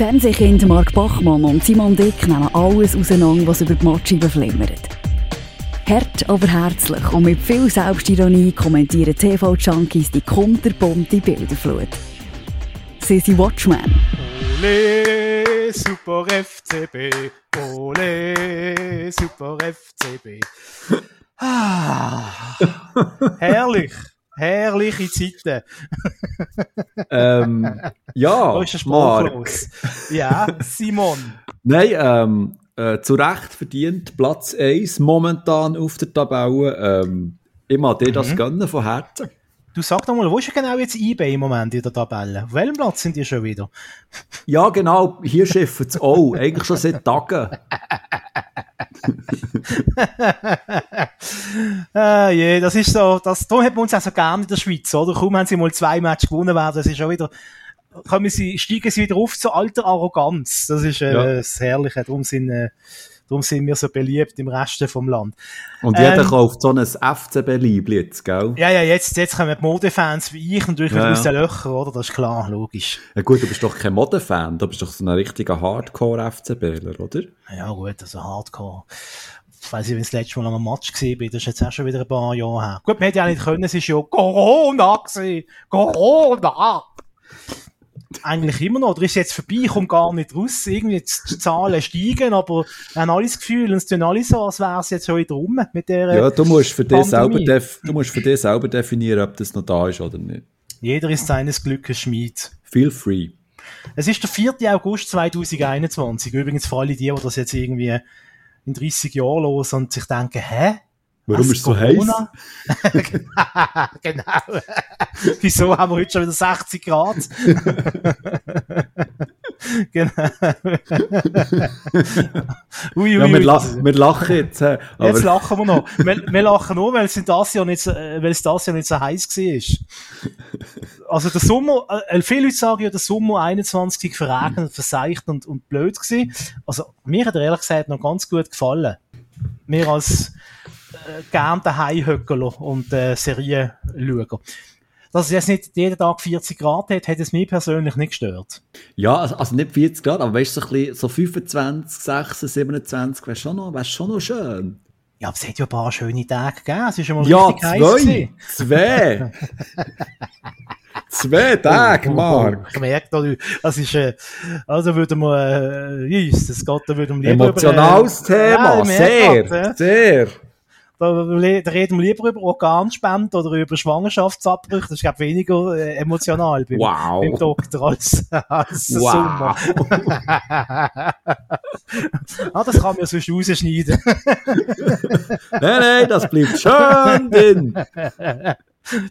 Fernsehkind Mark Bachmann und Simon Dick nehmen alles auseinander, was über die Matscheibe flimmert. Hart, aber herzlich und mit viel Selbstironie kommentieren TV-Junkies die kunterbunte Bilderflut. Sie sind Watchmen. Ole, super FCB. Ole, super FCB. Ah, herrlich. Herrliche Zeiten. ähm, ja, Marc. sprachlos. Ja, Simon. Nein, ähm, äh, zu Recht verdient Platz 1 momentan auf der Tabelle. Ähm, ich mag dir Mhm. das gönnen von Herzen. Du sag doch mal, wo ist denn genau jetzt eBay im Moment in der Tabelle? Auf welchem Platz sind die schon wieder? Ja, genau, hier schiffen es auch. Eigentlich schon seit Tagen. Ah, je, das ist so, das, da hat man uns auch so gerne in der Schweiz, oder? Kaum haben sie mal zwei Matches gewonnen werden, das ist schon wieder, kommen sie, steigen sie wieder auf zur alter Arroganz. Das ist, äh, Ja. das Herrliche. Darum sind, äh, darum sind wir so beliebt im Rest vom Land. Und jeder Ähm, kauft so ein FCB-Liebli jetzt, gell? Ja, ja, jetzt, jetzt kommen die Modefans wie ich natürlich Ja, aus den Löchern, oder? Das ist klar, logisch. Ja gut, du bist doch kein Modenfan, du bist doch so ein richtiger Hardcore-FCBler, oder? Ja, gut, also Hardcore. Ich weiss nicht, wenn ich das letzte Mal an einem Match bin, das ist jetzt auch schon wieder ein paar Jahre her. Gut, man hätte ja nicht können, es ist ja Corona gewesen. Corona! Eigentlich immer noch, oder ist jetzt vorbei, ich komme gar nicht raus, irgendwie die Zahlen steigen, aber wir haben alle das Gefühl, und es tun alle so, als wäre es jetzt schon wieder rum mit der, Ja, du musst für dich selber, du musst für dich selber definieren, ob das noch da ist oder nicht. jeder ist seines Glückes Schmied. Feel free. Es ist der 4. August 2021. Übrigens für alle die, die das jetzt irgendwie in 30 Jahren los und sich denken, hä? Warum ist es so heiß? Corona? genau. Wieso haben wir heute schon wieder 60 Grad? genau. ui, ui, Ja, wir, lach, wir lachen jetzt. Aber Jetzt lachen wir noch. Wir, wir lachen nur, weil es das Jahr nicht, so- äh, weil es das Jahr nicht so heiß war. Also der Sommer, äh, viele Leute sagen ja, der Sommer 21 verregnet, verseicht und, und blöd gewesen. Also mir hat er ehrlich gesagt noch ganz gut gefallen. Mir als äh, gern daheim Höckeler und äh, Serienschauer. Dass es jetzt nicht jeden Tag 40 Grad hat, hat es mich persönlich nicht gestört. ja, also, also nicht 40 Grad, aber weißt du, so, ein bisschen, so 25, 26, 27 wäre schon, noch- wär schon noch schön. Ja, aber es hat ja ein paar schöne Tage gegeben. Es ist schon mal Ja, richtig heiß zwei. Zwei. zwei Tage, Marc. gemerkt, oder? das ist, äh, also würde man, äh, Jesus, das geht, da würde man lieber Emotionales über, äh, Thema. ja, ich sehr, merke grad, sehr. Da, reden wir lieber über Organspende oder über Schwangerschaftsabbrüche, das ist, glaube ich, weniger äh, emotional beim, Wow. beim Doktor als, als Wow. Sommer. ah, das kann man ja sonst rausschneiden. Nein, nein, das bleibt schön drin.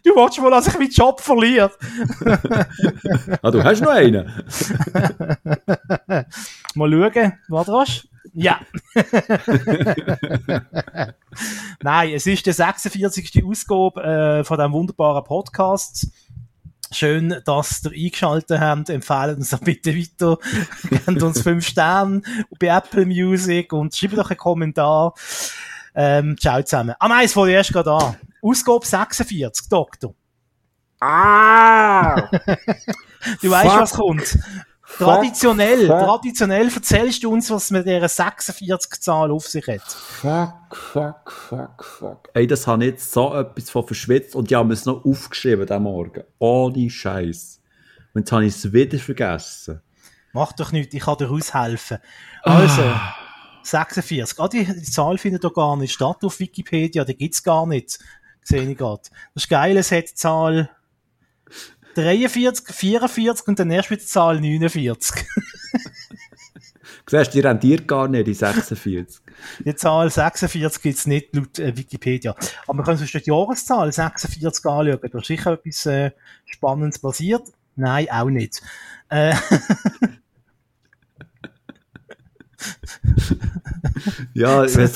Du willst wohl, dass ich meinen Job verliere. Ah, du hast noch einen. Mal schauen, was du hast. Ja. Nein, es ist die 46. Ausgabe äh, von diesem wunderbaren Podcast. Schön, dass ihr eingeschaltet habt. Empfehlen uns doch bitte weiter. Gebt uns 5 Sterne bei Apple Music und schreibt doch einen Kommentar. Ähm, ciao zusammen. Ah, meins von erst gerade an. Ausgabe 46, Doktor. Ah! Du weißt, was kommt. Traditionell, fuck. traditionell erzählst du uns, was mit dieser 46-Zahl auf sich hat. Fuck, fuck, fuck, fuck. Ey, das habe ich jetzt so etwas von verschwitzt und die haben es noch aufgeschrieben diesen Morgen. Ohne Scheiß. Und jetzt habe ich es wieder vergessen. Mach doch nichts, ich kann dir aushelfen. Also, Ah. 46. Ah, die, die Zahl findet doch gar nicht statt auf Wikipedia, die gibt's gar nicht. Sehe ich gerade. Das ist geil, es hat die Zahl 43, 44 und dann erst wieder die Zahl 49. Du siehst, die rendiert gar nicht, die 46. Die Zahl 46 gibt's nicht laut äh, Wikipedia. Aber wir können uns die Jahreszahl 46 anschauen. Da ist sicher etwas äh, Spannendes passiert. Nein, auch nicht. Äh, Ja, ich weiß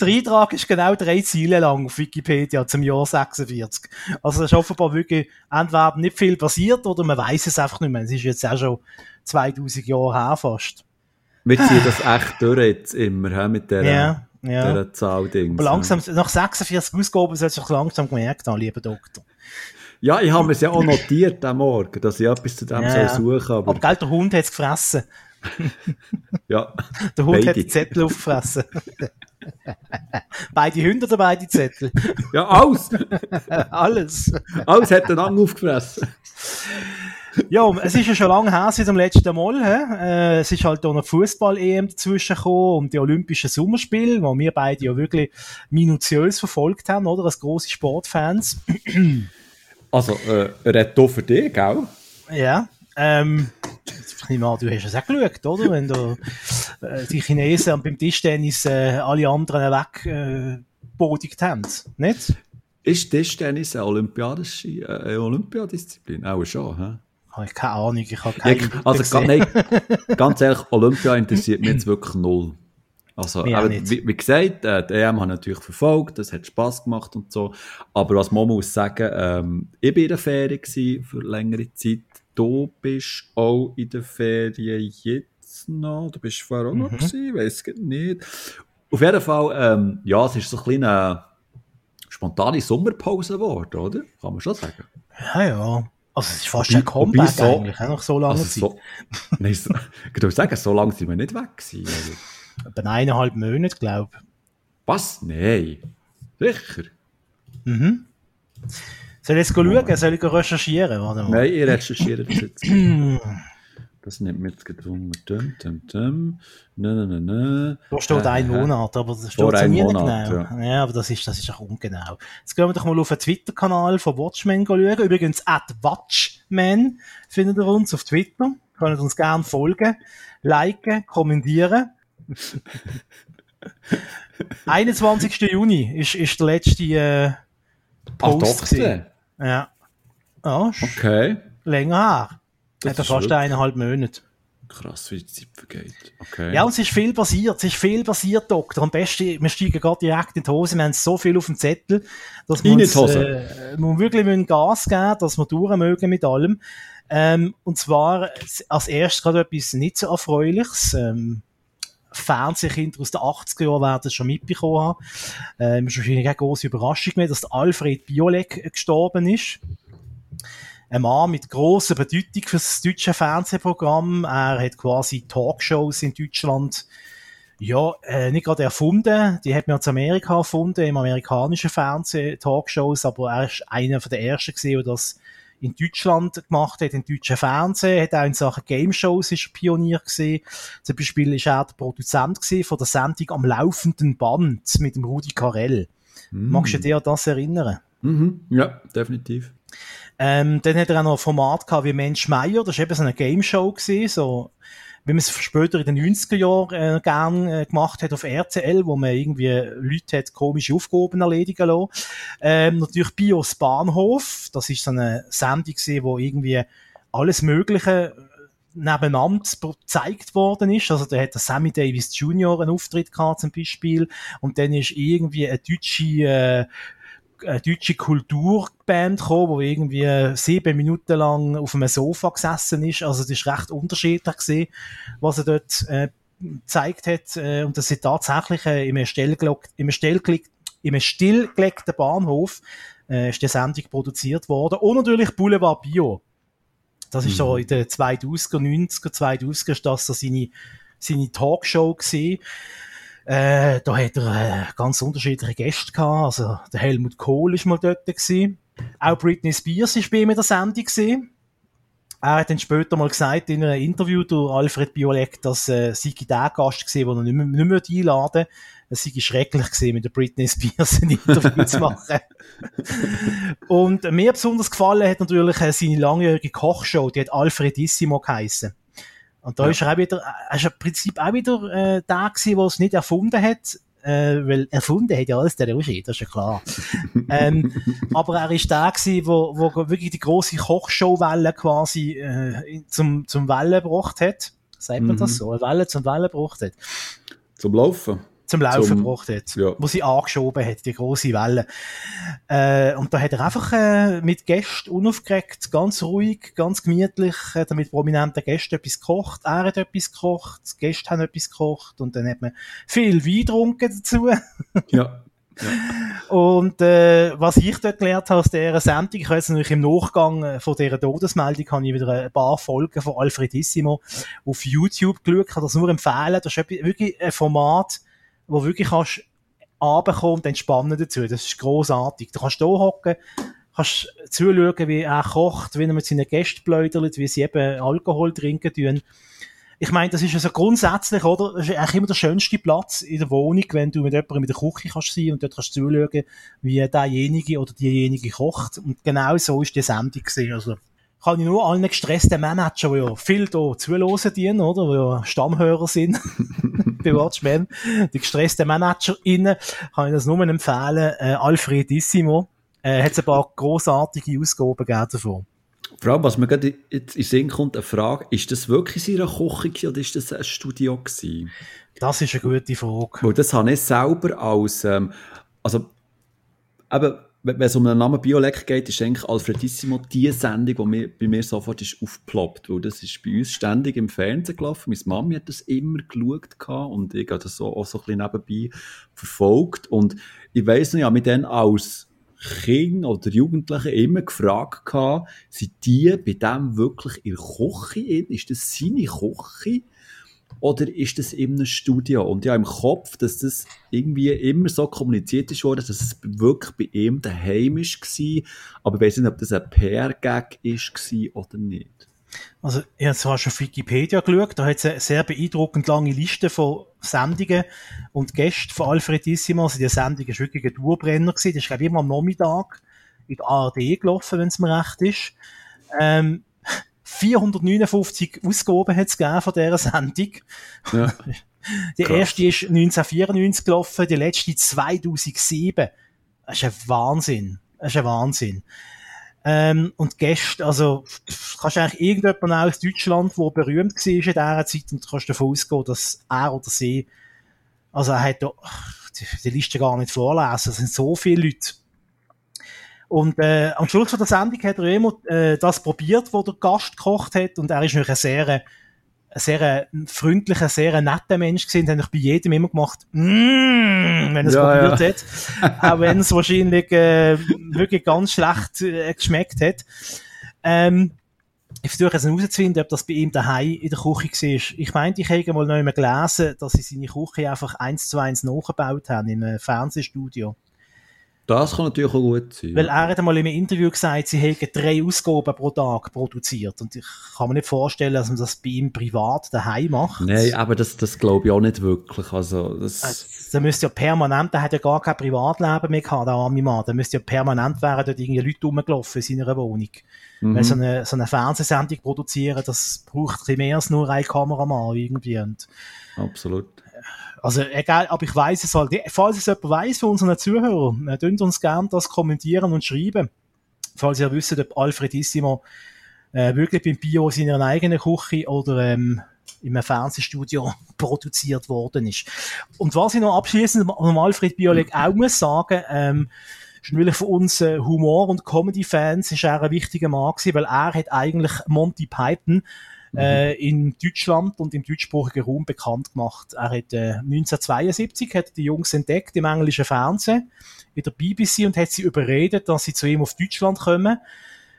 der Eintrag ist genau drei Ziele lang auf Wikipedia zum Jahr 46. Also es ist offenbar wirklich entweder nicht viel passiert oder man weiß es einfach nicht mehr. Es ist jetzt auch schon 2000 Jahre her fast. wir ziehen das echt durch jetzt immer, hä, mit dieser, Ja, ja. dieser Zahl-Dings. Aber langsam, nach 46 Ausgaben sollte sich langsam gemerkt haben, lieber Doktor. Ja, ich habe es ja auch notiert am Morgen, dass ich etwas zu dem Ja, soll suchen aber, Aber gell, der Hund hat es gefressen. Ja. Der Hund hat Beide. die Zettel aufgefressen. beide Hunde oder beide Zettel? ja, alles, Alles. alles hat den Ang aufgefressen. Ja, es ist ja schon lange her seit dem letzten Mal. He? Äh, es ist halt auch noch Fußball-EM dazwischen gekommen und die Olympischen Sommerspiele, die wir beide ja wirklich minutiös verfolgt haben, oder? Als grosse Sportfans. Also, äh, redet für dich, gell? Ja. Ähm, ich nehme an, du hast es auch geschaut, oder? Wenn du, äh, die Chinesen beim Tischtennis äh, alle anderen wegbodigt haben. Nicht? Ist Tischtennis eine olympiadische äh, Olympiadisziplin? Auch schon, hä? Habe ich keine Ahnung. Ich habe Ja, keine also, gesehen. ga, nein, ganz ehrlich, Olympia interessiert mich jetzt wirklich null. Also, nicht. wie, wie gesagt, äh, die EM habe ich natürlich verfolgt, das hat Spass gemacht und so. Aber was man muss sagen, ähm, ich war in der Ferien für längere Zeit. Du bist auch in der Ferien jetzt noch. Du bist vorher auch noch Mhm. gewesen, weiss ich nicht. Auf jeden Fall, ähm, ja, es ist so ein kleine spontane Sommerpause geworden, oder? Kann man schon sagen. Ja, ja. Also, es ist fast ein Comeback so- eigentlich, auch nach so langer Also Zeit. so, nein, so, ich würde sagen, so lange sind wir nicht weg gewesen. Also. Etwa eineinhalb Monate, glaube ich. Was? Nein. Sicher? Mhm. Soll ich jetzt schauen? Soll ich recherchieren? Warte mal. Nein, ihr recherchiert das jetzt. Das nimmt mir jetzt gerade Wunder. Dum, dum, dum. Nö, nö, nö. Da steht Äh, ein. Monat, aber das steht nie Monat, genau. Ja. aber das ist, das ist auch ungenau. Jetzt gehen wir doch mal auf den Twitter-Kanal von Watchmen schauen. Übrigens, at Watchman findet ihr uns auf Twitter. Könnt uns gerne folgen, liken, kommentieren. 21. Juni ist, ist der letzte äh, Ach, Post. doch, gewesen. der. ja. Ja, Okay. länger her. Das Hat fast eineinhalb Monate. Krass, wie die Zeit vergeht. Okay. Ja, und es ist viel passiert. Es ist viel passiert, Doktor. Am besten, wir steigen gerade direkt in die Hose. Wir haben so viel auf dem Zettel, dass wir uns, äh, wir wirklich müssen Gas geben dass wir durch mögen mit allem. Ähm, und zwar als erstes gerade etwas nicht so Erfreuliches. Ähm, Fernsehkinder aus den 80er Jahren werden es schon mitbekommen haben. Ähm, ist wahrscheinlich eine große Überraschung mehr, dass Alfred Biolek gestorben ist. Ein Mann mit grosser Bedeutung für das deutsche Fernsehprogramm. Er hat quasi Talkshows in Deutschland ja, äh, nicht gerade erfunden. Die hat man in Amerika erfunden, im amerikanischen Fernsehen, Talkshows, aber er ist einer der ersten der das in Deutschland gemacht hat, im deutschen Fernsehen, hat auch in Sachen Game Shows ist er Pionier gewesen. Zum Beispiel ist er der Produzent gewesen von der Sendung am laufenden Band mit dem Rudi Carell. Magst du dir an das erinnern? Mhm. Ja, definitiv. Ähm, dann hat er auch noch ein Format gehabt wie Mensch Meier, das war eben so eine Game Show gewesen, so, wie man es später in den 90er Jahren äh, gern äh, gemacht hat auf RCL, wo man irgendwie Leute hat komische Aufgaben erledigen lassen. Ähm, natürlich Bios Bahnhof, das ist so eine Sendung gewesen, wo irgendwie alles Mögliche nebeneinander gezeigt worden ist. Also da hat der Sammy Davis Jr. einen Auftritt gehabt zum Beispiel und dann ist irgendwie eine deutsche äh, eine deutsche Kulturband gekommen, wo irgendwie sieben Minuten lang auf einem Sofa gesessen ist. Also das ist recht unterschiedlich gesehen, was er dort äh, gezeigt hat. Äh, und das ist tatsächlich äh, im stillgelegten, Bahnhof äh, ist die Sendung produziert worden. Und natürlich Boulevard Bio. Das ist so in den 2000er, 90er, 2000er ist das so seine, seine Talkshow gewesen. Äh, da hat er äh, ganz unterschiedliche Gäste gehabt. Also, der Helmut Kohl ist mal dort gewesen. Auch Britney Spears ist bei ihm in der Sendung gewesen. Er hat dann später mal gesagt in einem Interview durch Alfred Biolek, dass äh, sei der Gast gewesen, den er nicht mehr, nicht mehr einladen. Es sei schrecklich gewesen, mit der Britney Spears ein Interview zu machen. Und mir besonders gefallen hat natürlich äh, seine langjährige Kochshow, die hat Alfredissimo geheissen. Und da Ja. ist er auch wieder, er ist im Prinzip auch wieder äh, der gewesen, der es nicht erfunden hat, äh, weil erfunden hat ja alles der Roger, das ist ja klar. ähm, aber er ist der gewesen, wo, wo wirklich die große Kochshow-Welle quasi äh, zum, zum Wellen gebracht hat. Sagt man das Mhm. so? Eine Welle zum Wellen gebracht hat Zum Laufen. Zum Laufen Zum- gebracht hat, ja. wo sie angeschoben hat, die große Welle. Äh, und da hat er einfach äh, mit Gästen unaufgeregt, ganz ruhig, ganz gemütlich, hat er mit prominenten Gästen etwas gekocht, er hat etwas gekocht, die Gäste haben etwas gekocht und dann hat man viel Wein getrunken dazu. Ja. Und äh, was ich dort gelernt habe aus dieser Sendung, ich habe jetzt natürlich im Nachgang äh, von dieser Todesmeldung habe ich wieder ein paar Folgen von Alfredissimo auf YouTube geschaut, kann das nur empfehlen. Das ist wirklich ein Format, wo wirklich kannst runterkommen und entspannen dazu. Das ist großartig. Du kannst hier hocken, kannst zuschauen, wie er kocht, wie er mit seinen Gästen pläudert, wie sie eben Alkohol trinken tun ich meine, das ist also grundsätzlich, oder? Das ist eigentlich immer der schönste Platz in der Wohnung, wenn du mit jemandem in der Küche kannst sein und dort kannst zuschauen, wie derjenige oder diejenige kocht. Und genau so ist die Sendung gesehen. Also, kann ich nur allen gestressten Manager, die ja viel hier zuhören dienen, oder? Die ja Stammhörer sind bei Watchmen. Die gestressten ManagerInnen kann ich das nur empfehlen. Äh, Alfredissimo. Äh, hat ein paar grossartige Ausgaben gegeben davon. Vor allem, was mir gerade in den Sinn kommt, eine Frage, ist das wirklich in einer Küche oder ist das ein Studio gewesen? Das ist eine gute Frage. Weil das habe ich selber als, ähm, also, eben, wenn es um den Namen Biolek geht, ist eigentlich Alfredissimo die Sendung, die mir, bei mir sofort ist aufgeploppt, weil das ist bei uns ständig im Fernsehen gelaufen. Meine Mami hat das immer geschaut und ich habe das so, auch so ein bisschen nebenbei verfolgt und ich weiss noch, habe mich dann als Kinder oder Jugendliche immer gefragt gehabt, sind die bei dem wirklich in der Küche? Ist das seine Küche? Oder ist das in einem Studio? Und ja, im Kopf, dass das irgendwie immer so kommuniziert ist worden, dass es wirklich bei ihm daheim war. Aber ich weiß nicht, ob das ein PR-Gag war oder nicht. Also, ich habe zwar schon auf Wikipedia geschaut, da hat es eine sehr beeindruckend lange Liste von Sendungen und Gästen von Alfredissimo. Also, die Sendung war wirklich ein Tourbrenner gewesen. Das ist, glaube ich, immer am Nachmittag in der ARD gelaufen, wenn es mir recht ist. Ähm, 459 Ausgaben hat es von dieser Sendung. Ja. Die Krass. erste ist 1994 gelaufen, die letzte 2007. Das ist ein Wahnsinn. Das ist ein Wahnsinn. Ähm, und Gäste, also, kannst du eigentlich irgendjemanden aus Deutschland, der berühmt war in dieser Zeit, und kannst davon ausgehen, dass er oder sie, also er hat die, die Liste gar nicht vorlesen, es sind so viele Leute. Und äh, am Schluss von der Sendung hat er immer äh, das probiert, was der Gast gekocht hat, und er ist natürlich ein sehr ein sehr freundlicher, sehr netter Mensch gewesen, hat bei jedem immer gemacht, mm, wenn es ja, probiert ja. hat. Auch wenn es wahrscheinlich äh, wirklich ganz schlecht äh, geschmeckt hat. Ähm, ich versuche jetzt herauszufinden, ob das bei ihm daheim in der Küche war. Ich meinte, ich habe mal noch einmal gelesen, dass sie seine Küche einfach eins zu eins nachgebaut haben im äh, Fernsehstudio. Das kann natürlich auch gut sein. Weil er hat einmal in einem Interview gesagt, sie hätten drei Ausgaben pro Tag produziert. Und ich kann mir nicht vorstellen, dass man das bei ihm privat daheim macht. Nein, aber das, das glaube ich auch nicht wirklich. Also, das... Also, der müsste ja permanent, der hat ja gar kein Privatleben mehr gehabt, der arme Mann. Der müsste ja permanent wären dort irgendwie Leute rumgelaufen in seiner Wohnung. Mhm. Weil so eine, so eine Fernsehsendung produzieren, das braucht ein mehr als nur ein Kameramann irgendwie. Und Absolut. Also egal, aber ich weiß es halt. Falls es jemand weiß von unseren Zuhörern, äh, dünnt uns gerne das kommentieren und schreiben. Falls ihr wisst, ob Alfredissimo äh, wirklich beim Bio in seiner eigenen Küche oder ähm, in einem Fernsehstudio produziert worden ist. Und was ich noch abschließend um Alfred Bioleg auch muss sagen, ähm, ist natürlich für uns äh, Humor- und Comedy-Fans ist er ein wichtiger Mann gewesen, weil er hat eigentlich Monty Python. Äh, in Deutschland und im deutschsprachigen Raum bekannt gemacht. Er hat äh, 1972 hat die Jungs entdeckt im englischen Fernsehen, in der BBC und hat sie überredet, dass sie zu ihm auf Deutschland kommen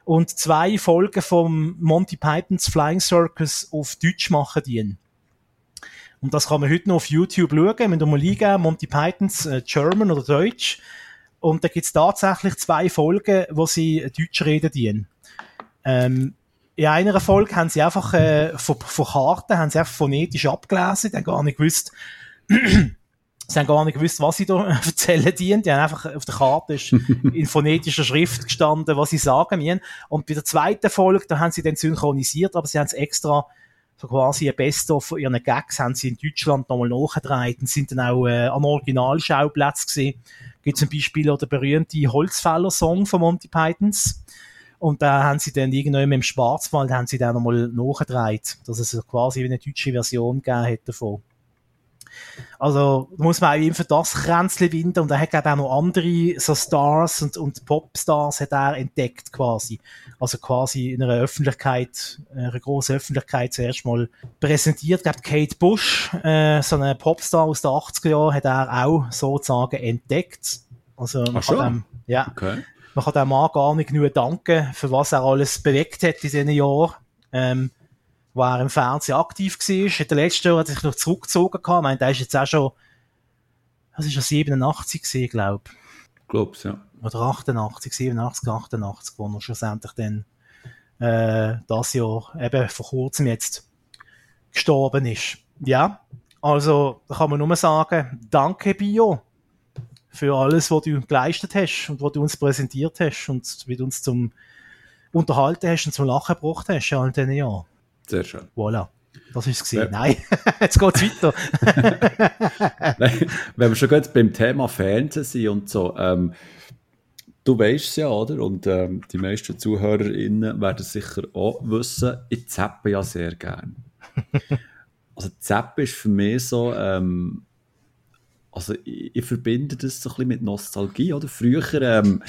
und zwei Folgen vom Monty Pythons Flying Circus auf Deutsch machen dienen. Und das kann man heute noch auf YouTube schauen, wenn du mal eingeben, Monty Pythons äh, German oder Deutsch. Und da gibt's tatsächlich zwei Folgen, wo sie Deutsch reden dienen. Ähm, in einer Folge haben sie einfach äh, von, von Karten haben sie einfach phonetisch abgelesen, die haben gar nicht gewusst, sie haben gar nicht gewusst, was sie da erzählen dienen. Die haben einfach auf der Karte ist in phonetischer Schrift gestanden, was sie sagen müssen. Und bei der zweiten Folge, da haben sie dann synchronisiert, aber sie haben es extra so quasi ein Best-of von ihren Gags haben sie in Deutschland nochmal nachgedreht und sind dann auch äh, am Originalschauplatz gesehen. Gibt zum Beispiel auch der berühmte Holzfäller-Song von Monty Pythons. Und da haben sie dann irgendwann im Schwarzwald haben sie dann nochmal nachgedreht, dass es quasi eine deutsche Version gegeben hat davon. Also muss man auch ihm für das Kränzchen winden und er hat glaube auch noch andere so Stars und, und Popstars hat er entdeckt quasi. Also quasi in einer Öffentlichkeit, einer großen Öffentlichkeit zuerst mal präsentiert. Ich glaube Kate Bush, äh, so eine Popstar aus den 80er Jahren, hat er auch sozusagen entdeckt. Also Ach schon? dem, ja, Okay. Man kann dem Mann gar nicht genug danken, für was er alles bewegt hat in diesen Jahren. Ähm, wo er im Fernsehen aktiv war. In den letzten Jahren hat er sich noch zurückgezogen gehabt. Ich meine, der ist jetzt auch schon, das ist ja 87 gewesen, glaube Ich glaub's, ja. Oder 88, 87, 88, wo er schlussendlich dann, äh, das Jahr eben vor kurzem jetzt gestorben ist. Ja. Also, da kann man nur sagen, danke Bio für alles, was du geleistet hast und was du uns präsentiert hast und wie du uns zum unterhalten hast und zum Lachen gebracht hast in all diesen Jahren. Sehr schön. Voilà. Das ist es. Ja. Nein, jetzt geht's weiter. Nein, Wenn wir schon gerade beim Thema Fernsehen sind und so, ähm, du weißt es ja, oder? Und ähm, die meisten ZuhörerInnen werden sicher auch wissen, ich zappe ja sehr gern. also Zappen ist für mich so, ähm, also ich, ich verbinde das so ein bisschen mit Nostalgie, oder? Früher ähm,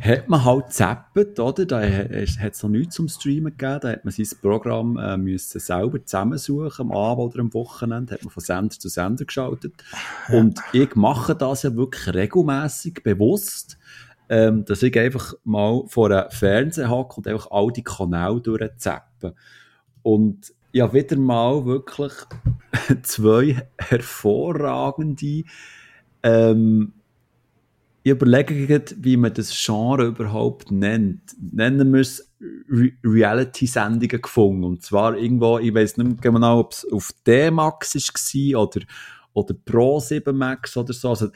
hat man halt zappet, oder? Da hat es noch nichts zum Streamen gegeben, da hat man sein Programm äh, müssen selber zusammensuchen, am Abend oder am Wochenende, hat man von Sender zu Sender geschaltet. Und ich mache das ja wirklich regelmäßig bewusst, ähm, dass ich einfach mal vor einem Fernseher hocke und einfach all die Kanäle durchzappen. Und ja, wieder mal wirklich zwei hervorragende ähm, gerade, wie man das Genre überhaupt nennt. Nennen wir es Re Reality-Sendungen gefunden. Und zwar irgendwo, ich weiß nicht mehr genau, ob es auf D-Max war oder, oder Pro 7 Max oder so. Also,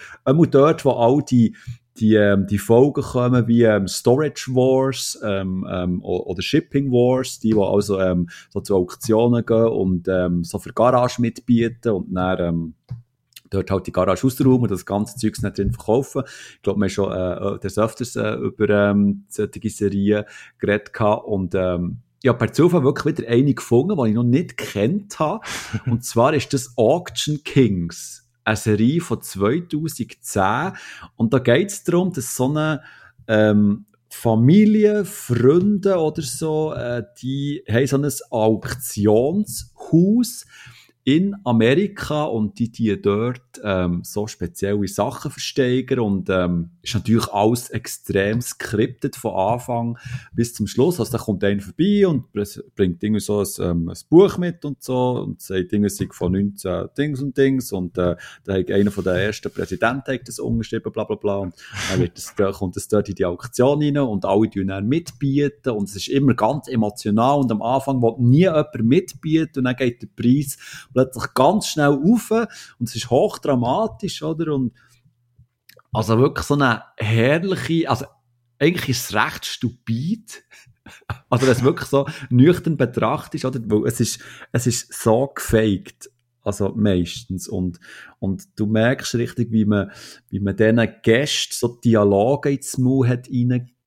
dort, wo all die, die, ähm, die Folgen kommen, wie ähm, Storage Wars ähm, ähm, oder Shipping Wars, die, die also ähm, so zu Auktionen gehen und ähm, so für Garage mitbieten und dann ähm, dort halt die Garage ausräumen und das ganze Zeugs nicht drin verkaufen. Ich glaube, wir haben schon äh, des Öfters äh, über ähm, solche Serien geredet gehabt und ähm, ich habe per Zufall wirklich wieder eine gefunden, die ich noch nicht kennt habe. Und zwar ist das Auction Kings, eine Serie von 2010. Und da geht es darum, dass so eine ähm, Familie, Freunde oder so, äh, die haben so ein Auktionshaus in Amerika und die, die dort ähm, so spezielle Sachen versteigern und ähm, ist natürlich alles extrem skriptet von Anfang bis zum Schluss. Also da kommt einer vorbei und bringt irgendwie so ein, ähm, ein Buch mit und so und sagt, Dinge sind von 19 Dings und Dings und äh, da hat einer von den ersten Präsidenten das umgeschrieben, bla bla bla und dann wird das, da kommt es dort in die Auktion rein und alle tun dann mitbieten und es ist immer ganz emotional und am Anfang will nie jemand mitbieten und dann geht der Preis plötzlich ganz schnell auf und es ist hochdramatisch, oder? Und also wirklich so eine herrliche, also eigentlich ist es recht stupid. Also wenn es wirklich so nüchtern betrachtet, oder? Weil es ist, es ist so gefaked. Also meistens. Und, und du merkst richtig, wie man, wie man diesen Gästen so Dialoge ins Maul hat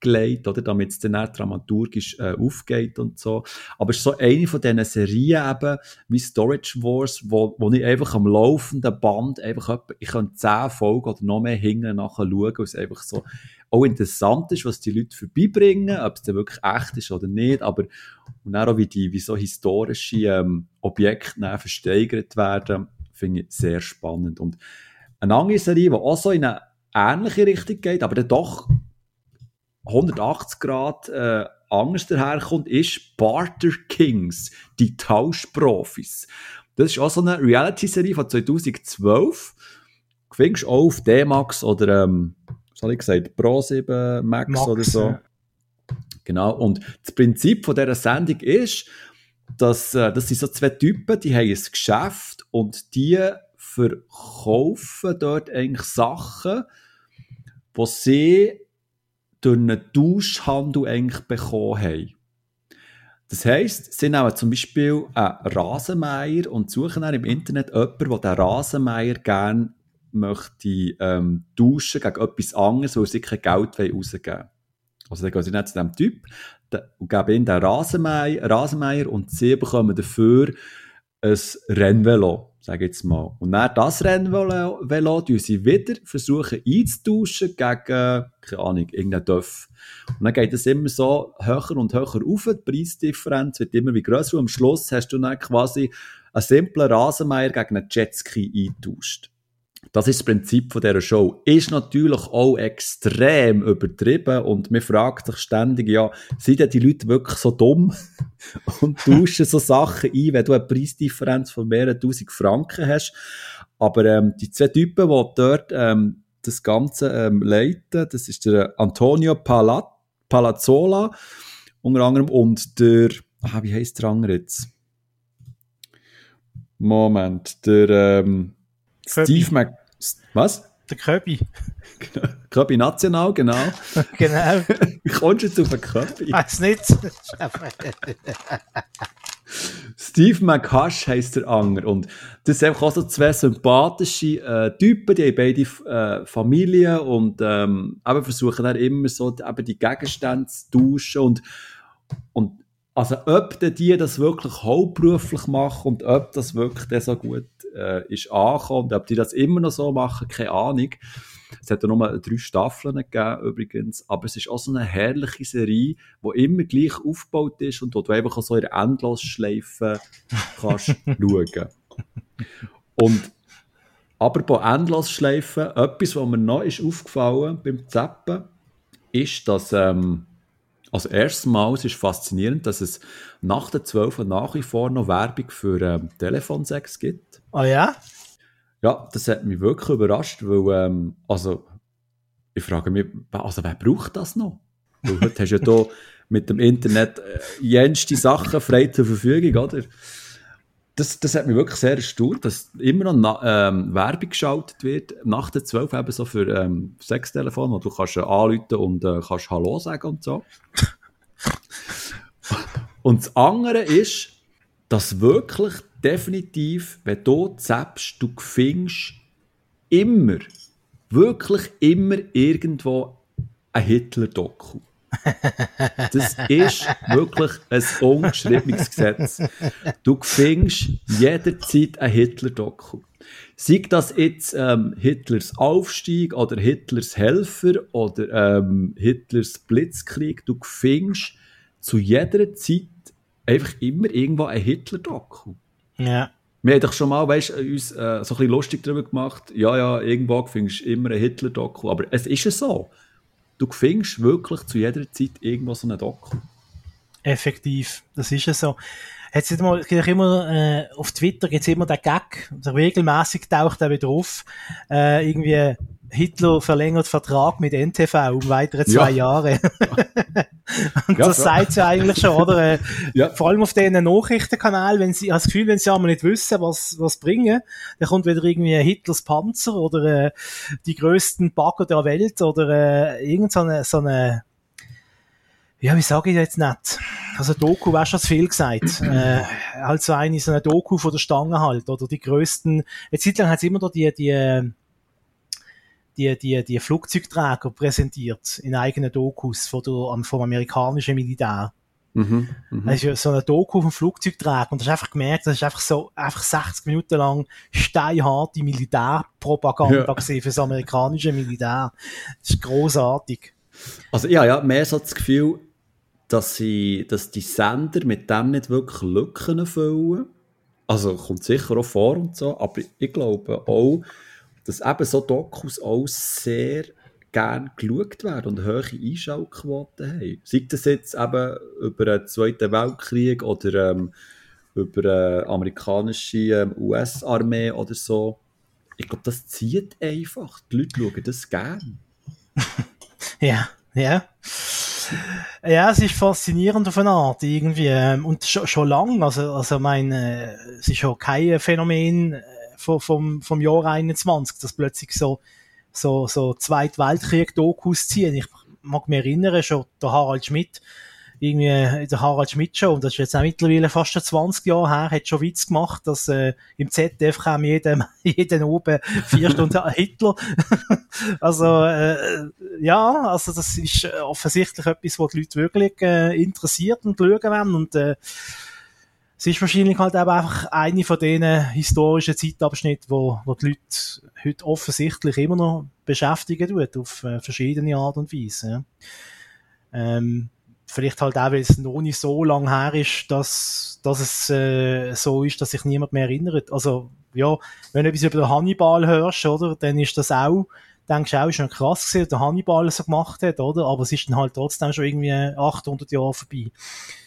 reingelegt, oder? Damit es dann auch dramaturgisch äh, aufgeht und so. Aber es ist so eine von diesen Serien eben, wie Storage Wars, wo, wo ich einfach am laufenden Band einfach ich kann zehn Folgen oder noch mehr hinten nachher schauen, weil es einfach so auch interessant ist, was die Leute vorbeibringen, ob es dann wirklich echt ist oder nicht, aber und auch, wie, die, wie so historische ähm, Objekte versteigert werden, finde ich sehr spannend. Und eine andere Serie, die auch so in eine ähnliche Richtung geht, aber dann doch 180 Grad äh, anders daherkommt, ist Barter Kings, die Tauschprofis. Das ist auch so eine Reality-Serie von 2012. Du findest auch auf D-Max oder, ähm, was habe ich gesagt, Pro 7 Max, Max, oder so. ja. Genau. Und das Prinzip von dieser Sendung ist, dass, äh, das sind so zwei Typen, die haben ein Geschäft und die verkaufen dort eigentlich Sachen, die sie durch einen Tauschhandel eigentlich bekommen haben. Das heisst, sie nehmen zum Beispiel einen Rasenmäher und suchen dann im Internet jemanden, der den Rasenmäher gerne möchte ähm, tauschen gegen etwas anderes, wo sie kein Geld rausgeben wollen. Also dann gehen sie nicht zu diesem Typ und geben ihm den Rasenmäher, Rasenmäher und sie bekommen dafür ein Rennvelo, sage jetzt mal. Und dann das Rennvelo, Velo, sie wieder versuchen einzutauschen gegen, keine Ahnung, irgendein Dörf. Und dann geht es immer so höher und höher auf, die Preisdifferenz wird immer wie grösser und am Schluss hast du dann quasi einen simplen Rasenmeier gegen einen Jetski eingetauscht. Das ist das Prinzip von dieser Show. Ist natürlich auch extrem übertrieben und man fragt sich ständig, ja, sind denn die Leute wirklich so dumm und tauschen so Sachen ein, wenn du eine Preisdifferenz von mehreren tausend Franken hast. Aber ähm, die zwei Typen, die dort ähm, das Ganze ähm, leiten, das ist der Antonio Palat Palazzola unter anderem und der, ah, wie heißt der andere jetzt? Moment, der ähm, Steve Mac... Was? Der Köbi. Genau. Köbi National, genau. genau. Kommst du jetzt auf den Köbi? Weiß nicht. Steve McHush heisst der Anger. Und das sind einfach auch so zwei sympathische äh, Typen, die haben beide äh, Familien und ähm, eben versuchen dann immer so eben die Gegenstände zu tauschen und, und also ob die das wirklich hauptberuflich machen und ob das wirklich so gut äh, ist angekommen und ob die das immer noch so machen, keine Ahnung. Es hat ja nur drei Staffeln gegeben, übrigens, aber es ist auch so eine herrliche Serie, die immer gleich aufgebaut ist und wo du einfach so in der Endlosschleife kannst schauen. Und aber bei Endlosschleifen, etwas, was mir noch ist aufgefallen beim Zappen, ist, dass ähm, also erstes Mal, es ist faszinierend, dass es nach der 12 nach wie vor noch Werbung für ähm, Telefonsex gibt. Ah oh ja? Ja, das hat mich wirklich überrascht, weil, ähm, also, ich frage mich, also wer braucht das noch? Weil heute hast du ja hier mit dem Internet äh, jenste Sachen frei zur Verfügung, oder? Das, das hat mich wirklich sehr erstaunt, dass immer noch ähm, Werbung geschaltet wird, nach der 12 eben so für ähm, Sextelefon, wo du kannst äh, anrufen und äh, kannst Hallo sagen und so. und das andere ist, dass wirklich definitiv, wenn du zappst, du findest immer, wirklich immer irgendwo ein Hitler-Doku. Das ist wirklich ein ungeschriebenes Gesetz. Du findest jederzeit ein Hitler-Doku. Sei das jetzt ähm, Hitlers Aufstieg oder Hitlers Helfer oder ähm, Hitlers Blitzkrieg, du findest zu jeder Zeit einfach immer irgendwo ein Hitler-Doku. Ja. Wir haben doch schon mal, weißt, uns äh, so ein bisschen lustig darüber gemacht, ja, ja, irgendwo findest du immer ein Hitler-Doku, aber es ist ja so. Du findest wirklich zu jeder Zeit irgendwo so einen Doku. Effektiv, das ist ja so. Jetzt immer, immer äh, auf Twitter gibt es immer den Gag, der regelmäßig taucht er wieder auf, äh, irgendwie Hitler verlängert Vertrag mit NTV um weitere zwei ja. Jahre. und ja, das sagt ja eigentlich schon, oder? Äh, ja. Vor allem auf diesen Nachrichtenkanal, wenn sie, ich habe das Gefühl, wenn sie einmal nicht wissen, was, was bringen, dann kommt wieder irgendwie Hitlers Panzer oder äh, die größten Bagger der Welt oder äh, irgend so eine, so eine ja, wie sage ich jetzt nicht? Also Doku wäre schon zu viel gesagt. äh, halt so eine, so eine Doku von der Stange halt, oder die größten, eine Zeit lang hat es immer noch die, die, die, die, die Flugzeugträger präsentiert in eigenen Dokus von der, vom amerikanischen Militär. Mhm, mh. Das ist so eine Doku vom Flugzeugträger und du hast einfach gemerkt, das ist einfach so, einfach 60 Minuten lang steinharte Militärpropaganda ja. für das amerikanische Militär. Das ist großartig. Also ja, ja, mehr so das Gefühl, dass, sie, dass die Sender mit dem nicht wirklich Lücken füllen. Also kommt sicher auch vor und so, aber ich glaube auch, dass eben so Dokus auch sehr gern geschaut werden und hohe Einschaltquoten haben. Sei das jetzt eben über den Zweiten Weltkrieg oder ähm, über eine amerikanische ähm, US-Armee oder so. Ich glaube, das zieht einfach. Die Leute schauen das gern. ja, ja. Ja, es ist faszinierend auf eine Art irgendwie ähm, und schon, schon lang, also also mein, äh, es ist schon kein Phänomen äh, vom, vom, vom Jahr 21, dass plötzlich so so so Zweit Weltkrieg Dokus ziehen. Ich mag mich erinnern, schon der Harald Schmidt irgendwie der Harald Schmidt schon, und das ist jetzt auch mittlerweile fast 20 Jahre her, hat schon Witz gemacht, dass äh, im ZDF kam jedem, jeden oben vier Stunden Hitler. also äh, ja, also das ist offensichtlich etwas, was die Leute wirklich äh, interessiert und schauen werden und äh, es ist wahrscheinlich halt eben einfach eine von diesen historischen Zeitabschnitten, wo, wo die Leute heute offensichtlich immer noch beschäftigen tut, auf äh, verschiedene Art und Weise. Ähm, vielleicht halt auch, weil es noch nicht so lang her ist, dass, dass es äh, so ist, dass sich niemand mehr erinnert. Also, ja, wenn du etwas über den Hannibal hörst, oder, dann ist das auch, denkst du auch, ist schon krass gewesen, was der Hannibal so gemacht hat, oder? Aber es ist dann halt trotzdem schon irgendwie 800 Jahre vorbei.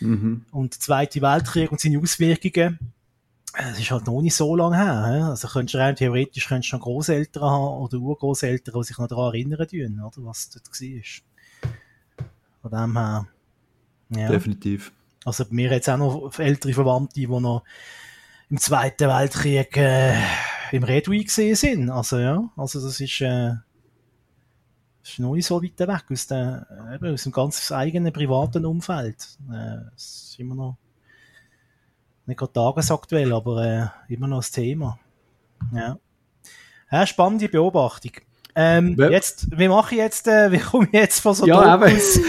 Mhm. Und der Zweite Weltkrieg und seine Auswirkungen, es ist halt noch nicht so lange her. He? Also könntest du rein theoretisch könntest du noch Großeltern haben oder Urgroßeltern, die sich noch daran erinnern tun, oder? Was dort war. Von dem her, ja. Definitiv. Also bei mir jetzt auch noch ältere Verwandte, die noch im Zweiten Weltkrieg äh, im Redway gesehen sind. Also ja, also das ist, äh, ist noch nicht so weit weg aus, der, eben, aus dem ganz eigenen privaten Umfeld. Äh, das ist immer noch nicht gerade tagesaktuell, aber äh, immer noch das Thema. Ja. ja spannende Beobachtung. Ähm, jetzt, wie mache ich jetzt, äh, wie komme ich jetzt von so ja, Dokus,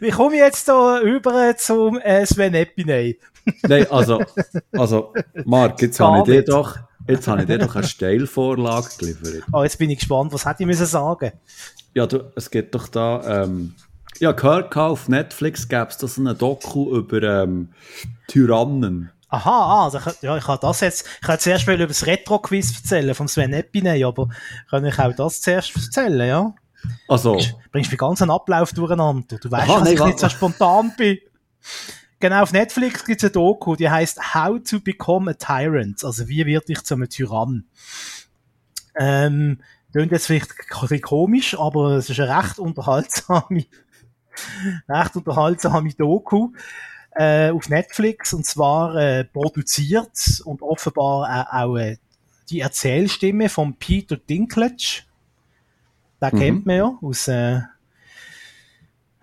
wie komme ich jetzt da über zum äh, Sven Epiney? Nein, also, also, Marc, jetzt habe ich dir doch, jetzt habe ich dir doch eine Steilvorlage geliefert. Oh, jetzt bin ich gespannt, was hätte ich müssen sagen? Ja, du, es geht doch da, ähm, ja, gehört auf Netflix gäbe es da so eine Doku über ähm, Tyrannen. Aha, also ich, ja, ich habe das jetzt, ich kann zuerst mal über das Retro-Quiz erzählen vom Sven Epiney, aber kann ich auch das zuerst erzählen, ja? Also. Bringst, bringst den ganzen Ablauf durcheinander. Du weißt, Aha, dass nee, ich nicht so spontan bin. Genau, auf Netflix gibt es eine Doku, die heißt How to Become a Tyrant. Also, wie wird ich zu einem Tyrann? Ähm, klingt jetzt vielleicht komisch, aber es ist eine recht unterhaltsame, recht unterhaltsame Doku äh, auf Netflix und zwar äh, produziert und offenbar äh, auch äh, die Erzählstimme von Peter Dinklage. Den mhm. kennt man ja aus äh,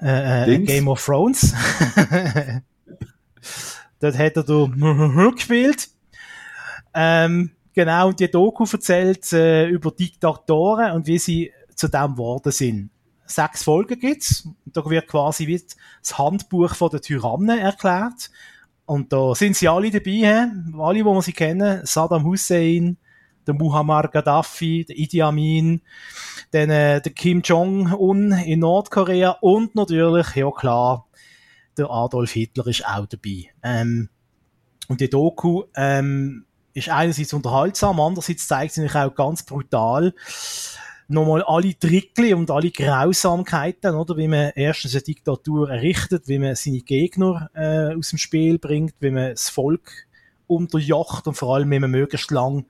äh, äh Game of Thrones. Dort hat er da gespielt. Ähm, genau, und die Doku erzählt äh, über Diktatoren und wie sie zu dem geworden sind sechs Folgen gibt's. Da wird quasi wie das Handbuch der Tyrannen erklärt. Und da sind sie alle dabei, he? alle, wo man sie kennen. Saddam Hussein, der Muammar Gaddafi, der Idi Amin, dann, äh, der Kim Jong-un in Nordkorea und natürlich, ja klar, der Adolf Hitler ist auch dabei. Ähm, und die Doku ähm, ist einerseits unterhaltsam, andererseits zeigt sie sich auch ganz brutal, nochmal alle Trickli und alle Grausamkeiten, oder, wie man erstens eine Diktatur errichtet, wie man seine Gegner äh, aus dem Spiel bringt, wie man das Volk unterjocht und vor allem, wie man möglichst lang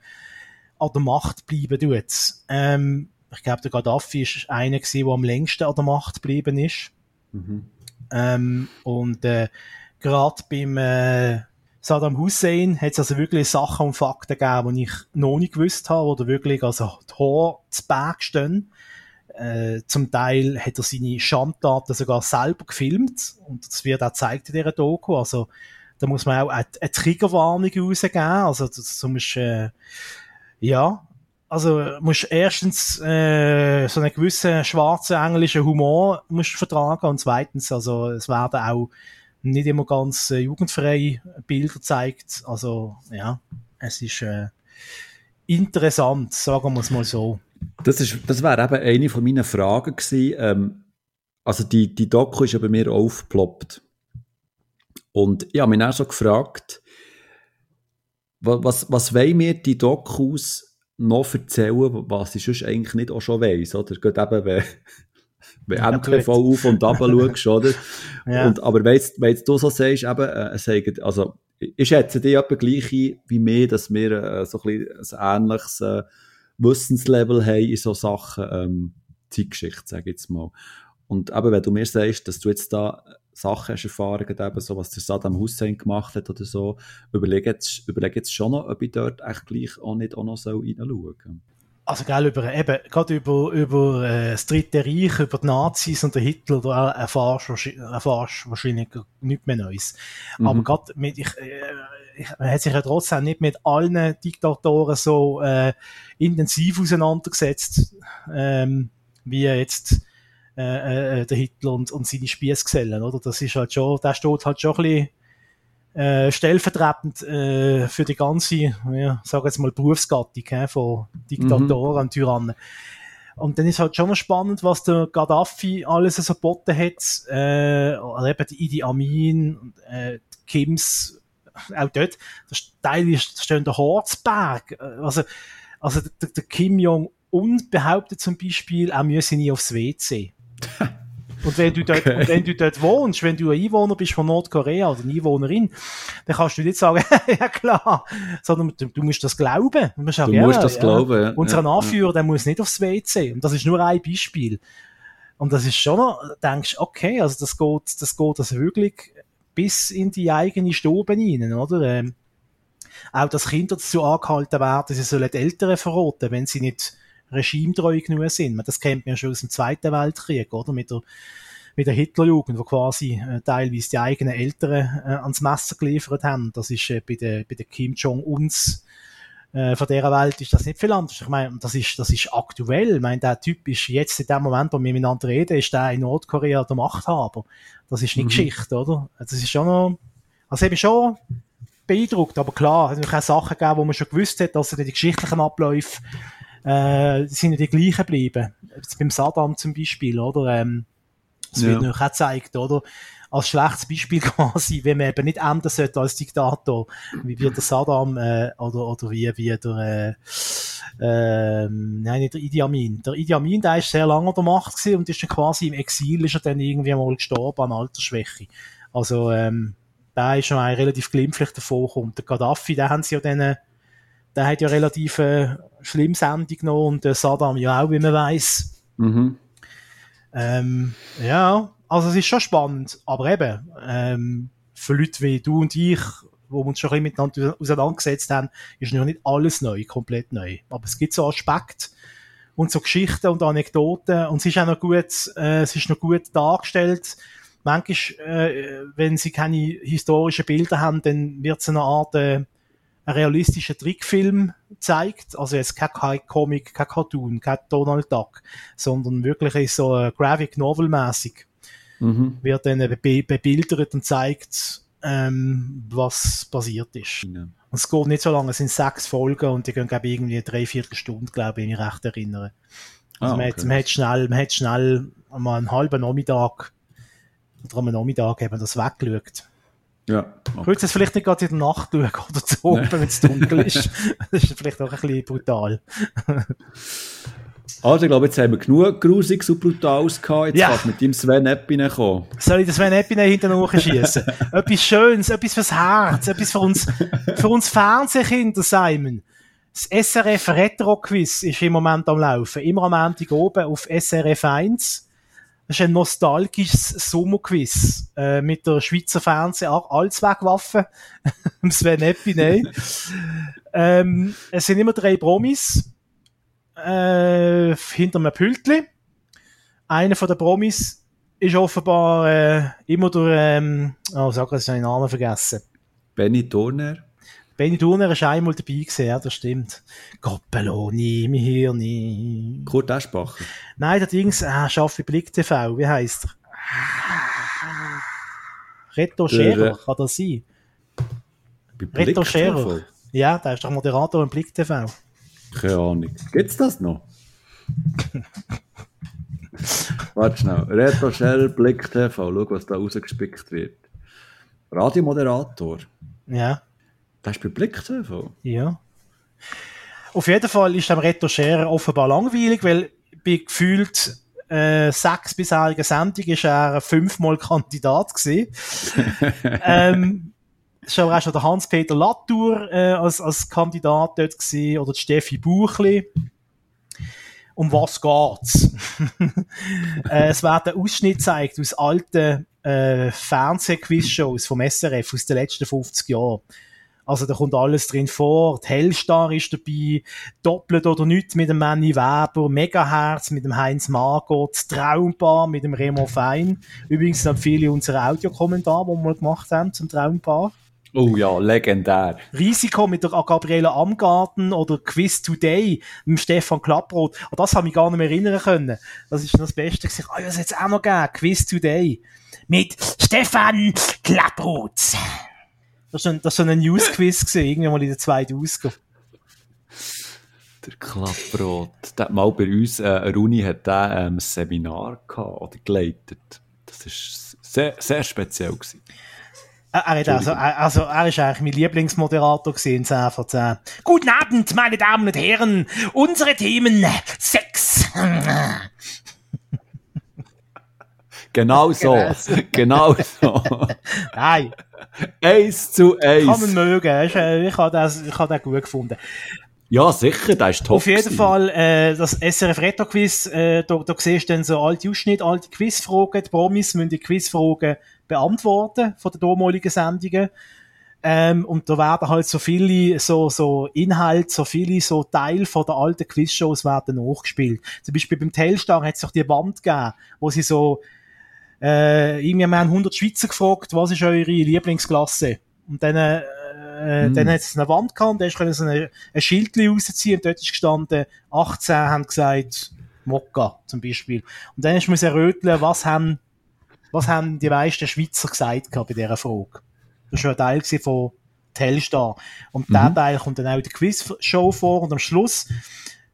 an der Macht bleiben tut. Ähm, ich glaube, der Gaddafi ist einer der am längsten an der Macht geblieben ist. Mhm. Ähm, und äh, gerade beim äh, Saddam Hussein hat es also wirklich Sachen und Fakten gegeben, die ich noch nicht gewusst habe, oder wirklich also Tor zu Berg stehen. Äh, zum Teil hat er seine Schandtaten sogar selber gefilmt und das wird auch gezeigt in dieser Doku. Also da muss man auch eine, eine Triggerwarnung rausgeben. Also das, du musst, äh, ja, also musst erstens äh, so einen gewissen schwarzen englischen Humor musst vertragen und zweitens, also es werden auch nicht immer ganz äh, jugendfreie Bilder zeigt. Also ja, es ist äh, interessant, sagen wir es mal so. Das, ist, das wäre eben eine von meinen Fragen gewesen. Ähm, also die, die Doku ist ja bei mir aufgeploppt. Und ich habe mich auch so gefragt, was, was wollen mir die Dokus noch erzählen, was ich sonst eigentlich nicht auch schon weiss, oder? Gerade eben, wenn, wenn ja, MTV auf und ab schaust, oder? Ja. Und, aber wenn jetzt, wenn jetzt du so sagst, eben, äh, sagen, also, ich schätze dich etwa gleich ein wie mir, dass wir äh, so ein, bisschen ein ähnliches äh, Wissenslevel haben in so Sachen ähm, Zeitgeschichte, sage ich jetzt mal. Und eben, wenn du mir sagst, dass du jetzt da Sachen hast erfahren, eben so, was der Saddam Hussein gemacht hat oder so, überlege jetzt, überleg jetzt schon noch, ob ich dort echt gleich auch nicht auch noch so reinschauen soll. Also, gell, über, eben, gerade über, über äh, das Dritte Reich, über die Nazis und den Hitler, da erfahrst du erfahrst wahrscheinlich nichts mehr Neues. Mhm. Aber gerade mit, ich, äh, ich, man hat sich ja trotzdem nicht mit allen Diktatoren so äh, intensiv auseinandergesetzt, ähm, wie jetzt äh, äh, der Hitler und, und seine Spießgesellen, oder? Das ist halt schon, der steht halt schon ein bisschen äh, stellvertretend äh, für die ganze, ja, sage jetzt mal Berufsgattung äh, von Diktatoren mhm. und Tyrannen. Und dann ist halt schon noch spannend, was der Gaddafi alles so geboten hat, äh, oder eben die Idi Amin, äh, Kims, auch dort, der Teil ist, da steht der Horzberg, also, also der, der Kim Jong-un behauptet zum Beispiel, er müsse nie aufs WC. Und wenn du dort, okay. und wenn du dort wohnst, wenn du ein Einwohner bist von Nordkorea oder eine Einwohnerin, dann kannst du nicht sagen, ja klar, sondern du, du musst das glauben. Du musst, auch, du ja, musst das ja, glauben. Ja. Unser ja, Anführer, der muss nicht aufs WC. Und das ist nur ein Beispiel. Und das ist schon noch, denkst, okay, also das geht, das geht also wirklich bis in die eigene Stube rein, oder? Ähm, auch, dass Kinder dazu angehalten werden, sie sollen die Eltern verraten, wenn sie nicht regimetreu genug sind. Das kennt man ja schon aus dem Zweiten Weltkrieg, oder? Mit der, mit der Hitlerjugend, wo quasi äh, teilweise die eigenen Eltern äh, ans Messer geliefert haben. Das ist äh, bei der, bei der Kim Jong-uns äh, von dieser Welt ist das nicht viel anders. Ich meine, das ist, das ist aktuell. Ich meine, der Typ ist jetzt in dem Moment, wo wir miteinander reden, ist der in Nordkorea der Machthaber. Das ist nicht mhm. Geschichte, oder? Das ist schon noch, also eben schon beeindruckt, aber klar, es hat auch Sachen gegeben, wo man schon gewusst hat, dass die geschichtlichen Abläufe äh, sind ja die gleichen geblieben. Jetzt beim Saddam zum Beispiel, oder? Ähm, das ja. wird natürlich auch gezeigt, oder? Als schlechtes Beispiel quasi, wenn man eben nicht ändern sollte als Diktator, wie wird der Saddam, äh, oder, oder wie, wie der, äh, äh, nein, nicht der Idi Amin. Der Idi Amin, der ist sehr lange an der Macht gewesen und ist dann quasi im Exil, ist er dann irgendwie mal gestorben an Altersschwäche. Also, ähm, der ist schon ein relativ glimpflich davor gekommen. Der Gaddafi, den haben sie ja dann, der hat ja relativ äh, schlimmes Ende genommen und der Saddam ja auch, wie man weiß. Mhm. Ähm, ja, also es ist schon spannend, aber eben, ähm, für Leute wie du und ich, wo wir uns schon ein bisschen miteinander auseinandergesetzt haben, ist noch nicht alles neu, komplett neu. Aber es gibt so Aspekte und so Geschichten und Anekdoten und es ist auch noch gut, äh, es ist noch gut dargestellt. Manchmal, äh, wenn sie keine historischen Bilder haben, dann wird es eine Art äh, ein realistischer Trickfilm zeigt. Also jetzt kein, kein Comic, kein Cartoon, kein Donald Duck, sondern wirklich so äh, Graphic Novel mäßig. Mhm. Wird dann be bebildert und zeigt, ähm, was passiert ist. Ja. Und es geht nicht so lange, es sind sechs Folgen und die gehen, glaube ich, irgendwie drei, vier Stunden, glaube ich, wenn ich recht erinnere. Also ah, okay. man, hat, man, hat schnell, man hat schnell mal einen halben Nachmittag oder am Nachmittag eben das weggeschaut. Ja. Okay. Könntest du es vielleicht nicht gerade in der Nacht schauen oder zu oben, wenn es dunkel ist? das ist vielleicht auch ein bisschen brutal. Also, ich glaube, jetzt haben wir genug Grusiges und Brutales gehabt. Jetzt ja. kannst du mit dem Sven Eppinen kommen. Soll ich den Sven Eppinen hinten schießen? etwas Schönes, etwas fürs Herz, etwas für uns, für uns Fernsehkinder, Simon. Das SRF Retro Quiz ist im Moment am Laufen. Immer am Montag oben auf SRF 1. Das ist ein nostalgisches Sommerquiz äh, mit der Schweizer Fernseh Allzweckwaffe, Sven Epine. ähm, es sind immer drei Promis äh, hinter einem Pültli. Einer von den Promis ist offenbar äh, immer durch, ähm, oh, sag ich, seinen Namen vergessen. Benny Turner. Benny Turner ist einmal dabei gewesen, ja, das stimmt. Goppeloni, mein Hirn. Kurt Aschbacher. Nein, der Dings, ah, schaffe Blick TV, wie heisst er? Reto Scherer, kann das sein? Reto Scherer. Ja, der ist doch Moderator im Blick TV. Keine Ahnung. Gibt's das noch? Warte schnell. Reto Scherer, Blick TV. Schau, was da rausgespickt wird. Radiomoderator. Ja. Das ist bei Blick TV? Ja. Auf jeden Fall ist dem Reto Scherer offenbar langweilig, weil bei gefühlt äh, sechs bisherigen Sendungen ist er fünfmal Kandidat gewesen. ähm, es war auch schon der Hans-Peter Latour äh, als, als Kandidat dort gewesen, oder die Steffi Buchli. Um was geht's? äh, es werden Ausschnitt gezeigt aus alten äh, Fernsehquiz-Shows vom SRF aus den letzten 50 Jahren. Also da kommt alles drin vor. Die Hellstar ist dabei, Doppelt oder nichts mit dem Manny Weber, Megaherz mit dem Heinz Margot, Traumpaar mit dem Remo Fein. Übrigens sind viele unserer Audiokommentare, die wir gemacht haben zum Traumpaar. Oh ja, legendär. Risiko mit der Gabriele Amgarten oder Quiz Today mit Stefan Klapproth. An das habe ich gar nicht mehr erinnern können. Das ist das Beste. Ah, ja, das es auch noch gegeben. Quiz Today. Mit Stefan Klapproth. Das war ein, das war ein News-Quiz, irgendwann mal in der zweiten Ausgabe. Der Klapprot. Der mal bei uns, äh, eine Uni hat der, ähm, ein Seminar gehabt oder geleitet. Das war sehr, sehr speziell. Gewesen. Er, er, hat also, er, also, er ist eigentlich mein Lieblingsmoderator gewesen, 10 von 10. Guten Abend, meine Damen und Herren. Unsere Themen Sex. Genau so. genau so. Nein, eins zu kann man eins. mögen. Äh, Ich habe das, ich habe das gut gefunden. Ja, sicher, der ist top. Auf jeden gewesen. Fall, äh, das SRF Retro Quiz, äh, da, da siehst du dann so alte Ausschnitte, alte Quizfragen. Die Promis müssen die Quizfragen beantworten von den damaligen Sendungen. Ähm, und da werden halt so viele, so, so Inhalte, so viele, so Teile von der alten Quizshows werden nachgespielt. Zum Beispiel beim Telstar hat es doch die Wand gegeben, wo sie so, äh, irgendwie, wir haben 100 Schweizer gefragt, was ist eure Lieblingsklasse? Und dann, äh, Hm. dann hat es eine Wand gehabt, und da können so ein, ein Schild rausziehen, und dort ist gestanden, 18 haben gesagt, Mokka, zum Beispiel. Und dann hast du müssen röteln, was haben, was haben die meisten Schweizer gesagt bei dieser Frage. Das war schon ein Teil von Telstar. Und der Teil kommt dann auch in der Quizshow vor, und am Schluss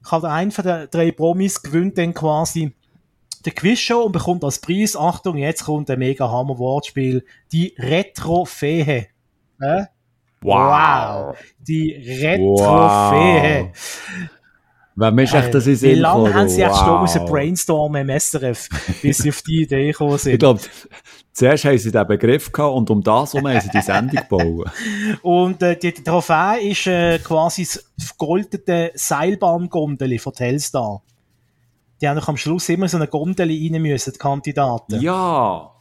kann der einer von den drei Promis gewinnt dann quasi die Quizshow und bekommt als Preis, Achtung, jetzt kommt ein mega Hammer Wortspiel, die Retro-Fehe. Äh? Wow. Die Retro-Fehe. Wem ist echt das in den Wie lange gekommen? haben sie jetzt schon müssen Wow. brainstormen im SRF, bis sie auf die Idee gekommen sind? Ich glaube, zuerst haben sie den Begriff gehabt und um das herum haben sie die Sendung gebaut. Und äh, die, die Trophäe ist äh, quasi das vergoldete Seilbahngondeli von Telstar. Die haben doch am Schluss immer so eine Gondeli rein müssen, die Kandidaten. Ja.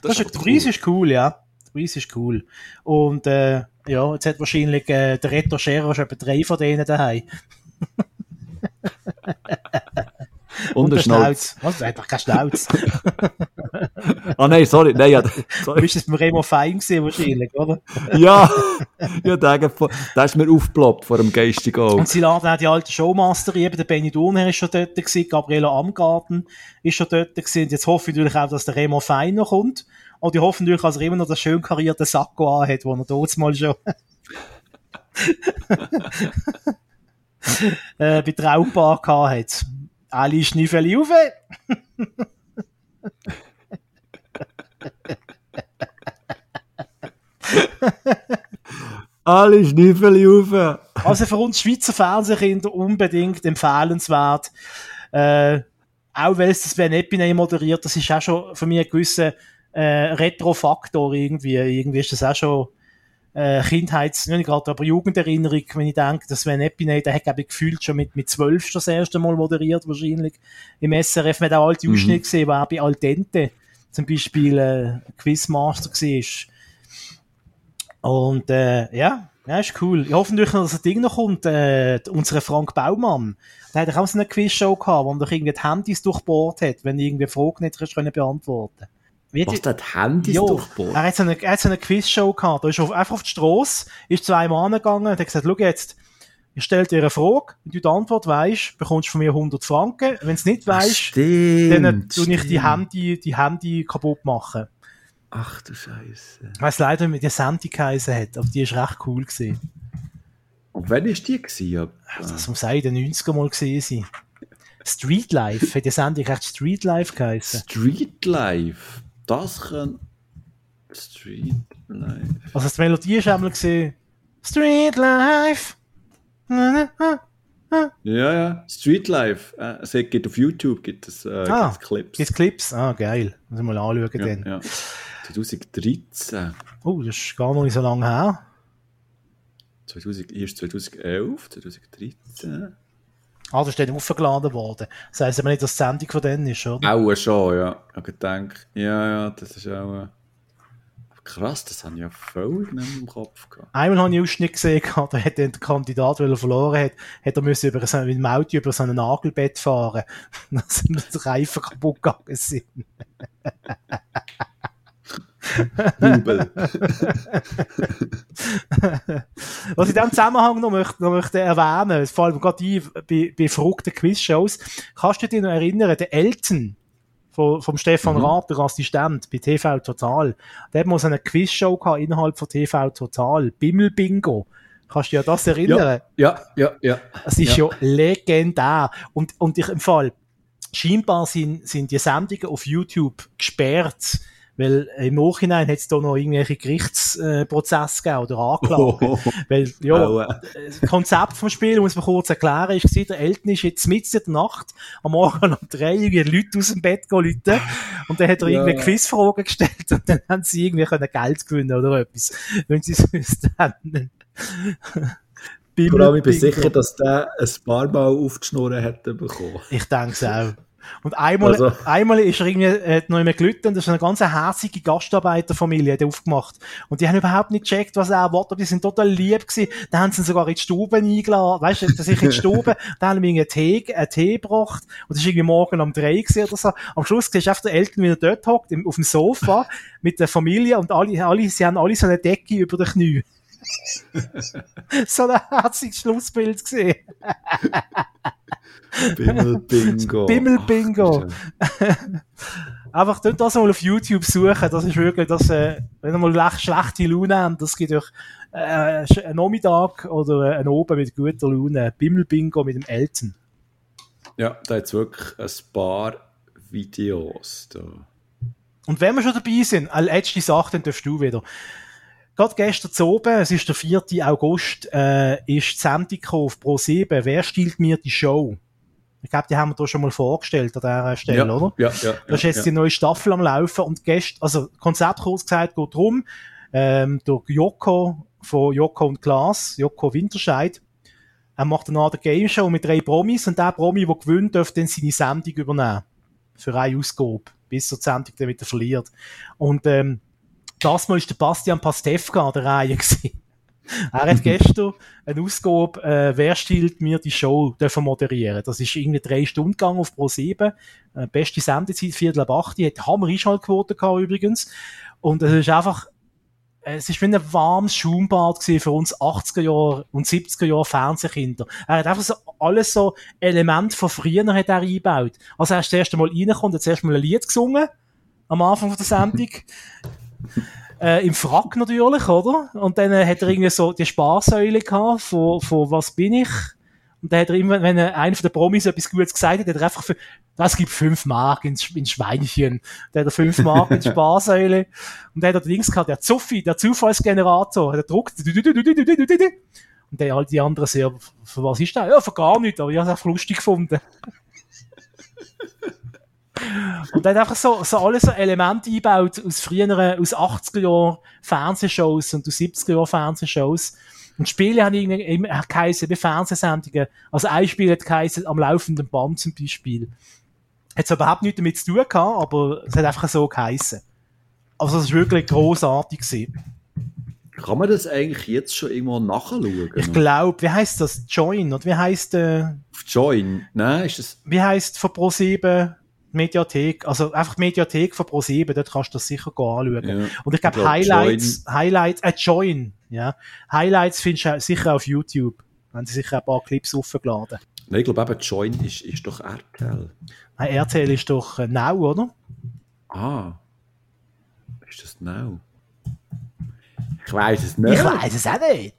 Das ist, aber der Preis ist cool, ja. Der Preis ist cool. Und äh, ja, jetzt hat wahrscheinlich äh, der Reto Scherer schon etwa drei von denen daheim. Und, der der Schnauz. Was? Er hat doch keinen Schnauz. Ah nein, sorry. Nein, ja, Du sorry. bist jetzt beim Remo Fein gewesen, wahrscheinlich, oder? ja. ja, der, der ist mir aufgeploppt vor dem geistigen Auge. Und sie laden auch die alten Showmaster, eben der Benny Durner ist schon dort gewesen, Gabriela Amgarten ist schon dort gewesen. Und jetzt hoffe ich natürlich auch, dass der Remo Fein noch kommt. Und ich hoffe natürlich, dass er immer noch den schön karierten Sakko anhat, den er dort mal schon äh, bei Traumbar gehabt hat. Alle Schniffeli rauf. Alle Schniffel rauf. Also für uns Schweizer Fernsehkinder unbedingt empfehlenswert. Äh, auch weil es das Ben Epinay moderiert, das ist auch schon für mich ein gewisser äh, Retro-Faktor irgendwie. Irgendwie ist das auch schon äh, Kindheits-, nicht gerade, aber Jugenderinnerung, wenn ich denke, dass Sven Epinay, der hat, glaube ich, gefühlt schon mit, mit zwölf das erste Mal moderiert, wahrscheinlich, im SRF. Man hat auch alte Ausschnitte gesehen, wo er bei Aldente zum Beispiel äh, Quizmaster war. Und äh, ja, ja, ist cool. Ich hoffe natürlich, noch, dass ein Ding noch kommt. Äh, unser Frank Baumann, der hat auch so eine Quizshow gehabt, wo er irgendwie die Handys durchbohrt hat, wenn du irgendwie Fragen nicht beantworten Wie Was, Handys Jo, durchbohrt? Er hat so eine, er hat so eine Quizshow gehabt. Da ist er auf, einfach auf die Strasse, ist zweimal angegangen und hat gesagt, schau jetzt, ich stelle dir eine Frage, wenn du die Antwort weisst, bekommst du von mir 100 Franken. Wenn du es nicht weisst, Stimmt. dann tu ich die. Handy, die Handy kaputt machen. Ach du Scheiße. Ich weiss leider, wie die Sandy geheißen hat, aber die ist recht cool gewesen. Und wann war die? Gewesen? Das muss auch in den 90er mal gesehen sein. Street Life, hat die Sendung echt Street Life geheißen? Street Life. Das kann. Street Life. Also die Melodie ist einmal gesehen. Street Life. Na, na, na, na. Ja, ja. Street Life. Äh, es gibt auf YouTube gibt es, äh, Ah, gibt's Clips. Gibt's Clips? Ah, geil. Muss ich mal anschauen ja, dann. ja. 2013. Oh, das ist gar noch nicht so lange her. 2000, hier ist 2011, 2013. Ah, das ist dann aufgeladen worden. Das heisst aber nicht, dass die Sendung von denen ist, oder? Auch schon, ja. Ich gedacht, ja, ja, das ist auch. Äh, krass, das habe ich ja völlig nicht mehr im Kopf gehabt. Einmal habe ich einen Ausschnitt gesehen, da hat der Kandidat, weil er verloren hat, hat er müssen über so, mit dem Auto über so ein Nagelbett fahren. Dann sind die Reifen kaputt gegangen. Jubel. Was ich in diesem Zusammenhang noch möchte, noch möchte erwähnen, vor allem gerade die bei, bei verrückten Quizshows, kannst du dich noch erinnern, der Elton, vom, vom Stefan Mhm. Rath, der Assistent bei TV Total. Der hat mal so eine Quizshow gehabt innerhalb von TV Total. Bimmel Bingo. Kannst du dir an das erinnern? Ja, ja, ja. Es ist ja, legendär. Und, und ich im Fall, scheinbar sind, sind die Sendungen auf YouTube gesperrt. Weil im Nachhinein hat es da noch irgendwelche Gerichtsprozesse gegeben oder Anklagen. Weil, ja, Aua. das Konzept vom Spiel, muss man kurz erklären, ist gewesen, der Eltern ist jetzt mitten in der Nacht, am Morgen um drei, irgendwie Leute aus dem Bett gehen, Leute, und dann hat er Ja. irgendwie Quizfragen gestellt und dann haben sie irgendwie können Geld gewinnen oder etwas, wenn sie es wüssten. Vor allem, ich bin sicher, dass der ein paar Mal auf die Schnur hätte bekommen. Ich denke es auch. Und einmal, Also- einmal ist er irgendwie, äh, noch immer gelitten und das ist eine ganz herzige Gastarbeiterfamilie, hat aufgemacht. Und die haben überhaupt nicht gecheckt, was er wollte, aber die sind total lieb gewesen. Da haben sie ihn sogar in die Stube eingeladen, weißt du, dass ich in die Stube, da haben wir einen Tee, einen Tee gebracht und das ist irgendwie morgen um drei gewesen oder so. Am Schluss siehst du einfach den Eltern, wie er dort hockt, auf dem Sofa, mit der Familie und alle, alle, sie haben alle so eine Decke über den Knie. so ein herziges Schlussbild gesehen. Bimmel Bingo. Bimmel Bingo. Ach, Einfach dort das mal auf YouTube suchen, das ist wirklich, das, äh, wenn ihr mal lech- schlechte Laune habt, das gibt euch äh, einen Nachmittag oder einen Oben mit guter Laune. Bimmel Bingo mit dem Elton. Ja, da hat wirklich ein paar Videos. Da. Und wenn wir schon dabei sind, eine letzte Sache, dann darfst du wieder. Gerade gestern zu oben, es ist der 4. August, äh, ist die Sendung auf Pro7. Wer stiehlt mir die Show? Ich glaube, die haben wir da schon mal vorgestellt an dieser Stelle, ja, oder? Ja, ja. Da ist jetzt ja, die neue Staffel am Laufen und gest, also Konzept kurz gesagt geht darum, ähm, der Joko von Joko und Klaas, Joko Winterscheid, er macht eine Art Game Show mit drei Promis und der Promi, der gewinnt, darf dann seine Sendung übernehmen. Für eine Ausgabe, bis er die Sendung dann wieder verliert. Und ähm, das Mal ist der Bastian Pastewka an der Reihe gewesen. Er hat gestern eine Ausgabe, äh, wer stiehlt mir die Show, dürfen moderieren. Das ist irgendwie drei Stunden gegangen auf Pro 7. Äh, beste Sendezeit, Viertel ab 8. Die hat Hammer Einschaltquote gehabt übrigens. Und es ist einfach, es ist wie ein warmes Schaumbad für uns 80er Jahre und 70er Jahre Fernsehkinder. Er hat einfach so alles so Elemente von früher hat er eingebaut. Also er ist das erste Mal reingekommen, hat zuerst mal ein Lied gesungen. Am Anfang der Sendung. Äh, Im Frack natürlich, oder? Und dann äh, hat er irgendwie so die Sparsäule gehabt von, von was bin ich? Und dann hat er immer, wenn er einer von den Promis etwas Gutes gesagt hat, hat er einfach für, das gibt fünf Mark ins, ins Schweinchen. Dann hat er fünf Mark ins Sparsäule. Und dann hat er Dings gehabt, der Zuffi, der Zufallsgenerator, hat er druckt. Und dann halt die anderen sehr, für was ist das? Ja, für gar nichts, aber ich habe es einfach lustig gefunden. Und dann hat einfach so, so alles so Elemente eingebaut aus früheren, aus 80er Jahren Fernsehshows und aus 70er Jahren Fernsehshows. Und Spiele haben irgendwie immer geheißen, wie Fernsehsendungen. Also ein Spiel hat geheißen, am laufenden Band zum Beispiel. Hat zwar überhaupt nichts damit zu tun gehabt, aber es hat einfach so geheißen. Also es war wirklich grossartig gewesen. Kann man das eigentlich jetzt schon irgendwo nachschauen? Ich glaube, wie heißt das? Join, oder wie heißt, äh, Join? Nein, ist das... wie heißt von Pro7 Mediathek? Also einfach Mediathek von Pro7, dort kannst du das sicher anschauen. Ja. Und ich glaube, glaub, Highlights, Highlights, äh, Join, ja. Highlights findest du sicher auf YouTube. Haben sie sicher ein paar Clips aufgeladen. Nein, ich glaube eben, Join ist, ist doch RTL. Nein, RTL ist doch äh, Now, oder? Ah. Ist das Now? Ich weiß es nicht. Ich weiß es auch nicht.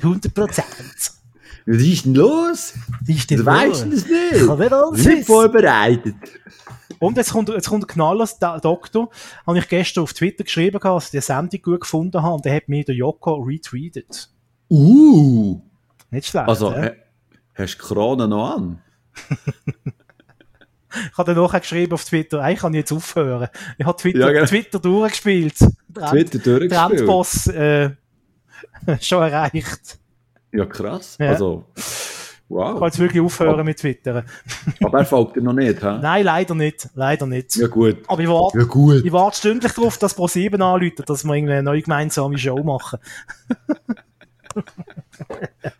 100 Prozent. Was ist denn los? Ist Du denn weißt wahr? es Ich nicht. kann nicht Nicht vorbereitet. Und jetzt kommt, jetzt kommt der Knaller, der Doktor. Habe ich gestern auf Twitter geschrieben, dass ich die Sendung gut gefunden habe und der hat mir der Joko retweetet. Uh. Nicht schlecht. Also, hä- hast du Krone noch an? Ich habe dann nachher geschrieben auf Twitter, eigentlich kann ich jetzt aufhören. Ich habe Twitter, Ja, genau. Twitter durchgespielt. Der Twitter durchgespielt. Der Endboss äh, schon erreicht. Ja, krass. Ja. Also, Ich kann wow. jetzt wirklich aufhören mit Twittern. Aber er folgt dir noch nicht, hä? Nein, leider nicht. Leider nicht. Ja, gut. Aber ich warte, Ja, gut. ich warte stündlich darauf, dass Pro7 anruft, dass wir irgendwie eine neue gemeinsame Show machen.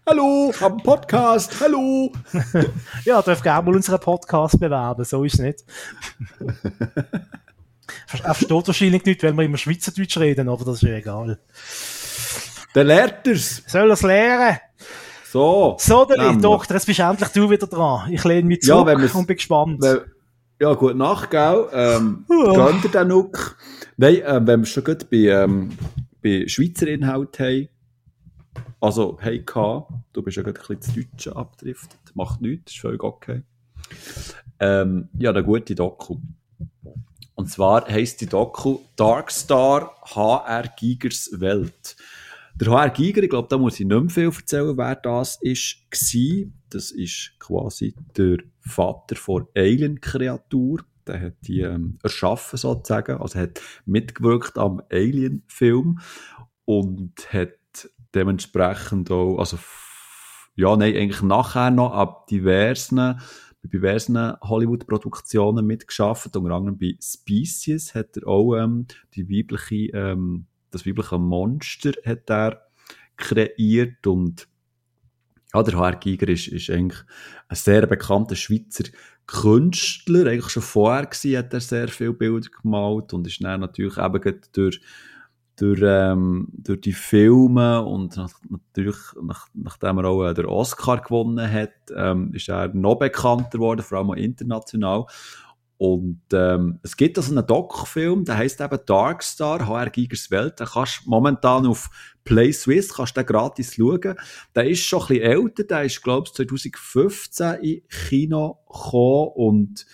Hallo, ich habe einen Podcast. Hallo. Ja, darf gerne mal unseren Podcast bewerben, so ist es nicht. er versteht wahrscheinlich nicht, weil wir immer Schweizerdeutsch reden, aber das ist ja egal. Der lernt er's. Soll er es lernen? So. So, Nämlich. Doktor, jetzt bist endlich du wieder dran. Ich lehne mich Ja, zurück wir's- und bin gespannt. Wenn- Ja, gute Nacht, gell? Ähm, Gönnt ihr den noch? Nein, äh, wenn wir schon gut bei, ähm, bei Schweizer Inhalt haben, also, hey K, du bist ja gerade ein bisschen zu Deutsch abgedriftet, macht nichts, ist völlig okay. Ähm, ja, eine gute Doku. Und zwar heisst die Doku Darkstar HR Gigers Welt. Der HR Giger, ich glaube, da muss ich nicht mehr viel erzählen, wer das war. Das ist quasi der Vater von Alien-Kreatur. Der hat die ähm, erschaffen, sozusagen. Also hat mitgewirkt am Alien-Film und hat dementsprechend auch, also, ja, nein, eigentlich nachher noch ab diversen, bei diversen Hollywood-Produktionen mitgeschafft. Unter anderem bei Species hat er auch ähm, die weibliche, ähm, das weibliche Monster hat er kreiert und ja, der HR Giger ist, ist eigentlich ein sehr bekannter Schweizer Künstler. Eigentlich schon vorher gewesen, hat er sehr viele Bilder gemalt und ist dann natürlich eben durch, durch, ähm, durch die Filme und nach, natürlich, nach, nachdem er auch äh, den Oscar gewonnen hat, ähm, ist er noch bekannter geworden, vor allem international. Und ähm, es gibt also einen Doc-Film, der heißt eben Darkstar, HR Gigers Welt. Den kannst du momentan auf Play Swiss, kannst den gratis schauen. Der ist schon ein bisschen älter, der ist, glaube ich, 2015 in Kino gekommen und,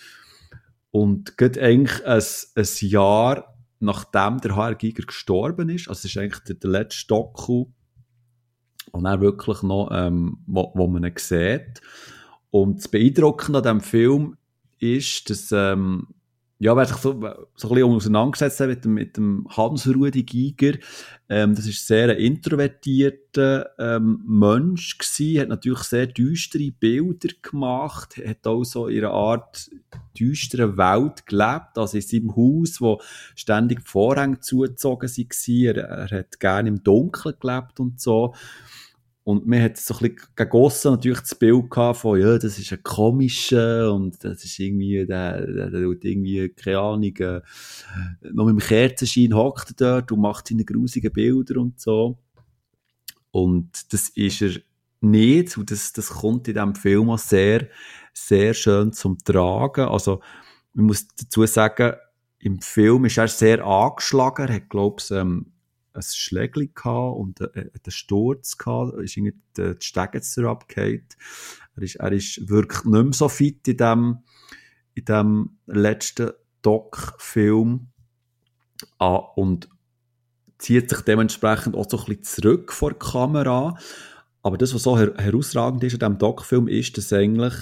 und geht eigentlich ein, ein Jahr, nachdem der HR Giger gestorben ist. Also es ist eigentlich der, der letzte Doku, und er wirklich noch, ähm, wo, wo man ihn sieht. Und das Beeindruckende an diesem Film ist, dass, ähm, ja, wer sich so, so ein bisschen auseinandergesetzt hat mit dem, mit dem Hans-Rudi Giger, ähm, das ist sehr ein introvertierter ähm, Mensch gewesen, hat natürlich sehr düstere Bilder gemacht, hat auch so in einer Art düsteren Welt gelebt, also in seinem Haus, wo ständig Vorhänge zugezogen waren, er, er hat gerne im Dunkeln gelebt und so. Und mir hat so ein bisschen gegossen natürlich das Bild gehabt von, ja, das ist ein komischer und das ist irgendwie, der, der, der irgendwie, keine Ahnung, äh, noch mit dem Kerzenschein hockt er dort und macht seine grusigen Bilder und so. Und das ist er nicht und das, das kommt in diesem Film auch sehr, sehr schön zum Tragen. Also, man muss dazu sagen, im Film ist er sehr angeschlagen, er hat, glaube ich, ähm, ein Schlägli und einen Sturz gehabt, ist irgendwie die Stegenzer abgefallen. Er ist, er ist wirklich nicht mehr so fit in dem, in dem letzten Doc-Film. Ah, und zieht sich dementsprechend auch so ein bisschen zurück vor der Kamera. Aber das, was so her herausragend ist an diesem Doc-Film, ist, dass eigentlich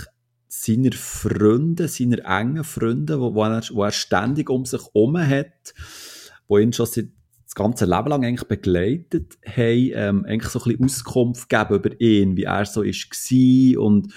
seine Freunde, seine engen Freunde, wo, wo, er, er ständig um sich herum hat, wo ihn schon seit ganze Leben lang eigentlich begleitet haben, ähm, eigentlich so ein bisschen Auskunft geben über ihn, wie er so ist und,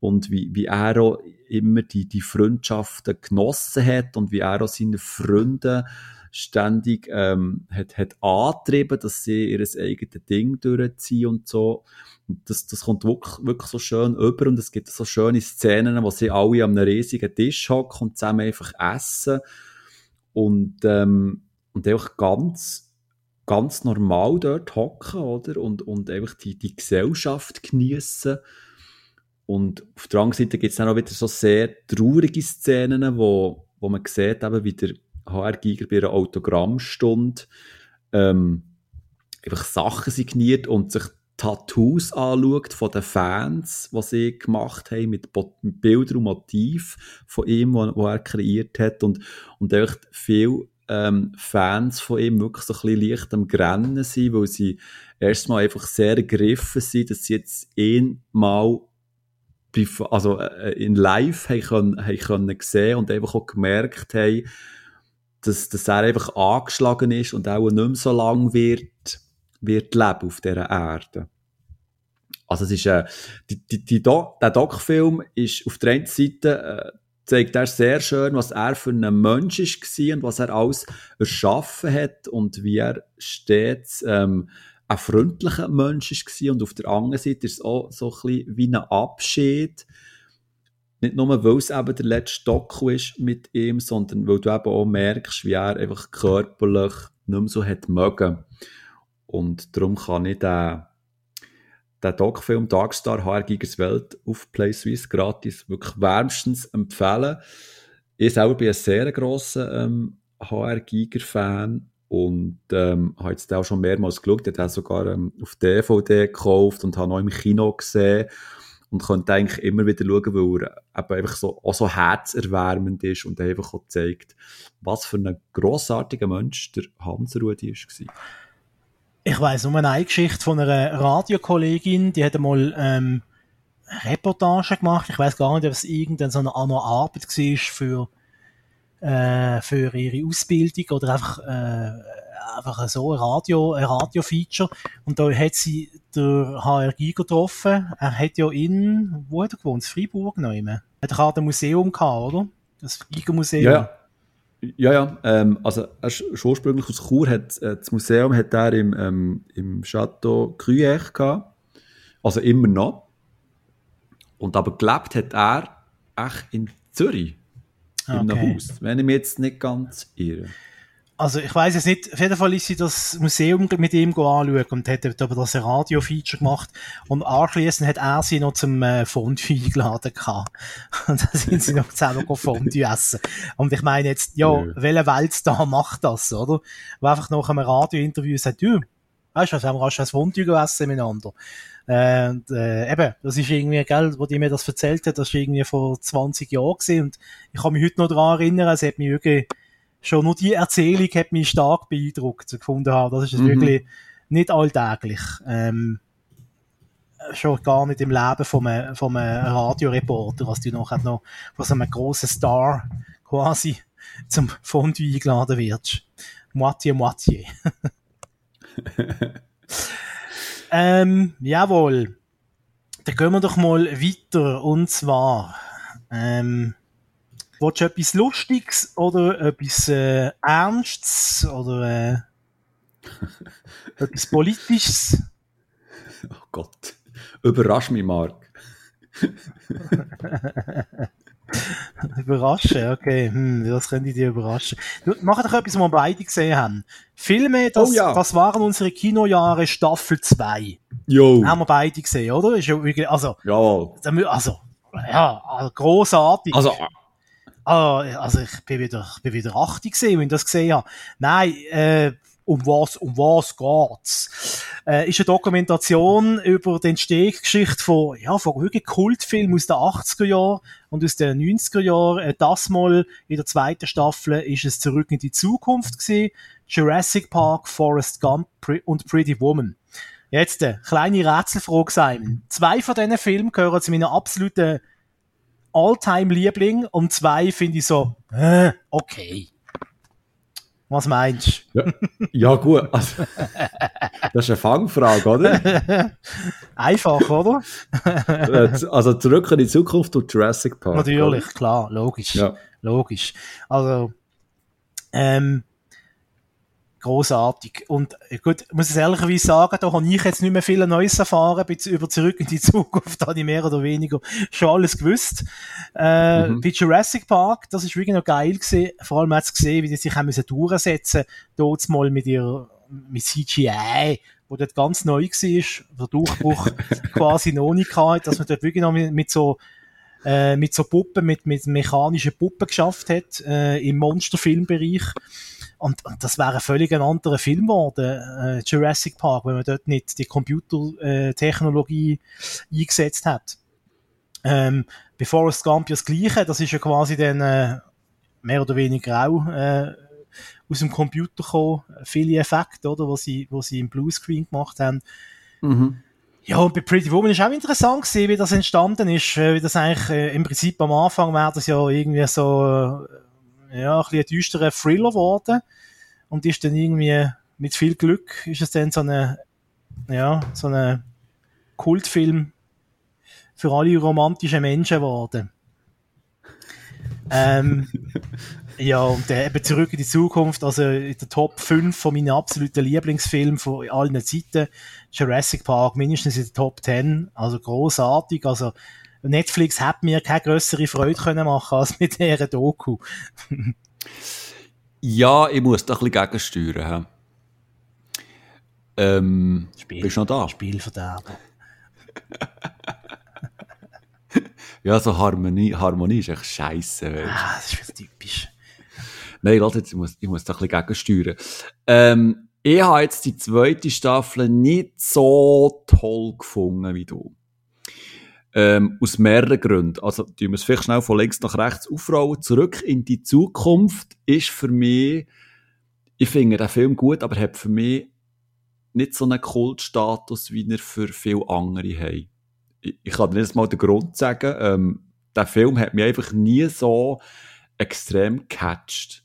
und wie, wie er auch immer die, die Freundschaften genossen hat und wie er auch seine Freunde ständig ähm, hat, hat angetrieben, dass sie ihr eigenes Ding durchziehen und so. Und das, das kommt wirklich, wirklich so schön über und es gibt so schöne Szenen, wo sie alle an einem riesigen Tisch hocken und zusammen einfach essen und ähm, und einfach ganz, ganz normal dort hocken, oder? Und, und einfach die, die Gesellschaft genießen. Und auf der anderen Seite gibt es dann auch wieder so sehr traurige Szenen, wo, wo man sieht, eben wie der HR Giger bei einer Autogrammstunde ähm, einfach Sachen signiert und sich Tattoos anschaut von den Fans, die sie gemacht haben, mit, Bildern und Motiven von ihm, die er kreiert hat und, und echt viel ähm, Fans von ihm wirklich so ein bisschen leicht am Grennen sind, weil sie erstmal einfach sehr ergriffen sind, dass sie jetzt ihn mal also äh, in live haben können, haben können sehen und einfach auch gemerkt haben, dass, dass er einfach angeschlagen ist und auch nicht mehr so lange wird, wird leben auf dieser Erde. Also es ist, äh, die, die, die Do der Doc-Film ist auf der einen Seite äh, zeigt er sehr schön, was er für ein Mensch war und was er alles erschaffen hat und wie er stets ähm, ein freundlicher Mensch war. Und auf der anderen Seite ist es auch so ein bisschen wie ein Abschied. Nicht nur, weil es eben der letzte Doku ist mit ihm, sondern weil du eben auch merkst, wie er einfach körperlich nicht mehr so hat mögen. Und darum kann ich den der Doc-Film Darkstar HR Gigers Welt auf Play Swiss gratis wirklich wärmstens empfehlen. ich selber bin ein sehr grosser ähm, HR-Giger-Fan und ähm, habe jetzt auch schon mehrmals geschaut. Ich habe sogar ähm, auf DVD gekauft und habe noch im Kino gesehen und könnte eigentlich immer wieder schauen, weil er eben einfach so, auch so herzerwärmend ist und einfach auch zeigt, was für ein grossartiger Mensch der Hans Rudi war. Ich weiss nur eine Geschichte von einer Radiokollegin, die hat einmal ähm, Reportage gemacht. Ich weiß gar nicht, ob es irgendeine so eine andere Arbeit war für, äh, für ihre Ausbildung oder einfach, äh, einfach so ein Radio, ein Radio-Feature. Und da hat sie der HR Giger getroffen. Er hat ja in, wo hat er gewohnt? Freiburg noch immer. Hat er gerade ein Museum gehabt, oder? Das Giger-Museum. Ja. Ja, ja. Ähm, also er ist ursprünglich aus Chur. Hat, äh, das Museum hat er im, ähm, im Château Gruyère gehabt. Also immer noch. Und aber gelebt hat er echt in Zürich. In Okay. einem Haus. Wenn ich mich jetzt nicht ganz irre. Also ich weiß es nicht, auf jeden Fall ist sie das Museum mit ihm anschauen und hat aber das Radio-Feature gemacht und anschliessend hat er sie noch zum äh, Fondue eingeladen gehabt. Und dann sind sie noch zusammen Fondue essen. Und ich meine jetzt, ja, Nö. welcher Weltstar macht das, oder? Wo einfach nach einem Radio-Interview sagt, du, weißt du was, haben wir auch schon ein Fondue gegessen miteinander. Äh, und, äh, eben, das ist irgendwie, gell, wo die mir das erzählt hat, das ist irgendwie vor 20 Jahren gewesen und ich kann mich heute noch daran erinnern, es hat mich wirklich schon nur die Erzählung hat mich stark beeindruckt, gefunden habe. Das ist Mhm. wirklich nicht alltäglich. Ähm, schon gar nicht im Leben von einem, von einem Radioreporter, was du noch, noch von so einem grossen Star quasi zum Fondue eingeladen wirst. Moitié, moitié. ähm, jawohl. Dann gehen wir doch mal weiter. Und zwar, ähm, Willst du etwas Lustiges oder etwas äh, Ernstes oder äh, etwas Politisches? Oh Gott. Überrasch mich, Marc. Überraschen, okay. Hm, das könnte ich dir überraschen. Du, mach doch etwas, was wir beide gesehen haben. Filme, das, Oh ja. das waren unsere Kinojahre Staffel 2. Jo. Haben wir beide gesehen, oder? Ist ja wirklich, also, mü- also, ja, also großartig. Also, Ah, also ich bin wieder, ich bin wieder 80 gesehen, wenn ich das gesehen habe. Nein, äh, um was, um was geht's? Äh, ist eine Dokumentation über die Entstehungsgeschichte von, ja, von wirklich Kultfilmen aus den 80er Jahren und aus den 90er Jahren. Äh, das mal in der zweiten Staffel ist es zurück in die Zukunft gewesen. Jurassic Park, Forrest Gump und Pretty Woman. Jetzt, äh, kleine Rätselfrage, Simon. Zwei von diesen Filmen gehören zu meinen absoluten All-Time-Liebling und zwei finde ich so, äh, okay. Was meinst ja, ja gut. Also, das ist eine Fangfrage, oder? du? Einfach, oder? Äh, also zurück in die Zukunft und Jurassic Park. Natürlich, klar, logisch. Ja. Logisch. Also, ähm, großartig. Und äh, gut, ich muss es ehrlicherweise sagen, da habe ich jetzt nicht mehr viel Neues erfahren, bez- über zurück in die Zukunft, da habe ich mehr oder weniger schon alles gewusst. Äh, Mhm. Bei Jurassic Park, das ist wirklich noch geil gewesen, vor allem hat es gesehen, wie die sich haben müssen durchsetzen, dort mal mit ihr, mit CGI, wo dort ganz neu war, der Durchbruch quasi noch nicht hatte, dass man dort wirklich noch mit, mit so äh, mit so Puppen, mit, mit mechanischen Puppen geschafft hat, äh, im Monsterfilmbereich. Und, und das wäre ein völlig ein anderer Film geworden, äh, Jurassic Park, wenn man dort nicht die Computertechnologie äh, eingesetzt hat. Ähm, bei Forrest Gump ja das Gleiche, das ist ja quasi dann äh, mehr oder weniger auch äh, aus dem Computer gekommen, viele Effekte, oder, wo sie, wo sie im Bluescreen gemacht haben. Mhm. Ja, und bei Pretty Woman ist auch interessant gewesen, wie das entstanden ist, äh, wie das eigentlich äh, im Prinzip am Anfang wäre das ja irgendwie so, äh, ja, ein bisschen ein düsterer Thriller geworden. Und ist dann irgendwie mit viel Glück ist es dann so eine, ja, so eine Kultfilm für alle romantischen Menschen geworden. Ähm, ja, und äh, eben zurück in die Zukunft, also in der Top 5 von meinen absoluten Lieblingsfilmen von allen Zeiten, Jurassic Park mindestens in der Top 10, also großartig, also Netflix hat mir keine größere Freude können machen als mit dieser Doku. Ja, ich muss da ein bisschen gegensteuern. Ähm, Spiel. bist du noch da? Spielverderber. Ja, so Harmonie, Harmonie ist echt scheiße. Ah, das ist wieder typisch. Nein, warte, ich muss, ich muss da ein bisschen gegensteuern. Ähm, ich habe jetzt die zweite Staffel nicht so toll gefunden wie du. Ähm, aus mehreren Gründen. Also, tun wir es vielleicht schnell von links nach rechts aufrollen. Zurück in die Zukunft ist für mich, ich finde den Film gut, aber hat für mich nicht so einen Kultstatus, wie er für viele andere haben. Ich, ich kann dir jetzt mal den Grund sagen, ähm, der Film hat mich einfach nie so extrem gecatcht.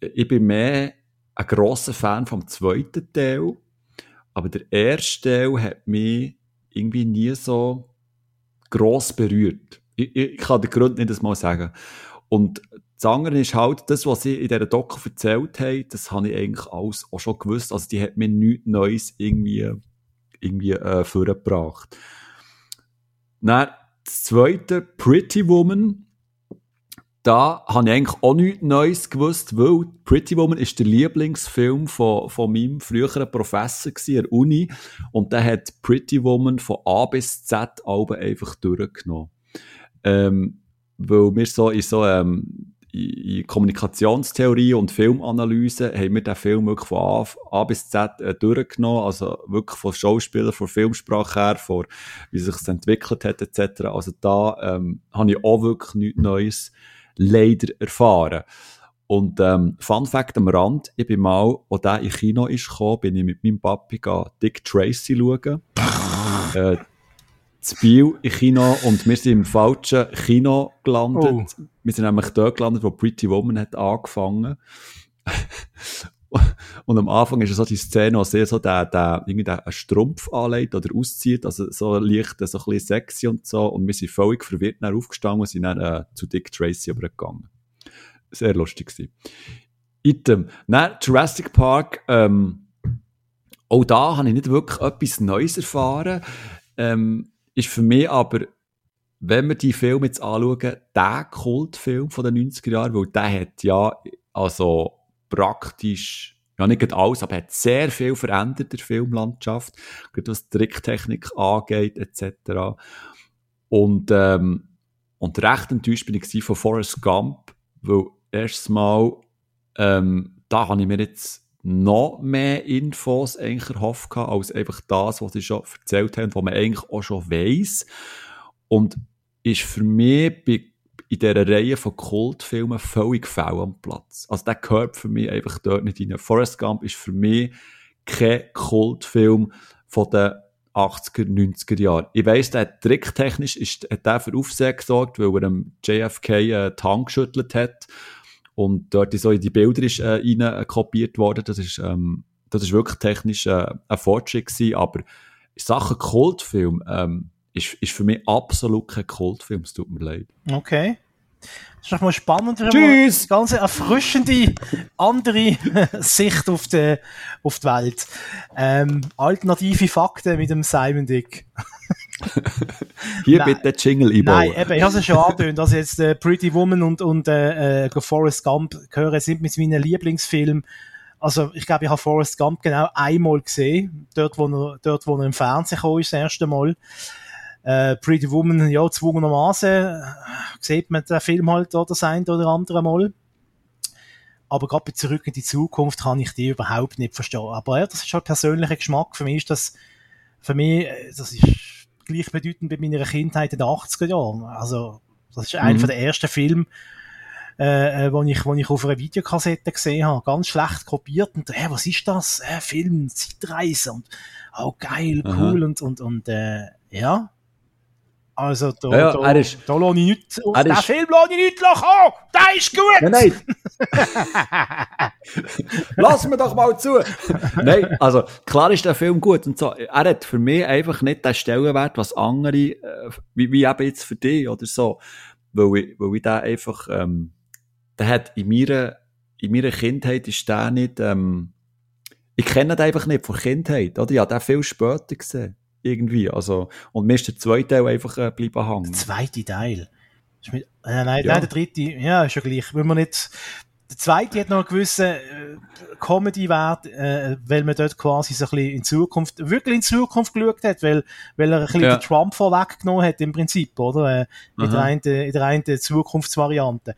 Ich bin mehr ein grosser Fan vom zweiten Teil, aber der erste Teil hat mich irgendwie nie so gross berührt. Ich, ich, kann den Grund nicht einmal sagen. Und das andere ist halt, das, was sie in dieser Doku erzählt haben, das habe ich eigentlich alles auch schon gewusst. Also die hat mir nichts Neues irgendwie, irgendwie äh, vorgebracht. Dann das zweite, Pretty Woman, da habe ich eigentlich auch nichts Neues gewusst, weil Pretty Woman ist der Lieblingsfilm von, von meinem früheren Professor an der Uni und der hat Pretty Woman von A bis Z Alben einfach durchgenommen. Ähm, weil wir so in so ähm, in Kommunikationstheorie und Filmanalyse haben wir den Film wirklich von A, A bis Z äh, durchgenommen, also wirklich von Schauspielern, von Filmsprache her, von wie sich entwickelt hat etc. Also da ähm, habe ich auch wirklich nichts Neues leider erfahren. Und ähm, Fun Fact am Rand, ich bin mal, als der in Kino ist gekommen, bin ich mit meinem Papi Dick Tracy schauen. äh, zu Biel im Kino und wir sind im falschen Kino gelandet. Oh. Wir sind nämlich dort gelandet, wo Pretty Woman hat angefangen. und am Anfang ist so die Szene, wo sehr so der, der, irgendwie der einen Strumpf anlegt oder auszieht, also so leicht, so ein bisschen sexy und so. Und wir sind völlig verwirrt dann aufgestanden und sind dann äh, zu Dick Tracy übergegangen. Sehr lustig gewesen. Item. Dann Jurassic Park, ähm, auch da habe ich nicht wirklich etwas Neues erfahren. Ähm, ist für mich aber, wenn wir die Filme jetzt anschauen, der Kultfilm von den 90er Jahren, weil der hat ja, also praktisch, ja nicht alles, aber hat sehr viel verändert in der Filmlandschaft, gerade was Tricktechnik angeht, etc. Und, ähm, und recht enttäuscht bin ich von Forrest Gump, weil erstes Mal, ähm, da habe ich mir jetzt noch mehr Infos eigentlich erhofft als einfach das, was sie schon erzählt haben, was man eigentlich auch schon weiss. Und ist für mich bei, in dieser Reihe von Kultfilmen völlig fehl am Platz. Also der gehört für mich einfach dort nicht rein. Forrest Gump ist für mich kein Kultfilm von den 80er, 90er Jahren. Ich weiss, der tricktechnisch ist, hat der für Aufsehen gesorgt, weil er dem JFK äh, die Hand geschüttelt hat und dort so in die Bilder ist, äh, rein äh, kopiert worden. Das ist, ähm, das ist wirklich technisch äh, ein Fortschritt gewesen, aber Sachen Kultfilm ähm, ist, ist für mich absolut kein Kultfilm. Es tut mir leid. Okay. Das ist doch mal spannend. Tschüss! Eine ganz erfrischende, andere Sicht auf die, auf die Welt. Ähm, alternative Fakten mit dem Simon Dick. Hier Nein. bitte Jingle einbauen. Nein, eben, ich habe es schon angedeutet, dass jetzt äh, Pretty Woman und, und äh, äh, Forrest Gump gehören, sind mit meinen Lieblingsfilmen. Also, ich glaube, ich habe Forrest Gump genau einmal gesehen. Dort, wo er, dort, wo er im Fernsehen kam, ist das erste Mal. Äh, Pretty Woman, ja, zwungenermaßen äh, sieht man den Film halt oder das ein oder andere Mal. Aber gerade bei Zurück in die Zukunft kann ich die überhaupt nicht verstehen. Aber ja, das ist halt persönlicher Geschmack. Für mich ist das, für mich, äh, das ist gleichbedeutend mit meiner Kindheit in den 80er Jahren. Also, das ist mhm. einer der ersten Filme, äh, äh, wo ich, wo ich auf einer Videokassette gesehen habe. Ganz schlecht kopiert und, äh, was ist das? Äh, Film, Zeitreise und, oh geil, cool Aha. und, und, und, äh, ja. Also, da, ja, da, er ist, da lasse ich nicht, auf den Film lasse ich nicht lachen. Der ist gut! Nein, nein. Lass mir doch mal zu. nein, also, klar ist der Film gut und so. Er hat für mich einfach nicht den Stellenwert, was andere, äh, wie, wie eben jetzt für dich oder so. Weil ich, weil ich den einfach, ähm, der hat in meiner, in meiner Kindheit ist der nicht, ähm, ich kenne den einfach nicht von Kindheit, oder? Ich habe den viel später gesehen irgendwie. Also, und mir ist der zweite Teil einfach äh, bleiben hängen. Der zweite Teil? Mit, äh, nein, ja. nein, der dritte, ja, ist ja gleich. Wenn man nicht, der zweite hat noch einen gewissen äh, Comedy-Wert, äh, weil man dort quasi so ein bisschen in Zukunft, wirklich in Zukunft geschaut hat, weil, weil er ein bisschen ja. den Trump vorweggenommen hat im Prinzip, oder? Äh, in, der einen, in der einen Zukunftsvariante.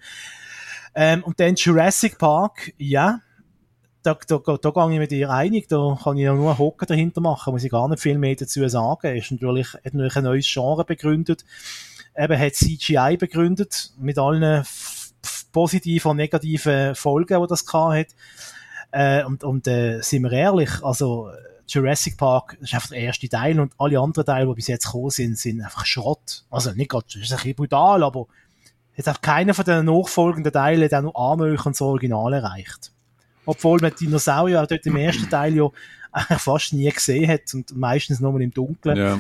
Ähm, und dann Jurassic Park, ja, da, da, da, da gehe ich mit dir einig, da kann ich ja nur einen Hocker dahinter machen, muss ich gar nicht viel mehr dazu sagen. Er ist natürlich, hat natürlich ein neues Genre begründet, eben hat CGI begründet, mit allen positiven und negativen Folgen, die das hat. Äh, und und äh, sind wir ehrlich, also Jurassic Park ist einfach der erste Teil und alle anderen Teile, die bis jetzt gekommen sind, sind einfach Schrott. Also nicht gerade, das ist ein bisschen brutal, aber jetzt hat keiner von den nachfolgenden Teilen dann noch annähernd das Original erreicht. Obwohl man Dinosaurier auch dort im ersten Teil ja fast nie gesehen hat und meistens nur im Dunkeln. Ja.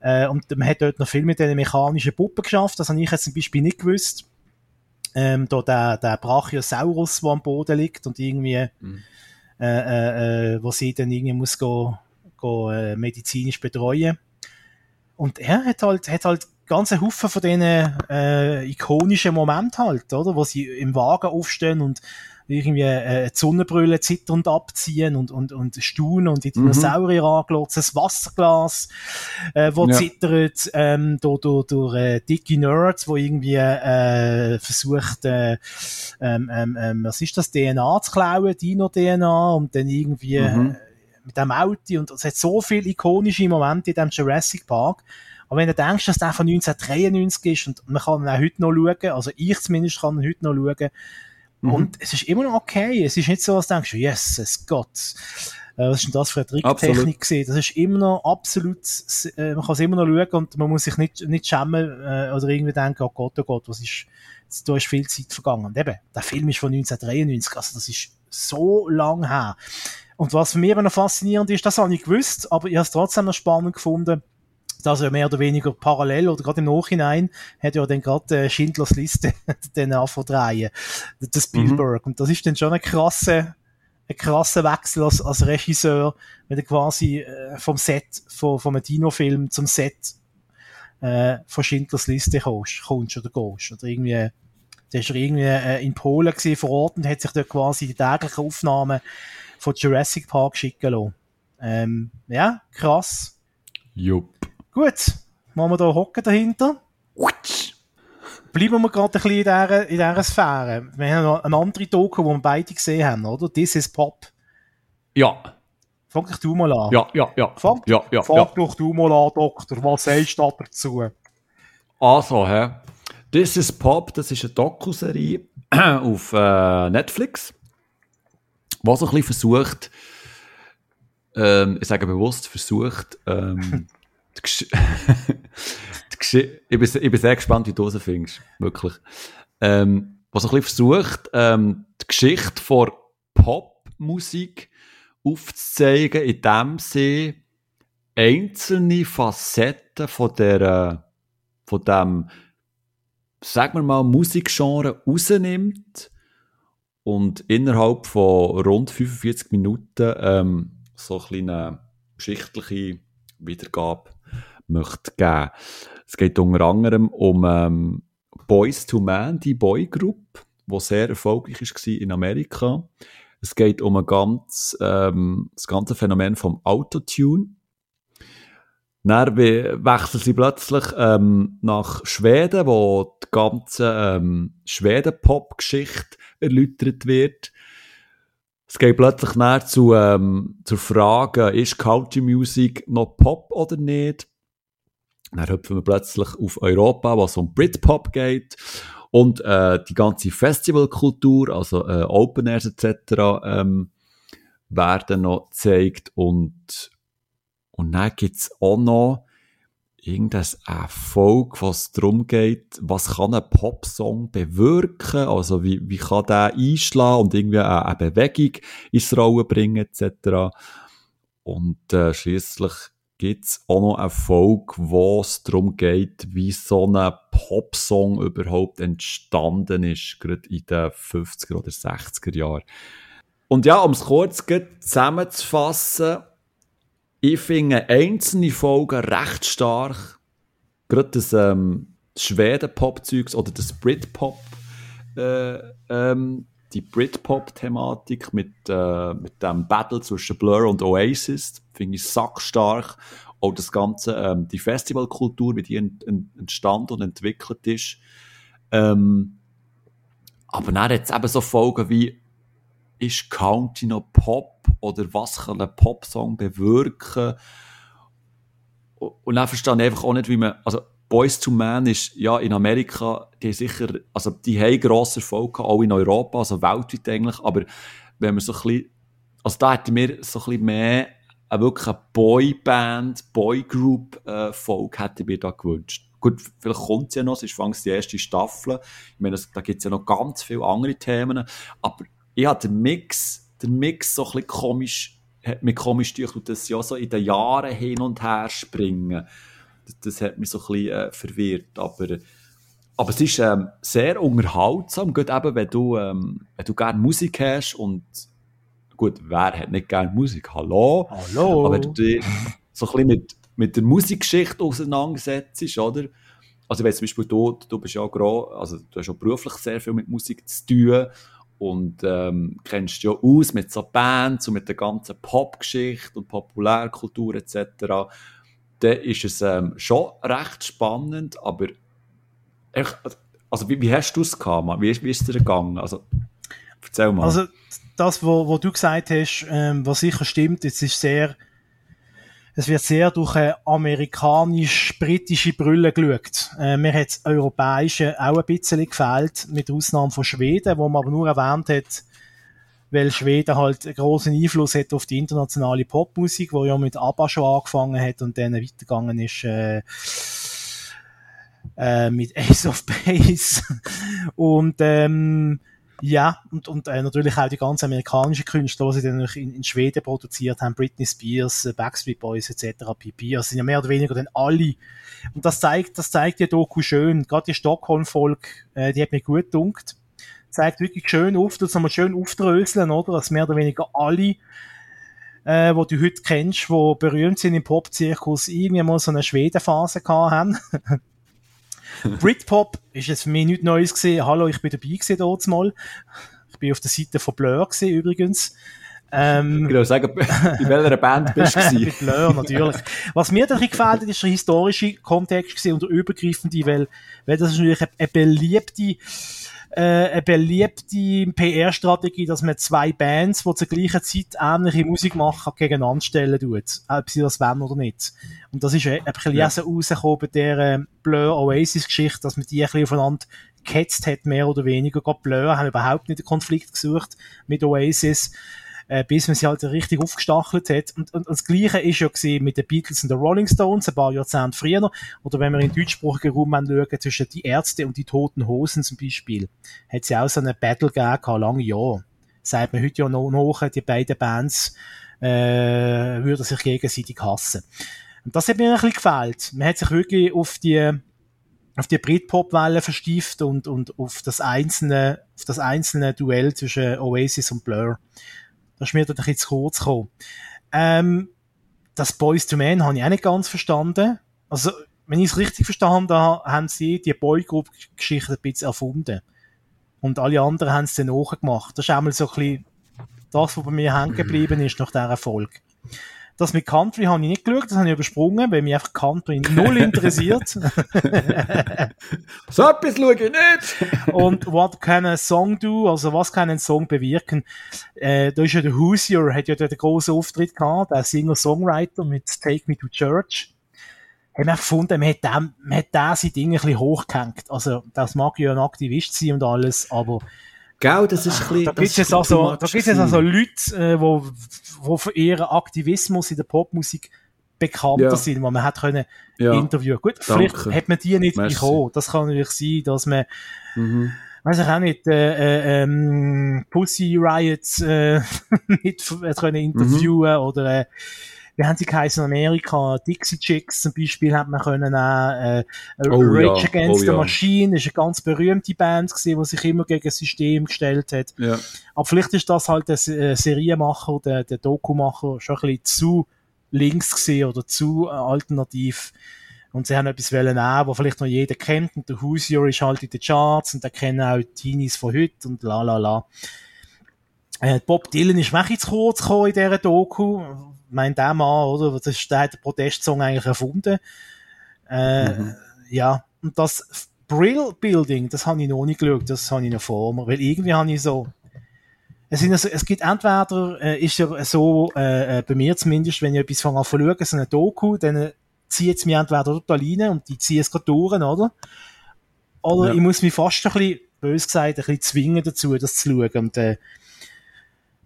Äh, und man hat dort noch viel mit den mechanischen Puppen geschafft. Das habe ich jetzt zum Beispiel nicht gewusst. Ähm, da der, der Brachiosaurus, der am Boden liegt und irgendwie, mhm. äh, äh, äh wo sie dann irgendwie muss go, go äh, medizinisch betreuen. Und er hat halt, hat halt ganze Haufen von diesen äh, ikonischen Momenten halt, oder? Wo sie im Wagen aufstehen und irgendwie äh, die Sonnenbrille zitternd abziehen und, und, und staunen und die mhm. Dinosaurier mhm. angelotzt, das Wasserglas, äh, wo ja. zittert, ähm, durch, durch, durch äh, dicke Nerds, wo irgendwie äh, versucht, äh, ähm, ähm, ähm, was ist das, DNA zu klauen, Dino-DNA und dann irgendwie mhm. äh, mit dem Auto und es hat so viele ikonische Momente in dem Jurassic Park, aber wenn du denkst, dass der von 1993 ist und man kann ihn auch heute noch schauen, also ich zumindest kann ihn heute noch schauen, Mhm. Und es ist immer noch okay. Es ist nicht so, dass du denkst, yes, es Gott. Äh, was ist denn das für eine Tricktechnik gesehen? Das ist immer noch absolut, äh, man kann es immer noch schauen und man muss sich nicht, nicht schämen äh, oder irgendwie denken, oh Gott, oh Gott, was ist, da ist viel Zeit vergangen. Und eben, der Film ist von 1993, also das ist so lang her. Und was für mich noch faszinierend ist, das habe ich gewusst, aber ich habe es trotzdem noch spannend gefunden, dass er mehr oder weniger parallel oder gerade im Nachhinein hat ja dann gerade äh, Schindlers Liste den anverdrehen, der Spielberg. Mhm. Und das ist dann schon eine krasse, ein krasser Wechsel als, als Regisseur, wenn du quasi äh, vom Set, von, vom Dino-Film zum Set äh, von Schindlers Liste kommst, kommst oder gehst. Oder irgendwie, der ist irgendwie äh, in Polen gewesen, vor Ort und hat sich dort quasi die täglichen Aufnahmen von Jurassic Park schicken lassen. Ähm, ja, krass. Jupp. Gut, machen wir da hocken dahinter. Bleiben wir gerade ein bisschen in dieser, in dieser Sphäre. Wir haben noch eine andere Doku, die wir beide gesehen haben, oder? This is Pop. Ja. Fang dich du mal an. Ja, ja, ja. Fang, ja, ja, fang ja. doch du mal an, Doktor. Was sagst du dazu? Also, hä? This is Pop, das ist eine Dokuserie auf äh, Netflix, was ein bisschen versucht, ähm, ich sage bewusst versucht, ähm, ich, bin, ich bin sehr gespannt, wie du es findest. Wirklich. Ähm, was ein versucht, ähm, die Geschichte von Popmusik aufzuzeigen, indem sie einzelne Facetten von der, von dem, sagen wir mal, Musikgenre rausnimmt und innerhalb von rund 45 Minuten ähm, so eine kleine geschichtliche Wiedergabe möchte geben. Es geht unter anderem um ähm, Boys to Man, die Boygroup, die sehr erfolgreich war in Amerika. Es geht um ein ganz, ähm, das ganze Phänomen vom Autotune. Dann wechseln sie plötzlich ähm, nach Schweden, wo die ganze ähm, Schweden-Pop-Geschichte erläutert wird. Es geht plötzlich näher zu, ähm, zur Frage, ist Country Music noch Pop oder nicht? Dann hüpfen wir plötzlich auf Europa, was um Britpop geht. Und äh, die ganze Festivalkultur, also äh, Open Airs etc., ähm, werden noch gezeigt. Und, und dann gibt's auch noch irgendein Erfolg, was darum geht, was kann ein Popsong bewirken, also wie, wie kann der einschlagen und irgendwie eine, eine Bewegung ins Rollen bringen etc. Und äh, schließlich gibt es auch noch Erfolg, wo es darum geht, wie so ein Popsong überhaupt entstanden ist, gerade in den 50er oder 60er Jahren. Und ja, um es kurz zusammenzufassen, ich finde einzelne Folgen recht stark. Gerade das, ähm, Schweden-Pop-Zeugs oder das Brit-Pop äh, ähm, die Britpop-Thematik mit, äh, mit dem Battle zwischen Blur und Oasis, finde ich sackstark. Auch das Ganze, ähm, die Festivalkultur, wie die ent, ent, entstanden und entwickelt ist. Ähm, aber dann hat es eben so Folgen wie, ist County noch Pop oder was kann ein Popsong bewirken? Und dann verstehe ich einfach auch nicht, wie man, also Boys to Man ist, ja, in Amerika, die sicher, also die haben grossen Erfolg gehabt, auch in Europa, also weltweit eigentlich, aber wenn man so ein bisschen, also da hätte mir so ein bisschen mehr eine wirklich Boyband, Boygroup-Folge äh, hätte ich mir da gewünscht. Gut, vielleicht kommt es ja noch, es ist fangst die erste Staffel. Ich meine, da gibt es ja noch ganz viele andere Themen, aber ich habe den Mix, den Mix so ein bisschen komisch, hat mich komisch durch, das ja so in den Jahren hin und her springen das, das hat mich so ein bisschen äh, verwirrt. Aber, aber es ist ähm, sehr unterhaltsam, gerade eben, wenn du, ähm, wenn du gerne Musik hast und gut, wer hat nicht gerne Musik? Hallo? Hallo? Aber wenn du dich so ein bisschen mit, mit der Musikgeschichte auseinandersetzt, oder? Also wenn zum Beispiel du, du bist ja auch, also du hast auch beruflich sehr viel mit Musik zu tun und ähm, kennst ja aus mit so Bands und mit der ganzen Popgeschichte und Populärkultur etc dann ist es ähm, schon recht spannend, aber echt, also wie, wie hast du es gehabt, Wie, wie ist es dir gegangen? Also, erzähl mal. Also das, was du gesagt hast, ähm, was sicher stimmt, es ist sehr, es wird sehr durch eine amerikanisch-britische Brille geschaut. Äh, mir hat das Europäische auch ein bisschen gefällt, mit Ausnahme von Schweden, wo man aber nur erwähnt hat, weil Schweden halt einen großen Einfluss hat auf die internationale Popmusik, wo ja mit ABBA schon angefangen hat und dann weitergegangen ist äh, äh, mit Ace of Base und ähm, ja, und, und äh, natürlich auch die ganzen amerikanischen Künstler, die sie dann in, in Schweden produziert haben, Britney Spears, äh, Backstreet Boys etc., pp. Also sind ja mehr oder weniger dann alle. Und das zeigt, das zeigt die Doku schön. Gerade die Stockholm-Folge, äh, die hat mir gut gedunkt zeigt wirklich schön auf, das mal schön aufdröseln, oder? Dass mehr oder weniger alle, äh, wo du heute kennst, wo berühmt sind im Pop-Zirkus, irgendwie mal so eine Schwedenphase gehabt haben. Britpop ist jetzt für mich nichts Neues gesehen. Hallo, ich bin dabei gesehen dort mal. Ich bin auf der Seite von Blur gesehen übrigens. Ähm, genau, sagen, in welcher Band bist du gewesen? Mit Blur, natürlich. Was mir dann gefällt hat, ist der historische Kontext gewesen und der übergreifende, weil, weil das ist natürlich eine, eine beliebte äh, eine beliebte PR-Strategie, dass man zwei Bands, die zur gleichen Zeit ähnliche Musik machen, gegeneinander stellen tut. Ob sie das wollen oder nicht. Und das ist ein bisschen ja. rausgekommen bei der äh, Blur Oasis-Geschichte, dass man die ein bisschen aufeinander gehetzt hat, mehr oder weniger. Gerade Blur haben überhaupt nicht den Konflikt gesucht mit Oasis äh, bis man sie halt richtig aufgestachelt hat. Und, und, und das Gleiche ist ja gesehen mit den Beatles und den Rolling Stones, ein paar Jahrzehnte früher. Oder wenn wir in deutschsprachigen Raum schauen, zwischen die Ärzte und die Toten Hosen zum Beispiel, hat sie auch so eine Battle gegeben, lange Jahre. Sagt man heute ja noch, noch die beiden Bands, äh, würden sich gegenseitig hassen. Und das hat mir ein bisschen gefällt. Man hat sich wirklich auf die, auf die Britpop-Welle verstieft und, und auf das einzelne, auf das einzelne Duell zwischen Oasis und Blur. Das ist mir dann ein bisschen zu kurz gekommen. Ähm, das Boys to Men habe ich auch nicht ganz verstanden. Also, wenn ich es richtig verstanden habe, haben sie die Boygroup-Geschichte ein bisschen erfunden. Und alle anderen haben es dann nachgemacht. Das ist einmal so ein bisschen das, was bei mir hängen geblieben ist nach dieser Folge. Das mit Country habe ich nicht geschaut, das habe ich übersprungen, weil mich einfach Country null interessiert. so etwas schaue ich nicht! Und what can a song do? Also was kann ein Song bewirken? Äh, da ist ja der Hoosier, hat ja den grossen Auftritt gehabt, der Singer-Songwriter mit Take Me to Church. Haben wir gefunden, man hat, dem, man hat den sein Ding ein bisschen hochgehängt. Also, das mag ja ein Aktivist sein und alles, aber Gell, das ist ein bisschen, Da gibt es also, da gibt's jetzt also Leute, äh, wo, wo für ihren Aktivismus in der Popmusik bekannter ja. sind, wo man hat können ja. interviewen. Gut, Danke. vielleicht hat man die nicht Merci. bekommen. Das kann natürlich sein, dass man, mhm. weiß ich auch nicht, äh, äh, ähm, Pussy Riots äh, nicht können interviewen mhm. oder äh, wie haben sie geheißen in Amerika? Dixie Chicks zum Beispiel hat man können auch, äh, oh, Rage ja. Against oh, the Machine ist eine ganz berühmte Band gewesen, die sich immer gegen das System gestellt hat. Ja. Aber vielleicht ist das halt der äh, Serienmacher, der, der Dokumacher schon ein bisschen zu links gesehen oder zu äh, alternativ. Und sie haben etwas wollen nehmen, was vielleicht noch jeder kennt. Und der Hoosier ist halt in den Charts und da kennen auch die Teenies von heute und la la la. Äh, Bob Dylan ist wirklich zu kurz gekommen in dieser Doku. Ich meine, der Mann, oder? Das ist, der hat den Protestsong eigentlich erfunden. Äh, mhm. Ja, und das Brill Building, das habe ich noch nicht geschaut, das habe ich noch vor mir, weil irgendwie habe ich so, es, sind also, es gibt entweder, äh, ist ja so, äh, äh bei mir zumindest, wenn ich etwas fange an zu schauen, so eine Doku, dann zieht es mich entweder total rein und die ziehe es gerade durch, oder? Oder ja. ich muss mich fast ein bisschen, bös gesagt, ein bisschen zwingen dazu, das zu schauen. Und, äh,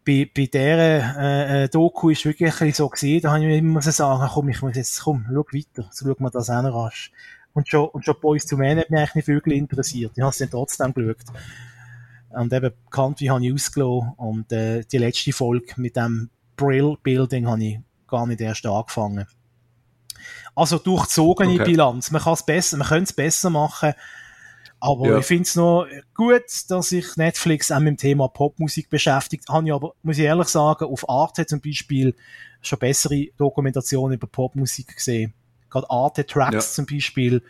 bei, bei dieser äh, äh, Doku ist wirklich so gesehen, da habe ich immer so sagen, komm, ich muss jetzt, komm, schau weiter, so schau mal das an rasch. Und schon, und schon Boys to Men hat mich eigentlich nicht wirklich interessiert. Ich habe es dann trotzdem geschaut. Und eben Country habe ich ausgelassen und äh, die letzte Folge mit dem Brill-Building habe ich gar nicht erst angefangen. Also durchzogene okay. Bilanz. Man kann es besser, man könnte es besser machen. Aber ja. ich finde es noch gut, dass sich Netflix auch mit dem Thema Popmusik beschäftigt. Habe ich aber, muss ich ehrlich sagen, auf Arte zum Beispiel schon bessere Dokumentationen über Popmusik gesehen. Gerade Arte Tracks ja. zum Beispiel,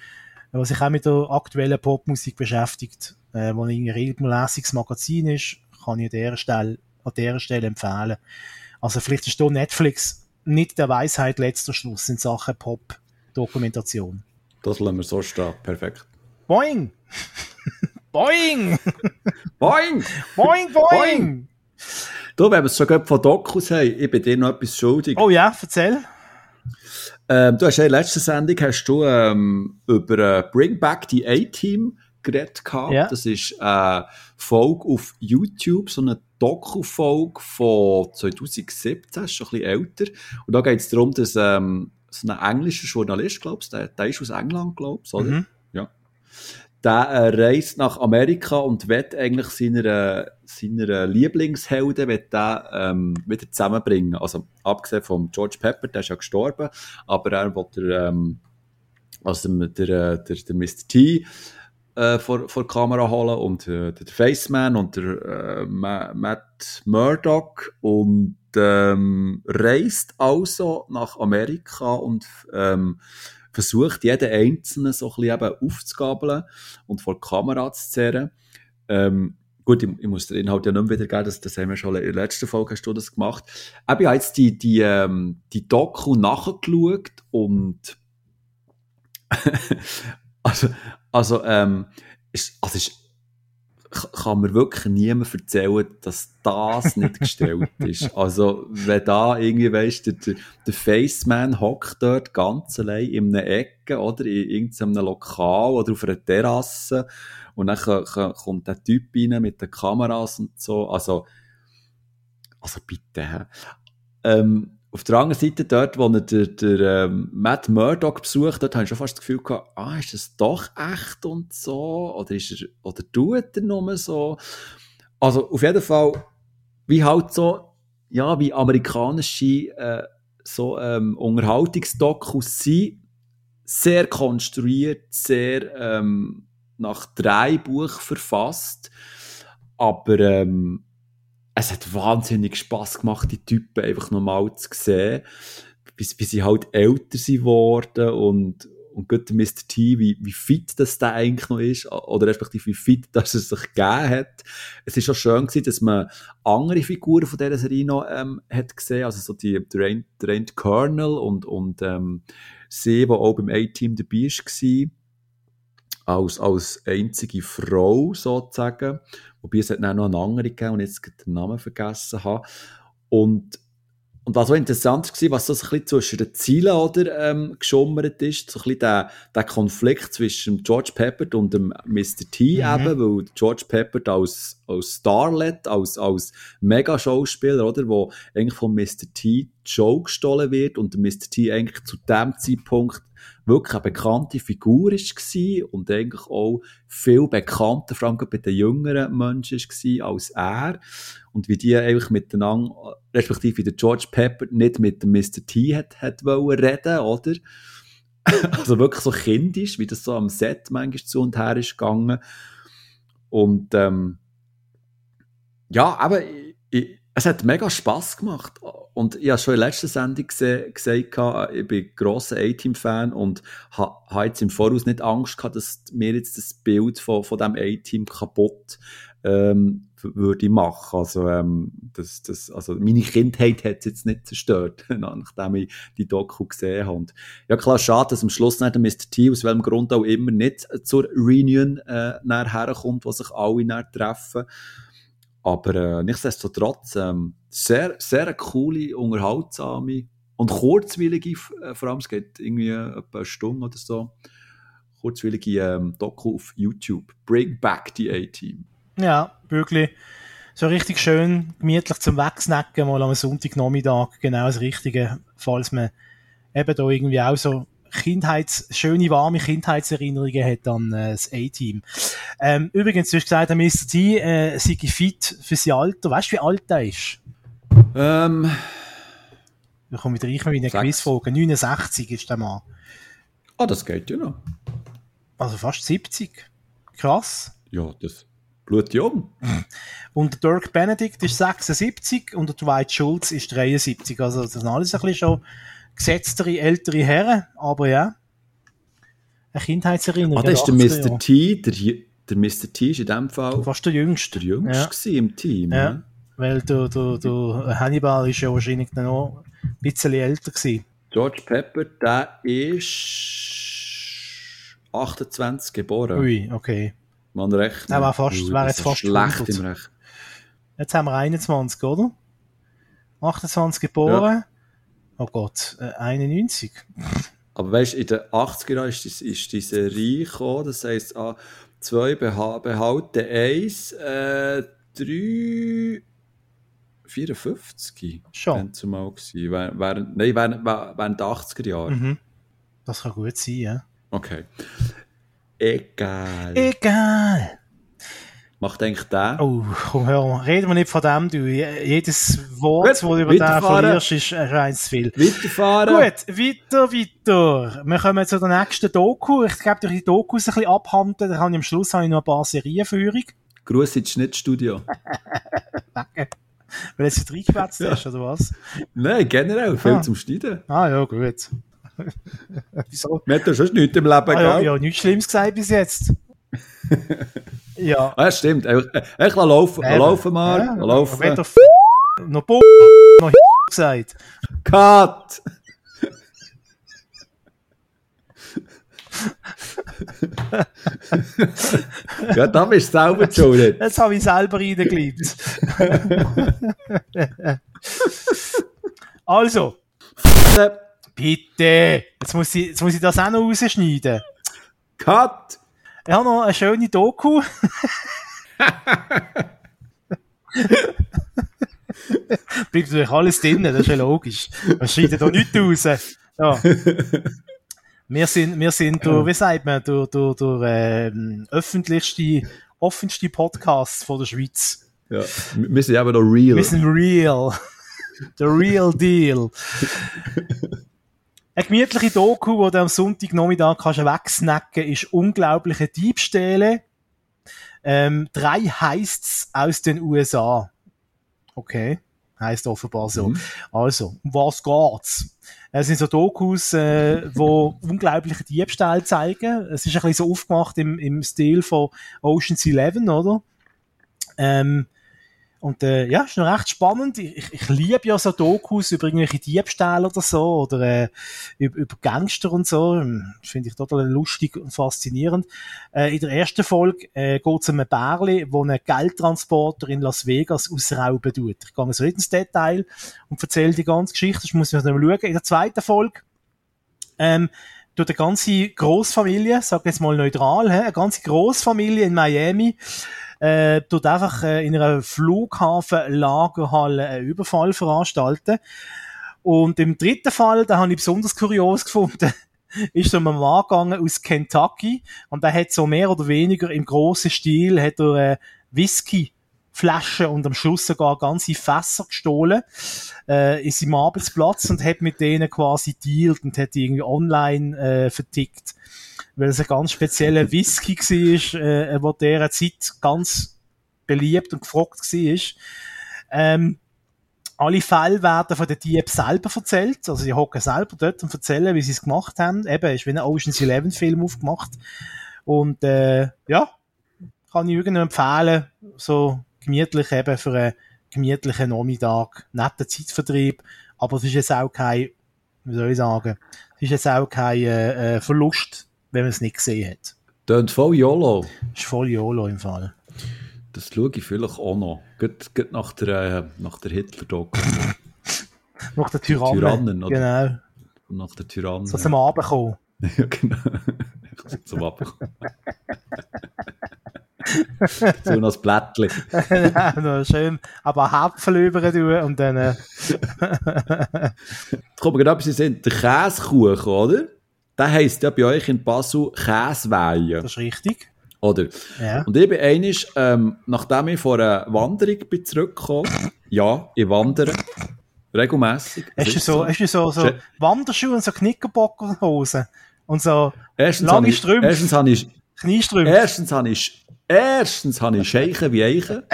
was sich auch mit der aktuellen Popmusik beschäftigt, äh, wo ein regelmäßiges Magazin ist, kann ich an dieser Stelle, an dieser Stelle empfehlen. Also vielleicht ist da Netflix nicht der Weisheit letzter Schluss in Sachen Pop-Dokumentation. Das lassen wir so stehen. Perfekt. Boing! boing! boing! Boing, boing! Du, wenn wir es schon von Dokus haben, ich bin dir noch etwas schuldig. Oh ja, erzähl. Ähm, du hast ja in der letzten Sendung hast du, ähm, über äh, Bring Back the A-Team geredet gehabt. Ja. Das ist eine Folge auf YouTube, so eine Doku-Folge von 2017, ist schon ein bisschen älter. Und da geht es darum, dass ähm, so ein englischer Journalist, glaubst der, der ist aus England, glaubst du, oder? Mhm. Ja. Der äh, reist nach Amerika und wird eigentlich seiner, seiner Lieblingshelden wird der, ähm, wieder zusammenbringen. Also abgesehen von George Pepper, der ist ja gestorben, aber er will ähm, also der, der, der, der Mr. T äh, vor, vor die Kamera holen und äh, der Faceman und der äh, Matt Murdock und ähm, reist also nach Amerika und ähm, versucht, jeden Einzelnen so ein bisschen aufzugabeln und vor die Kamera zu zerren. Ähm, gut, ich, ich, muss den Inhalt ja nicht mehr wiedergeben, das, das haben wir schon in der letzten Folge hast du das gemacht. Ich habe jetzt die, die, ähm, die Doku nachgeschaut und also, also, ähm, ist, also ist, kann mir wirklich niemand erzählen, dass das nicht gestellt ist. Also, wenn da irgendwie, weißt du, der, der Faceman hockt dort ganz allein in einer Ecke oder in irgendeinem Lokal oder auf einer Terrasse und dann kommt der Typ rein mit den Kameras und so. Also, also bitte. Ähm, auf der anderen Seite, dort, wo er der, der ähm, Matt Murdock besucht, dort habe ich schon fast das Gefühl gehabt, ah, ist das doch echt und so? Oder, ist er, oder tut er nur so? Also, auf jeden Fall, wie halt so, ja, wie amerikanische äh, so ähm, Unterhaltungsdokus sind, sehr konstruiert, sehr ähm, nach drei Buch verfasst, aber ähm, es hat wahnsinnig Spass gemacht, die Typen einfach nochmal zu sehen, wie, wie sie halt älter sind geworden und, und gut Mr. T, wie, wie fit das der eigentlich noch ist, oder respektive wie fit dass er sich gegeben hat. Es ist auch schön gewesen, dass man andere Figuren von dieser Serie noch ähm, hat gesehen, also so die, der Rand Colonel und, und ähm, sie, die auch beim A-Team dabei war, als, als einzige Frau sozusagen. Wobei es hat noch eine andere gegeben und jetzt den Namen vergessen habe. Und, und was so interessant war, was so ein bisschen zwischen den Zielen oder, ähm, geschummert ist, so ein bisschen der, der Konflikt zwischen George Pepper und dem Mr. T mhm. eben, weil George Pepper als, als Starlet, als, als Mega-Schauspieler, oder, wo eigentlich von Mr. T Show gestohlen wird und Mr. T eigentlich zu dem Zeitpunkt wirklich eine bekannte Figur war und eigentlich auch viel bekannter, vor allem bei den jüngeren Menschen war als er. Und wie die eigentlich miteinander, respektive der George Pepper nicht mit dem Mr. T hat, hat wollen reden, oder? also wirklich so kindisch, wie das so am Set manchmal zu und her ist gegangen. Und ähm, ja, aber es hat mega Spass gemacht. Und ich habe schon in der letzten Sendung gesagt, ich bin grosser A-Team-Fan und habe jetzt im Voraus nicht Angst gehabt, dass mir jetzt das Bild von, von diesem A-Team kaputt ähm, würde machen. Also, ähm, das, das, also meine Kindheit hat es jetzt nicht zerstört, nachdem ich die Doku gesehen habe. Und ja klar, schade, dass am Schluss nicht der Mr. T, aus welchem Grund auch immer, nicht zur Reunion äh, herkommt, wo sich alle näher treffen. Aber äh, nichtsdestotrotz, ähm, sehr, sehr coole, unterhaltsame und kurzwillige, äh, vor allem es geht irgendwie etwa eine Stunde oder so, kurzwillige ähm, Doku auf YouTube. Bring back the A-Team. Ja, wirklich. So richtig schön gemütlich zum Wegsnacken, mal am Sonntagnachmittag, genau das Richtige, falls man eben da irgendwie auch so Kindheits, schöne, warme Kindheitserinnerungen hat an äh, das A-Team. Ähm, übrigens, du hast gesagt, der Mr. T äh, sei fit für sein Alter. Weißt du, wie alt er ist? Ähm. Wir kommen wieder rein mit einer Quizfrage. 69 ist der Mann. Ah, das geht ja noch. Also fast 70. Krass. Ja, das blutjung. Und der Dirk Benedict ist 76 und der Dwight Schulz ist 73. Also das sind alles ein bisschen schon gesetztere, ältere Herren, aber ja. Eine Kindheitserinnerung. Ah, das ist der Mr. T, der, der Mr. T ist in dem Fall fast der Jüngste. Der Jüngste ja. im Team. Ja, ja. weil der, der, der Hannibal ist ja wahrscheinlich dann noch ein bisschen älter gewesen. George Pepper, der ist 28 geboren. Ui, okay. Man recht. Der war fast, wäre jetzt fast schlecht 100. im Recht. Jetzt haben wir 21, oder? 28 geboren. Ja. Oh Gott, äh, 91. Aber weißt du, in den 80er Jahren ist, ist diese Serie gekommen, das heisst, ah, zwei beha behalten eins, äh, drei, 54. Schon. Zumal gewesen. Während, nein, während, während der 80er Jahre. Mhm. Das kann gut sein, ja. Okay. Egal. Egal. Macht eigentlich der? Oh, komm, hör mal. Reden wir nicht von dem, du. Jedes Wort, das du über den verlierst, ist eins zu viel. Weiterfahren. Gut, weiter, weiter. Wir kommen zu der nächsten Doku. Ich glaube, durch die Dokus ein bisschen abhandeln. Da habe ich am Schluss habe ich noch ein paar Serienführung. Gruß ins Schnittstudio. Danke. Weil jetzt nicht reingequetzt ja. hast, oder was? Nein, generell. Viel ah. zum Schneiden. Ah, ja, gut. Wieso? Man hat ja schon nichts im Leben, ah, ja, ja, nichts Schlimmes gesagt bis jetzt. ja. Ah, stimmt. Ich, ich lasse laufen. Eben. Laufen mal. Ja. Laufen. Ich doch noch B noch gesagt. Cut! ja, da bist du selber schuld. Jetzt habe ich selber reingeliebt. also. Bitte. Jetzt muss, ich, jetzt muss ich das auch noch rausschneiden. Cut! Ich habe noch eine schöne Doku. Bleibt natürlich alles drin, das ist ja logisch. Man schreitet da nichts raus. Ja. Wir sind, wir sind durch, wie sagt man, durch, durch, durch ähm, öffentlichste, offenste Podcasts von der Schweiz. Ja, wir sind aber noch real. Wir sind real. The real deal. Eine gemütliche Doku, die du am Sonntagnachmittag kannst wegsnacken, ist unglaubliche Diebstähle. Ähm, drei Heists aus den USA. Okay. Heißt offenbar so. Mhm. Also, um was geht's? Es sind so Dokus, äh, wo unglaubliche Diebstähle zeigen. Es ist ein bisschen so aufgemacht im, im Stil von Ocean's Eleven, oder? Ähm, und äh, ja, ist noch recht spannend. Ich, ich liebe ja so Dokus über irgendwelche Diebstähle oder so oder äh, über, über Gangster und so. Finde ich total lustig und faszinierend. Äh, in der ersten Folge äh, geht es um einen Bärli, der einen Geldtransporter in Las Vegas ausrauben tut. Ich gehe so nicht ins Detail und erzähle die ganze Geschichte. Das muss noch mal schauen. In der zweiten Folge ähm, durch eine ganze Großfamilie, sag jetzt mal neutral, hä? eine ganze Großfamilie in Miami äh, dort einfach äh, in einer Flughafenlagerhalle einen Überfall veranstalten. Und im dritten Fall, da habe ich besonders kurios gefunden, ist so ein Mann gegangen aus Kentucky und der hat so mehr oder weniger im grossen Stil hat er äh, Whisky Flaschen und am Schluss sogar ganze Fässer gestohlen äh, in seinem Arbeitsplatz und hat mit denen quasi dealt und hat die irgendwie online äh, vertickt weil es ein ganz spezieller Whisky war, äh, wo dieser Zeit ganz beliebt und gefragt war. Ähm, alle Fälle werden von den Dieb selber erzählt. Also, sie hocken selber dort und erzählen, wie sie es gemacht haben. Eben, ist wie ein Ocean's Eleven Film aufgemacht. Und, äh, ja, kann ich irgendwie empfehlen, so gemütlich eben für einen gemütlichen Nachmittag, netter Zeitvertrieb. Aber es ist jetzt auch kein, wie soll ich sagen, es ist jetzt auch kein äh, Verlust, wenn man es nicht gesehen hat. Tönt voll YOLO. Ist voll YOLO im Fall. Das schaue ich vielleicht auch noch. Geht, geht nach der, äh, nach der Hitler-Doku. nach der Tyrannen. Tyrannen oder? Genau. Nach der Tyrannen. So zum Abend kommen. ja, genau. zum Abend kommen. so noch das Blättchen. ja, schön. Aber Häpfel über tun und dann. Äh... Etwas in den Sinn. Der Käsekuchen, oder? Der heisst ja bei euch in Basel Käseweihen. Das ist richtig. Oder? Ja. Und ich bin einig, ähm, nachdem ich von einer Wanderung bin zurückgekommen, ja, ich wandere regelmässig. Hast du so, hast du so, so Wanderschuhe und so Knickerbockerhosen und so Erstens lange Strümpfe, erstens habe ich, Kniestrümpfe? erstens habe ich, erstens habe ich Scheichen wie Eichen.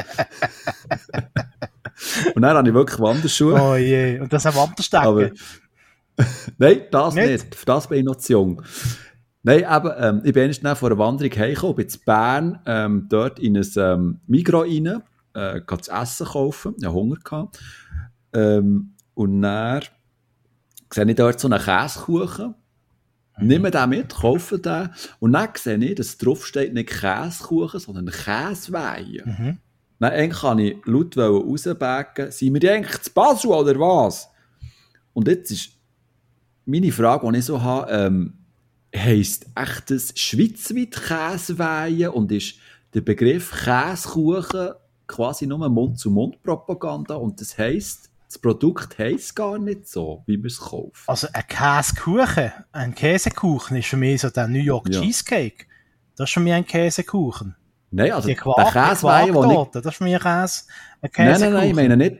Und dann habe ich wirklich Wanderschuhe. Oh je, und das sind Wanderstecken. Nein, das Nicht? nicht. Für das bin ich noch zu jung. Nein, eben, ähm, ich bin erst vor einer Wanderung heimgekommen, bin zu Bern, ähm, dort in ein ähm, Migros rein, äh, zu essen kaufen, ja Hunger gehabt. Ähm, und dann sehe ich dort so einen Käsekuchen, nehme den mit, kaufe den, und dann sehe ich, dass drauf steht nicht Käsekuchen, sondern Käseweihen. Mhm. Dann eigentlich kann ich laut rausbacken, sind wir die eigentlich zu Basel oder was? Und jetzt ist meine Frage, die ich so habe, ähm, heisst echt das schweizweit Käseweihen und ist der Begriff Käsekuchen quasi nur Mund-zu-Mund-Propaganda und das heisst, das Produkt heisst gar nicht so, wie man es kauft. Also ein Käsekuchen, ein Käsekuchen ist für mich so der New York Ja. Cheesecake. Das ist für mich ein Käsekuchen. Nein, also Die der Quark, die Käseweihen, wo ich... Das ist für mich ein Käse, ein Nein, Käsekuchen. nein, nein, ich meine nicht...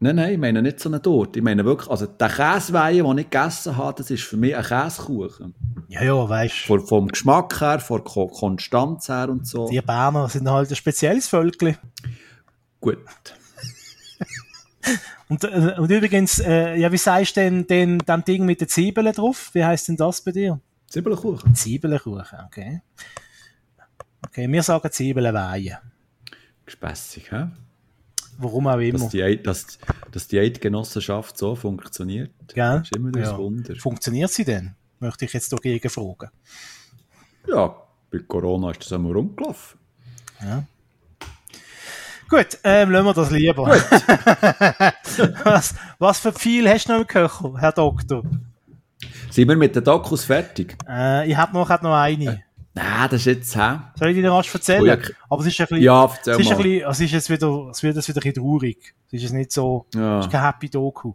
Nein, nein, ich meine nicht so eine Torte. Ich meine wirklich, also der Käseweihen, den ich gegessen habe, das ist für mich ein Käsekuchen. Ja, ja, weißt du, vom Geschmack her, von der Ko- Konstanz her und so. die Berner sind halt ein spezielles Völkchen. Gut. Und, äh, und übrigens, äh, ja, wie sagst du denn, denn dem Ding mit den Zwiebeln drauf? Wie heißt denn das bei dir? Zwiebelkuchen. Zwiebelkuchen, okay. Okay, wir sagen Zwiebelweihen. Gespässig, hä? Warum auch immer. Dass die, dass, dass die Eidgenossenschaft so funktioniert, Gell? ist immer ein Ja. Wunder. Funktioniert sie denn? Möchte ich jetzt dagegen fragen. Ja, bei Corona ist das einmal rumgelaufen. Ja. Gut, ähm, lassen wir das lieber. was, was für Pfeil hast du noch im Köcher, Herr Doktor? Sind wir mit den Dokus fertig? Äh, ich habe noch, hab noch eine. Nein, das ist jetzt, hä? Soll ich dir rasch erzählen? Oh ja, Aber es ist ein bisschen, Ja, es ist ein mal. bisschen, es ist jetzt wieder, es wird jetzt wieder ein bisschen traurig. Es ist jetzt nicht so, Ja. es ist kein Happy Doku.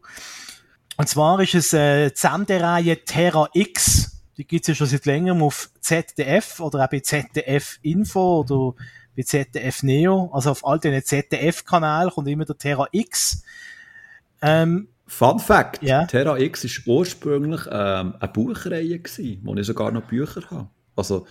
Und zwar ist es, äh, die Sendereihe Terra X. Die gibt's ja schon seit längerem auf ZDF oder auch bei ZDF Info oder bei ZDF Neo. Also auf all den ZDF-Kanälen kommt immer der Terra X. Ähm, Fun Fact: Ja. Terra X war ursprünglich ähm, eine Buchreihe, gewesen, wo ich sogar noch Bücher habe. Also,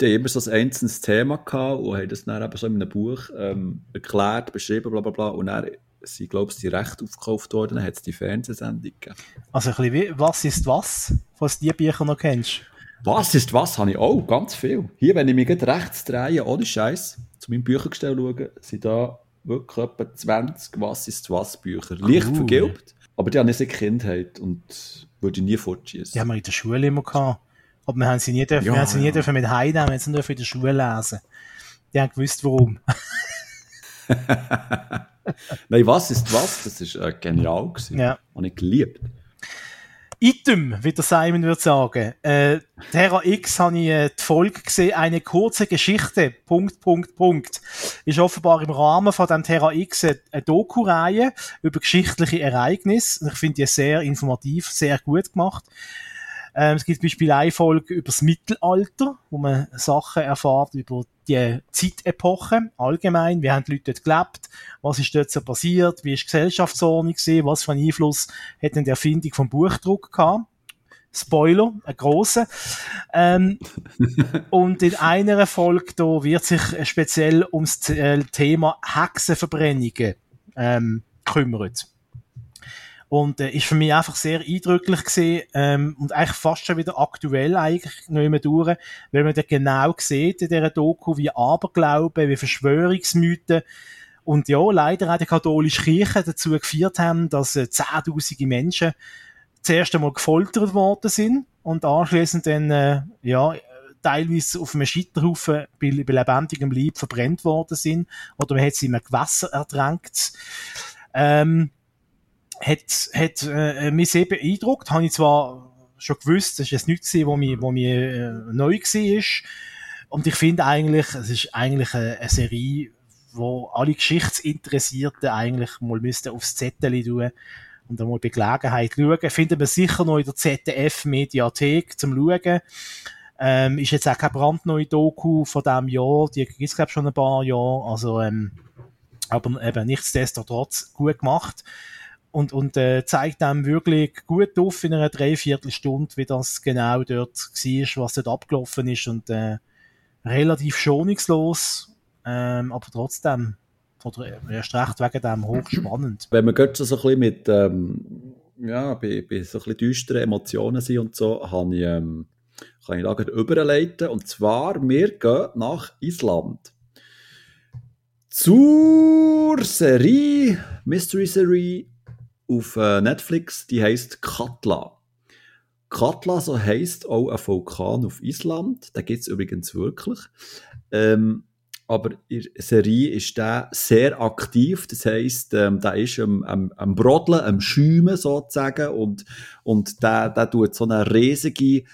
die haben immer so ein einzelnes Thema gehabt und haben das dann eben so in einem Buch ähm, erklärt, beschrieben, bla bla bla. Und dann sind, glaube ich, die Rechte aufgekauft worden, dann hat es die Fernsehsendung gegeben. also ein bisschen wie, was ist was? Falls du die Bücher noch kennst. Was ist was, habe ich auch, ganz viel. Hier, wenn ich mich gerade rechts drehe, ohne Scheiß, zu meinem Büchergestell schaue, sind da wirklich etwa 20 Was ist was Bücher. Leicht Cool. vergilbt, aber die habe ich seit Kindheit und würde ich nie fortschießen. Die haben wir in der Schule immer gehabt. Aber wir haben sie nie dürfen, Ja, wir haben sie nie ja. dürfen mit heimnehmen, wir haben nur in der Schule lesen. Die haben gewusst, warum. Nein, was ist was? Das ist äh, genial gewesen. Ja. Habe ich geliebt. Item, wie der Simon würde sagen. Äh, Terra X habe ich äh, die Folge gesehen, eine kurze Geschichte, Punkt, Punkt, Punkt. Ist offenbar im Rahmen von dem Terra X eine, eine Doku-Reihe über geschichtliche Ereignisse. Ich finde die sehr informativ, sehr gut gemacht. Ähm, es gibt zum Beispiel eine Folge über das Mittelalter, wo man Sachen erfährt über die Zeitepoche allgemein. Wie haben die Leute dort gelebt? Was ist dort so passiert? Wie ist die Gesellschaftsordnung gewesen? Was für einen Einfluss hat denn die Erfindung vom Buchdruck gehabt? Spoiler, ein grosser. Ähm, und in einer Folge da wird sich speziell ums äh, Thema Hexenverbrennungen ähm, kümmert. Und äh, ist für mich einfach sehr eindrücklich gesehen ähm, und eigentlich fast schon wieder aktuell eigentlich noch immer durch, weil man da genau sieht in dieser Doku, wie Aberglauben, wie Verschwörungsmythen und ja, leider auch die katholische Kirche dazu geführt haben, dass äh, zehntausende Menschen zuerst einmal gefoltert worden sind und anschließend dann, äh, ja, teilweise auf einem Scheiterhaufen bei, bei lebendigem Leib verbrennt worden sind oder man hat sie in einem Gewässer ertränkt. Ähm, hat, hat äh, mich sehr beeindruckt. Habe ich zwar schon gewusst, das ist jetzt nichts, was mir, was mir äh, neu war. Und ich finde eigentlich, es ist eigentlich eine, eine Serie, wo alle Geschichtsinteressierten eigentlich mal müssten aufs Zettel tun und einmal bei Gelegenheit schauen. Finden wir sicher noch in der ZDF-Mediathek zum Schauen. Ähm, ist jetzt auch keine brandneue Doku von diesem Jahr, die gibt es glaube schon ein paar Jahre, also ähm, aber eben nichtsdestotrotz gut gemacht und, und äh, zeigt einem wirklich gut auf in einer Dreiviertelstunde, wie das genau dort war, was dort abgelaufen ist und äh, relativ schonungslos, ähm, aber trotzdem oder erst recht wegen dem hochspannend. Wenn wir gerade so ein bisschen mit ähm, ja, bei, bei so ein bisschen düsteren Emotionen sind und so, habe ich ähm, kann ich da überleiten. Und zwar, wir gehen nach Island. Zur Serie, Mystery Serie auf äh, Netflix, die heißt Katla. Katla, so heisst auch ein Vulkan auf Island. Den gibt es übrigens wirklich. Ähm, aber in der Serie ist der sehr aktiv. Das heisst, ähm, der ist am, am, am Brodeln, am Schäumen sozusagen. Und, und der, der tut so eine riesige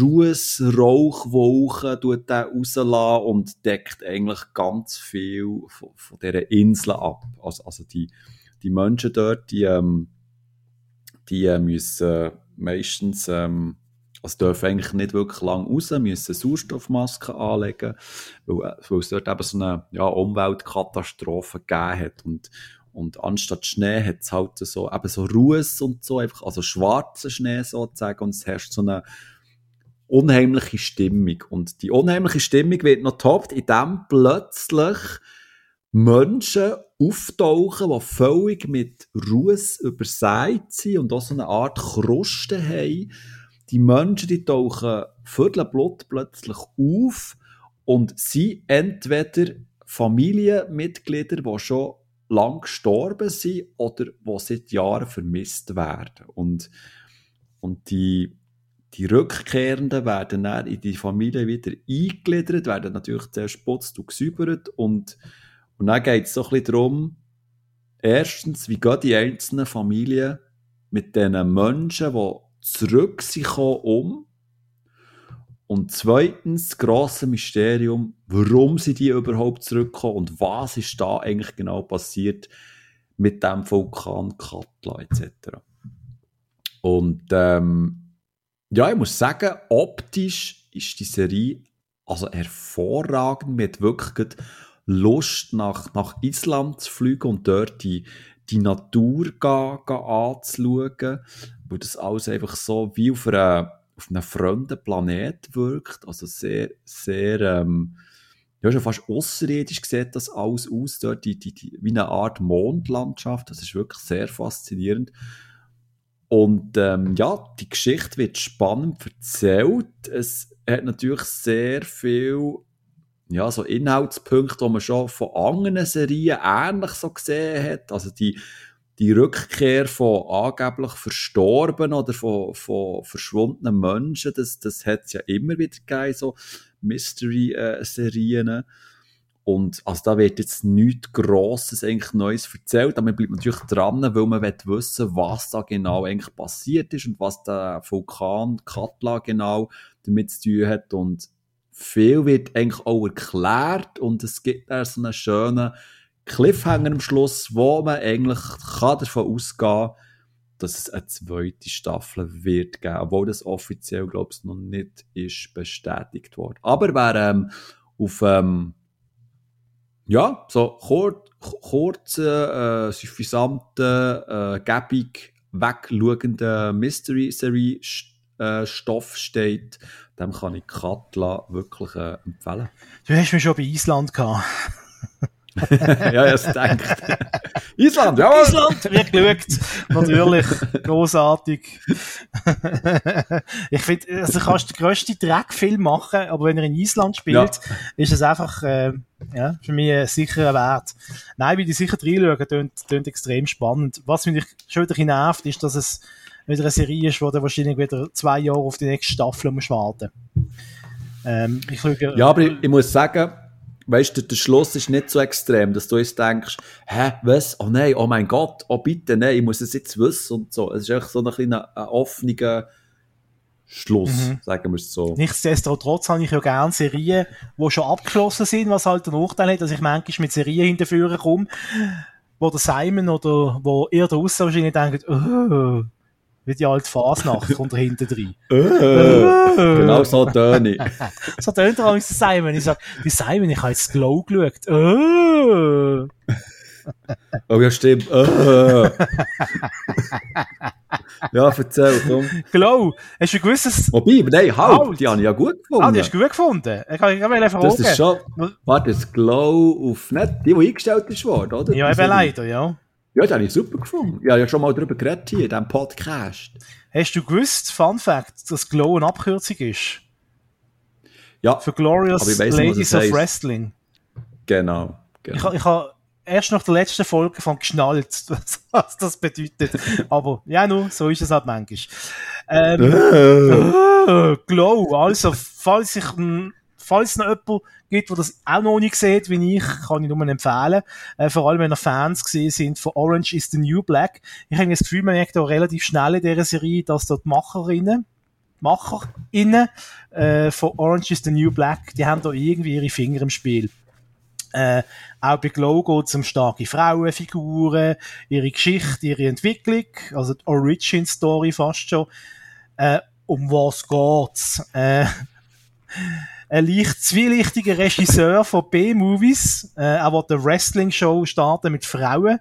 Ruhes, Rauchwolken tut rauslassen und deckt eigentlich ganz viel von, von dieser Insel ab. Also, also die, die Menschen dort, die, ähm, die äh, müssen meistens, ähm, also dürfen eigentlich nicht wirklich lang raus, müssen Sauerstoffmasken anlegen, weil, äh, es dort eben so eine ja, Umweltkatastrophe gegeben hat. Und, und anstatt Schnee hat es halt so, eben so Ruhes und so, einfach, also schwarzen Schnee sozusagen, und es herrscht so eine unheimliche Stimmung. Und die unheimliche Stimmung wird noch toppt, indem plötzlich Menschen auftauchen, die völlig mit Ruß übersät sind und auch so eine Art Kruste haben. Die Menschen, die tauchen Viertelblut plötzlich auf und sind entweder Familienmitglieder, die schon lang gestorben sind oder die seit Jahren vermisst werden. Und, und die die Rückkehrenden werden dann in die Familie wieder eingegliedert, werden natürlich zuerst putzt und gesäubert und, und dann geht es so ein bisschen darum, erstens, wie gehen die einzelnen Familien mit diesen Menschen, die zurück sind, um und zweitens, das grosse Mysterium, warum sind die überhaupt zurückgekommen und was ist da eigentlich genau passiert mit dem Vulkan Katla etc. Und ähm, ja, ich muss sagen, optisch ist die Serie also hervorragend. Mit wirklich Lust, nach, nach Island zu fliegen und dort die, die Natur ga, ga anzuschauen, wo das alles einfach so wie auf, einer, auf einem fremden Planet wirkt. Also sehr, sehr, ähm, ja, schon fast außerirdisch sieht das alles aus, dort die, die, die, wie eine Art Mondlandschaft. Das ist wirklich sehr faszinierend. Und ähm, ja, die Geschichte wird spannend erzählt. Es hat natürlich sehr viel ja, so Inhaltspunkte, die man schon von anderen Serien ähnlich so gesehen hat. Also die, die Rückkehr von angeblich Verstorbenen oder von, von verschwundenen Menschen, das, das hat es ja immer wieder gegeben, so Mystery-Serien. Äh, und also da wird jetzt nichts Grosses, eigentlich Neues erzählt, aber man bleibt natürlich dran, weil man wissen was da genau eigentlich passiert ist und was der Vulkan Katla genau damit zu tun hat. Und viel wird eigentlich auch erklärt und es gibt da so einen schönen Cliffhanger am Schluss, wo man eigentlich kann davon ausgehen kann, dass es eine zweite Staffel wird geben, obwohl das offiziell, glaube ich, noch nicht ist bestätigt worden. Aber wer ähm, auf ähm, ja, so kurz, kurze, äh, suffisante, äh, gäbig, wegschauende Mystery-Serie-Stoff äh, steht, dem kann ich Katla wirklich äh, empfehlen. Du hast mich schon bei Island gehabt. ja, es denkt. Island, ja. Island wird geschaut. Natürlich. Großartig. ich finde, also kannst den grössten Dreckfilm machen, aber wenn er in Island spielt, ja. ist es einfach, äh, ja, für mich ein sicherer Wert. Nein, wie die sicher reinschauen, tönt, tönt extrem spannend. Was mich schon wieder nervt, ist, dass es wieder eine Serie ist, wo du wahrscheinlich wieder zwei Jahre auf die nächste Staffel musst warten. Ähm, schaue, ja, aber ich, ich muss sagen, weißt du, der Schluss ist nicht so extrem, dass du jetzt denkst, hä, was? Oh nein, oh mein Gott, oh bitte, nein, ich muss es jetzt wissen und so. Es ist echt so ein kleiner ein offener Schluss, mhm. sagen wir es so. Nichtsdestotrotz habe ich ja gerne Serien, die schon abgeschlossen sind, was halt der Nachteil hat, dass ich manchmal mit Serien hinterführen komme, wo der Simon oder wo ihr da draussen wahrscheinlich denkt, oh, wie die alte Fasnacht kommt hinten drin. Äh, äh. genau so töne ich. so tönt er übrigens Simon. Ich sage, die Simon, ich habe jetzt Glow geschaut. Äh. oh ja, stimmt. Ja, erzähl, komm. Glow, hast du gewusst, dass... Wobei, nein, halt, halt. die habe ich ja gut gefunden. Ah, die hast du gut gefunden? Ich kann, ich kann fragen. Das ist schon... Warte, das Glow auf... Nicht die, die eingestellt ist worden, oder? Ja, eben leider, ja. Ja, das habe ich super gefunden. Ich habe ja schon mal darüber geredet hier in diesem Podcast. Hast du gewusst, Fun Fact, dass Glow eine Abkürzung ist? Ja. Für Glorious weiss, Ladies of Wrestling. Genau. genau. Ich, ich habe erst nach der letzten Folge von geschnallt, was das bedeutet. Aber ja, nur, so ist es halt manchmal. Ähm, äh. Glow, also, falls ich, falls noch jemand gibt, der das auch noch nicht sieht, wie ich, kann ich nur empfehlen. Äh, vor allem, wenn ihr Fans gesehen sind von Orange is the New Black. Ich habe das Gefühl, man merkt auch relativ schnell in dieser Serie, dass dort Macherinnen, MacherInnen äh, von Orange is the New Black, die haben da irgendwie ihre Finger im Spiel. Äh, auch bei Glow geht es um starke Frauenfiguren, ihre Geschichte, ihre Entwicklung, also die Origin Story fast schon. Äh, um was geht's? Äh, ein leicht zwielichtiger Regisseur von B-Movies. Äh, er will eine Wrestling-Show starten mit Frauen.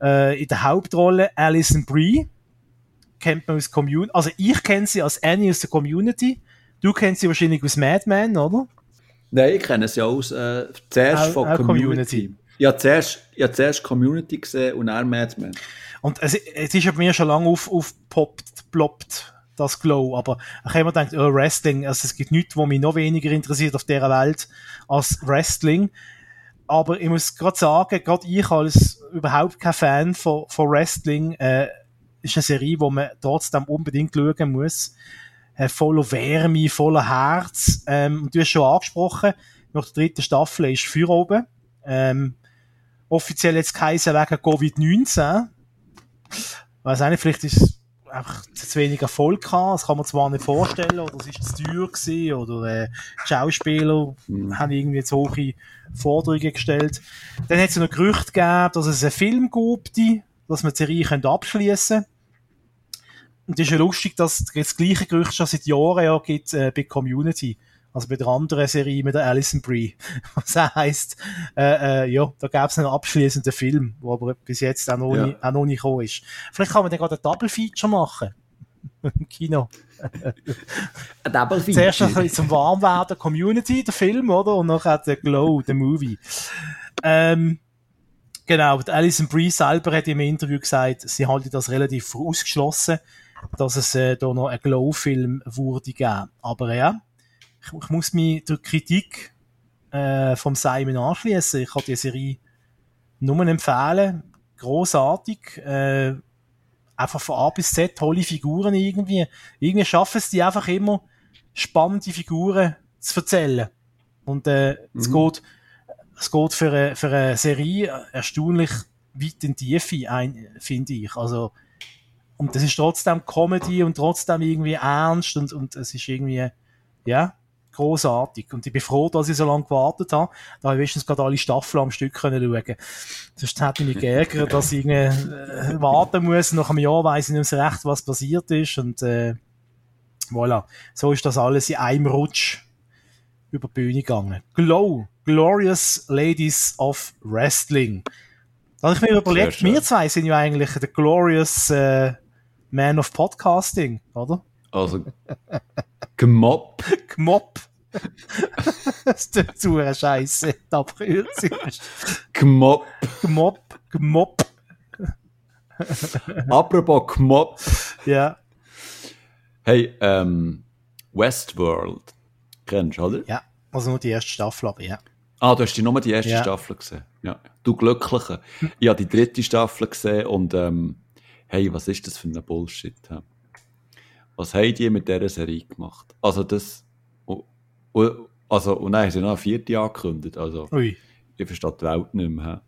Äh, in der Hauptrolle Alison Brie. Kennt man aus Community. Also ich kenne sie als Annie aus der Community. Du kennst sie wahrscheinlich aus Mad Men, oder? Nein, ich kenne sie aus äh, zuerst auch, von auch Community. Community. Ich habe zuerst, habe zuerst Community gesehen und dann Mad Men. Und es, es ist bei mir schon lange auf, aufgepoppt, ploppt das Glow. Aber ich habe immer gedacht, oh, Wrestling, also es gibt nichts, was mich noch weniger interessiert auf dieser Welt als Wrestling. Aber ich muss gerade sagen, gerade ich als überhaupt kein Fan von, von Wrestling, äh, ist eine Serie, wo man trotzdem unbedingt schauen muss. Äh, voller Wärme, voller Herz. Ähm, und du hast schon angesprochen, nach der dritten Staffel ist Feuer oben. Ähm, offiziell jetzt geheißen wegen Covid-19. Weiß nicht, vielleicht ist einfach zu wenig Erfolg gehabt. Das kann man zwar nicht vorstellen, oder es ist zu teuer gewesen, oder äh, die Schauspieler mhm. haben irgendwie zu hohe Forderungen gestellt. Dann hat es noch Gerüchte gegeben, dass es einen Film gibt, dass man die Serie abschließen Und es ist ja lustig, dass es das gleiche Gerücht schon seit Jahren ja gibt äh, bei Community. Also bei der anderen Serie mit der Alison Brie. Was heisst, äh, äh, ja, da gab es einen abschließenden Film, der aber bis jetzt auch noch, ja. nicht, auch noch nicht gekommen ist. Vielleicht kann man dann gerade ein Double Feature machen. Im Kino. ein Double Feature. Zuerst ein bisschen zum Warmwerden Community, der Film, oder? Und nachher der Glow, der Movie. Ähm, genau, die Alison Brie selber hat im Interview gesagt, sie halte das relativ ausgeschlossen, dass es äh, da noch einen Glow-Film würde geben. Aber ja, ich, ich muss mich der Kritik äh, vom Simon anschließen. Ich kann die Serie nur empfehlen. Großartig. Äh, einfach von A bis Z tolle Figuren irgendwie. Irgendwie schaffen es die einfach immer, spannende Figuren zu erzählen. Und äh, mhm. es geht, es geht für eine, für eine Serie erstaunlich weit in die Tiefe ein, finde ich. Also, und das ist trotzdem Comedy und trotzdem irgendwie ernst und, und es ist irgendwie, ja, großartig. Und ich bin froh, dass ich so lange gewartet habe. Da habe ich wenigstens gerade alle Staffeln am Stück können schauen. Sonst hätte ich mich geärgert, dass ich äh, warten muss. Nach einem Jahr weiss ich nicht mehr so recht, was passiert ist. Und äh, voilà. So ist das alles in einem Rutsch über die Bühne gegangen. Glow. Glorious Ladies of Wrestling. Da habe ich mir überlegt, wir zwei sind ja eigentlich der Glorious äh, Man of Podcasting, oder? Also, Gmop. Gmop. das tut zu eine Scheiße, die Abkürzung. Gmop. Gmop, Gmop. Apropos Gmop. Ja. Hey, ähm, Westworld. Kennst du, oder? Ja, also nur die erste Staffel, aber ja. Ah, du hast die nur die erste Ja. Staffel gesehen. Ja. Du Glückliche. Ich habe die dritte Staffel gesehen und ähm, hey, was ist das für ein Bullshit? hä? Was haben die mit dieser Serie gemacht? Also das und, und- also, und dann haben sie noch eine vierte angekündigt. Also Ui. ich verstehe die Welt nicht mehr.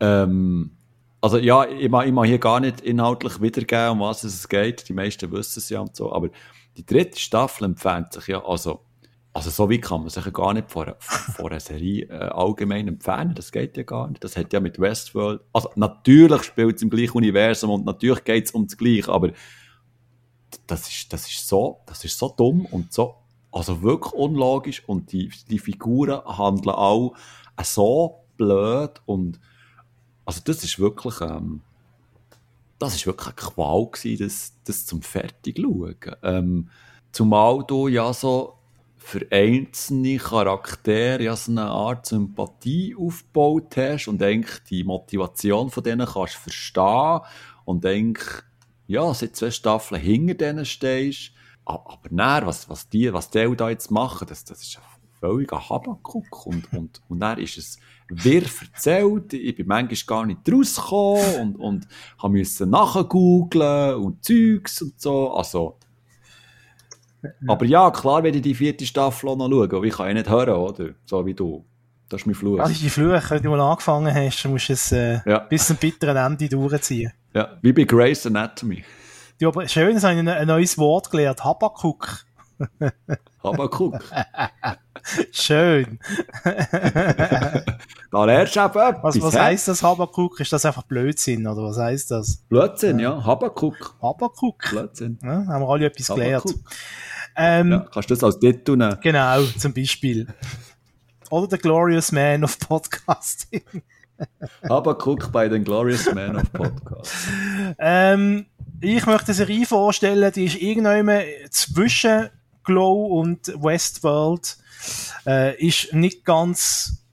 Ähm, also ja, ich mag, ich mag hier gar nicht inhaltlich wiedergeben, um was es geht. Die meisten wissen es ja und so. Aber die dritte Staffel empfiehlt sich ja, also, also so wie kann man sich ja gar nicht vor, vor einer Serie äh, allgemein empfehlen. Das geht ja gar nicht. Das hat ja mit Westworld, also natürlich spielt es im gleichen Universum und natürlich geht es um das Gleiche, aber das ist, das ist so, das ist so dumm und so, also wirklich unlogisch und die, die Figuren handeln auch äh, so blöd und also das ist wirklich, ähm, das ist wirklich eine Qual gewesen, das, das zum fertig schauen. Ähm, zumal du ja so für einzelne Charaktere ja so eine Art Sympathie aufgebaut hast und eigentlich die Motivation von denen kannst verstehen und eigentlich, ja, seit zwei Staffeln hinter denen stehst. Aber dann, was, was die, was die da jetzt machen, das, das ist ein völliger Habakuk und, und, und dann ist es wirr erzählt, ich bin manchmal gar nicht rausgekommen und, und habe müssen nachgoogeln und Zeugs und so, also aber ja, klar werde ich die vierte Staffel auch noch schauen, aber ich kann ja nicht hören, oder? So wie du. Das ist mein Fluch. Also die Flüche, wenn du mal angefangen hast, musst du es äh, Ja. bis zum bitteren Ende durchziehen. Ja, wie bei Grey's Anatomy. Ja, aber schön, dass ich ein, ein neues Wort gelernt Habakuk. Habakuk. Schön. da lernst du etwas. Was, was heisst das Habakuk? Ist das einfach Blödsinn, oder was heisst das? Blödsinn, ja. Habakuk. Habakuk. Blödsinn. Ja, haben wir alle etwas gelernt. Habakuk. Ähm, Ja, kannst du das als Titel nehmen? Genau, zum Beispiel. Oder The Glorious Man of Podcasting. Habakuk bei den Glorious Men of Podcast. Ähm, ich möchte eine Serie vorstellen, die ist irgendwann zwischen Glow und Westworld. Äh, ist nicht ganz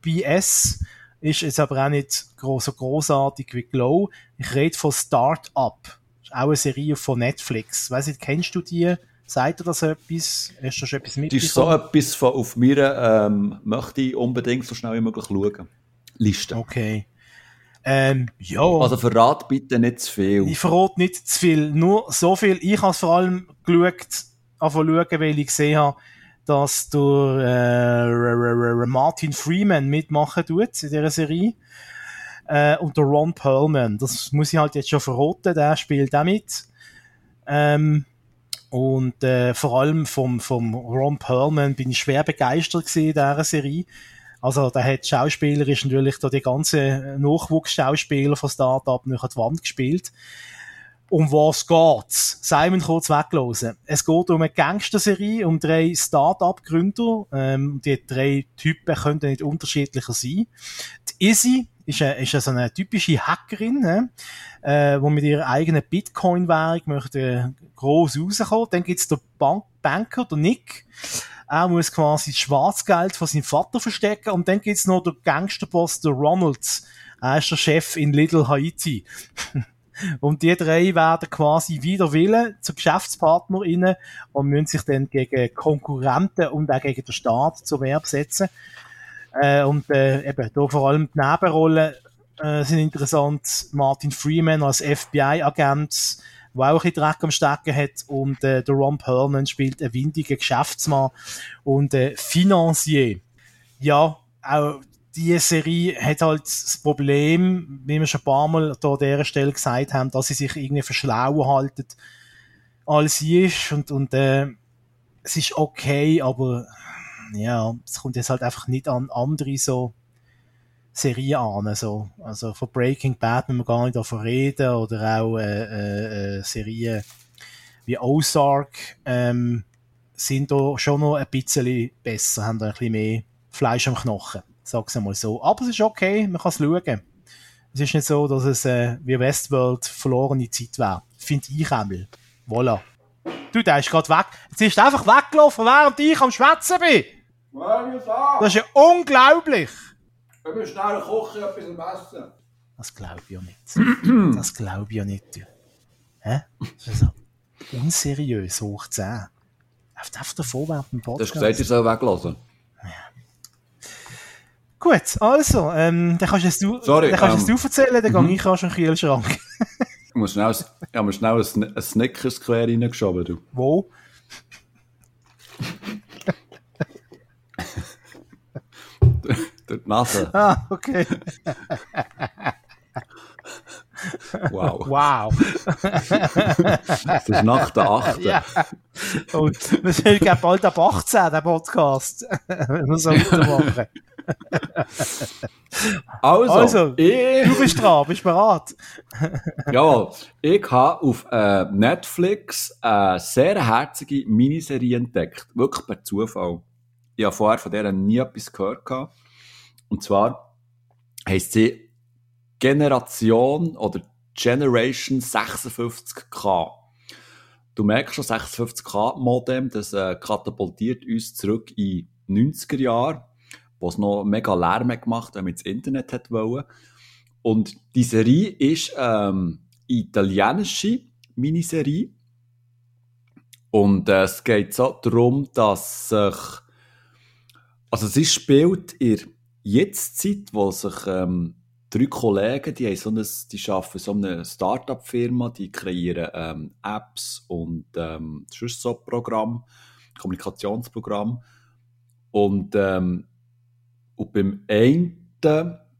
BS, ist jetzt aber auch nicht so großartig wie Glow. Ich rede von Start-up. Ist auch eine Serie von Netflix. Weißt du, kennst du die? Sagt dir das etwas? Hast du schon etwas Das ist so mitbekommen? etwas von auf mir, ähm, möchte ich unbedingt so schnell wie möglich schauen. Liste. Okay. Ähm, ja. Also verrat bitte nicht zu viel. Ich verrate nicht zu viel, nur so viel. Ich habe vor allem geschaut, angefangen schauen, weil ich gesehen habe, dass der äh, Martin Freeman mitmachen tut in dieser Serie. Äh, und der Ron Perlman. Das muss ich halt jetzt schon verraten, der spielt auch mit. Ähm, und äh, vor allem vom, vom Ron Perlman bin ich schwer begeistert gewesen in dieser Serie. Also, der hat schauspielerisch natürlich da die ganzen Nachwuchsschauspieler von Startup nach die Wand gespielt. Um was geht's? Simon kurz weglosen. Es geht um eine Gangster-Serie, um drei Start-up-Gründer. Ähm, die drei Typen könnten nicht unterschiedlicher sein. Die Izzy ist eine, ist eine, so eine typische Hackerin, ne? äh, die mit ihrer eigenen Bitcoin-Währung möchte gross rauskommen. Dann gibt's den Bank Banker, der Nick. Er muss quasi das Schwarzgeld von seinem Vater verstecken. Und dann gibt's noch den Gangsterboss, der Ronald. Er ist der Chef in Little Haiti. Und die drei werden quasi wider Willen zu GeschäftspartnerInnen und müssen sich dann gegen Konkurrenten und auch gegen den Staat zur Wehr setzen. Äh, und äh, eben, da vor allem die Nebenrollen äh, sind interessant. Martin Freeman als FBI-Agent, der auch ein bisschen Dreck am Stecken hat. Und äh, der Ron Perlman spielt einen windigen Geschäftsmann und äh, Financier. Ja, auch die Serie hat halt das Problem, wie wir schon ein paar Mal da an dieser Stelle gesagt haben, dass sie sich irgendwie verschlauer halten, als sie ist. Und, und äh, es ist okay, aber ja, es kommt jetzt halt einfach nicht an andere so Serien an. So. Also von Breaking Bad müssen wir gar nicht davon reden oder auch äh, äh, äh, Serien wie Ozark ähm, sind da schon noch ein bisschen besser, haben da ein bisschen mehr Fleisch am Knochen, sag's einmal so. Aber es ist okay, man kann es schauen. Es ist nicht so, dass es äh, wie Westworld verlorene Zeit wäre. Finde ich einmal. Voilà. Du, der ist gerade weg. Jetzt ist einfach weggelaufen, während ich am Schwätzen bin. Das ist ja unglaublich. Wir müssen schnell kochen, etwas am Essen. Das glaube ich ja nicht. Das glaube ich ja nicht. Du. Hä? Das ist so unseriös, hoch 10. Einfach einfach davor während dem Du hast Podcast. gesagt, ich soll weglassen. Gut, also, ähm, dann kannst du es du, Sorry, dann kannst ähm, du erzählen, dann gehe ich rasch in den Kühlschrank. Ich muss schnell, ich habe mir schnell ein, Sn- ein Snickers quer reingeschoben. Du. Wo? Die Nase. Ah, okay. Wow. Wow. Das ist nach der 8. ja. Und wir sind glaub, bald ab 18, der Podcast. Wenn wir so weitermachen. Also, Also, ich, Du bist dran, bist bereit? jawohl, ich habe auf äh, Netflix eine sehr herzige Miniserie entdeckt. Wirklich per Zufall. Ich habe vorher von der nie etwas gehört. gehabt. Und zwar heisst sie Generation oder Generation 56K. Du merkst schon, 56K Modem, das äh, katapultiert uns zurück in die 90er Jahre, wo es noch mega Lärm hat gemacht, wenn man ins Internet hat wollen. Und die Serie ist ähm, italienische Miniserie. Und äh, es geht so darum, dass sich, also sie spielt in der Jetztzeit, wo sich ähm, drei Kollegen, die, so ein, die arbeiten so eine Start-up-Firma, die kreieren ähm, Apps und ähm, so Programm, Kommunikationsprogramm. Und, ähm, und beim einen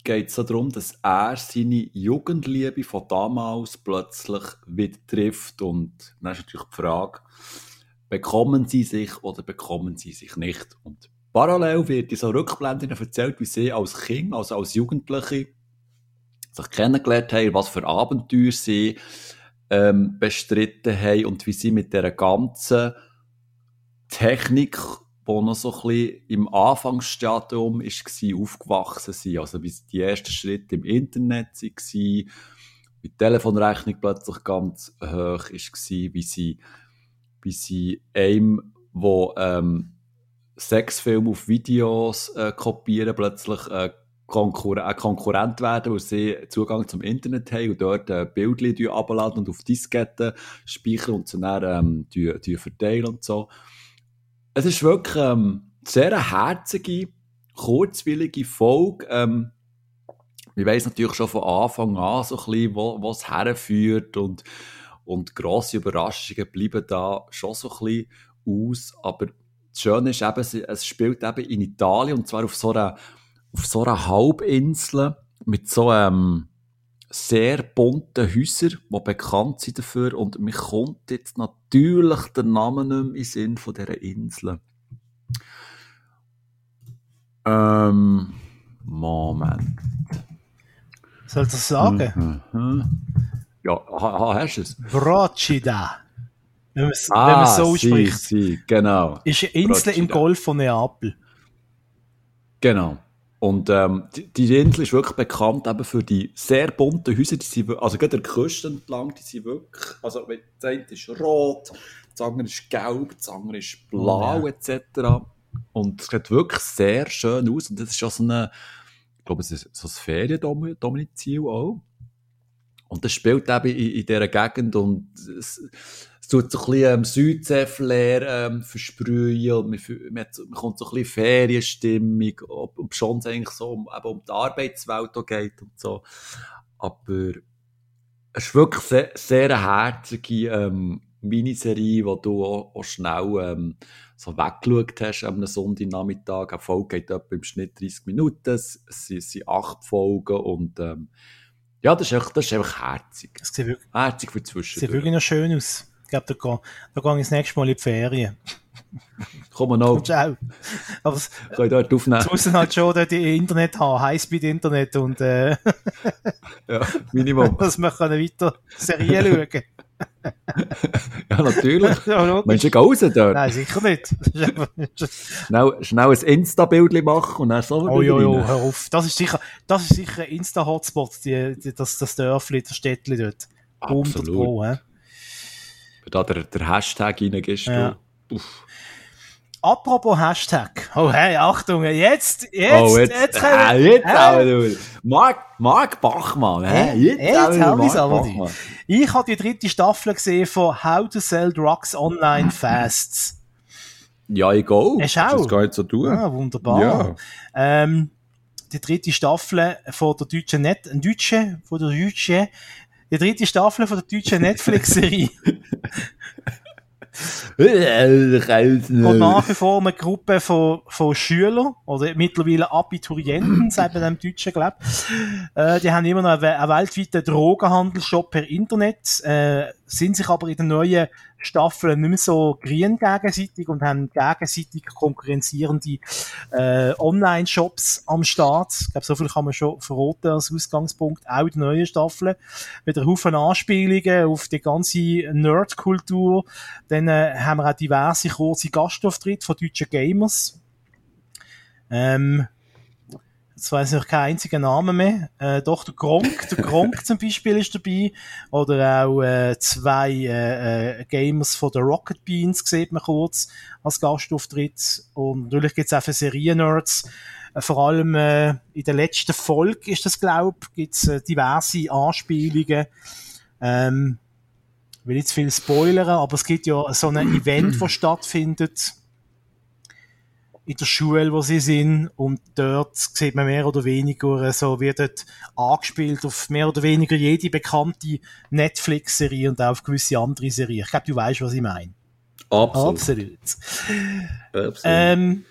geht es so darum, dass er seine Jugendliebe von damals plötzlich wieder trifft. Und dann ist natürlich die Frage, bekommen sie sich oder bekommen sie sich nicht? Und parallel wird in so Rückblenden erzählt, wie sie als Kind, also als Jugendliche, sich kennengelernt haben, was für Abenteuer sie ähm, bestritten haben und wie sie mit dieser ganzen Technik, die noch so ein bisschen im Anfangsstadium war, aufgewachsen sind. Also wie die ersten Schritte im Internet waren, wie die Telefonrechnung plötzlich ganz hoch war, wie sie, wie sie einem, wo ähm, Sexfilme auf Videos äh, kopieren, plötzlich äh, Konkur ein Konkurrent werden, weil sie Zugang zum Internet haben und dort äh, Bildchen abladen und auf Disketten speichern und dann ähm, die, verteilen und so. Es ist wirklich ähm, sehr eine herzige, kurzwillige Folge. Ähm, ich weiss natürlich schon von Anfang an so ein bisschen, wo es herführt und, und grosse Überraschungen bleiben da schon so ein bisschen aus. Aber das Schöne ist eben, es- spielt eben in Italien und zwar auf so einer, auf so einer Halbinsel mit so ähm, sehr bunten Häusern, die bekannt sind dafür. Und mir kommt jetzt natürlich der Name nicht mehr in den Sinn von dieser Insel. Ähm, Moment. Soll ich das sagen? Mhm. Ja, ha, ha, hast du es? Procida. Wenn man es Ah, so sie, ausspricht. sie, genau. Ist eine Insel im. Golf von Neapel. Genau. Und ähm, die, die Insel ist wirklich bekannt eben für die sehr bunten Häuser, die sind, also gerade der Küste entlang, die sind wirklich, also das eine ist rot, das andere ist gelb, das andere ist blau Oh, etc. Und es sieht wirklich sehr schön aus und das ist auch so eine, ich glaube, es ist so ein Feriendomizil auch. Und das spielt eben in, in dieser Gegend und es tut so ein bisschen ähm, Südsee-Flair ähm, versprühen man, man, man kommt so ein bisschen Ferienstimmung, ob, ob schon es eigentlich so um, eben um die Arbeitswelt geht und so. Aber es ist wirklich sehr, sehr eine herzige ähm, Miniserie, wo du auch, auch schnell ähm, so weggeschaut hast am Sonntagnachmittag. Eine Folge geht etwa im Schnitt 30 Minuten, es, es sind- es acht Folgen und ähm, ja, das ist einfach, das ist einfach herzig. Das sieht wirklich, Herzig für sieht zwischendurch. wirklich noch schön aus. Ich glaube, da, da gehe ich das nächste Mal in die Ferien. Komm noch, Ciao. Aber es kann ich dort aufnehmen. muss dann halt schon dort Internet haben, Highspeed-Internet und äh, Ja, Minimum. dass wir können weiter Serien schauen Ja, natürlich. ja, du, geh raus dort? Nein, sicher nicht. Das Schnell, schnell ein Insta-Bild machen und dann so Oh, jo, jo, hör auf. Das ist sicher, das ist sicher ein Insta-Hotspot, die, die, das, das Dörfli, das Städtli dort. Absolut. Pro? Da der, der Hashtag reingehst Ja. du. Uff. Apropos Hashtag. Oh hey, Achtung, jetzt, jetzt, oh, jetzt, jetzt, jetzt, äh, jetzt äh, auch wieder. Mark, Mark Bachmann, hä? Äh, Jetzt, jetzt auch wieder hab ich's Mark aber. Ich habe die dritte Staffel gesehen von How to Sell Drugs Online Fast. Ja, ich go. Hast auch? Das gar nicht so tun. Ah, wunderbar. Ja. Ähm, die dritte Staffel von der deutschen Net, Deutsche, von der deutschen, die dritte Staffel von der deutschen Netflix-Serie. Und nach wie vor eine Gruppe von, von Schülern, oder mittlerweile Abiturienten, sagt man dem Deutschen, glaub. Äh, die haben immer noch einen, einen weltweiten Drogenhandelsshop per Internet, äh, sind sich aber in den neuen Staffeln nicht mehr so grün gegenseitig und haben gegenseitig konkurrenzierende äh, Online-Shops am Start. Ich glaube, so viel kann man schon verraten als Ausgangspunkt. Auch in der neuen Staffel. Mit einem Haufen Anspielungen auf die ganze Nerd-Kultur. Dann äh, haben wir auch diverse kurze Gastauftritte von deutschen Gamers. Ähm, jetzt weiss ich keinen einzigen Namen mehr. Äh, doch, der Gronk, der Gronk zum Beispiel ist dabei. Oder auch äh, zwei äh, äh, Gamers von der Rocket Beans, sieht man kurz, als Gastauftritt. Und natürlich gibt's auch für Serien-Nerds. Äh, vor allem äh, in der letzten Folge ist das, glaub, gibt's äh, diverse Anspielungen. Ähm, ich will zu viel spoilern, aber es gibt ja so ein Event, das stattfindet in der Schule, wo sie sind, und dort sieht man mehr oder weniger, äh, so wird dort angespielt auf mehr oder weniger jede bekannte Netflix-Serie und auch auf gewisse andere Serien. Ich glaube, du weißt, was ich meine. Absolut. Absolut. Absolut. Ähm,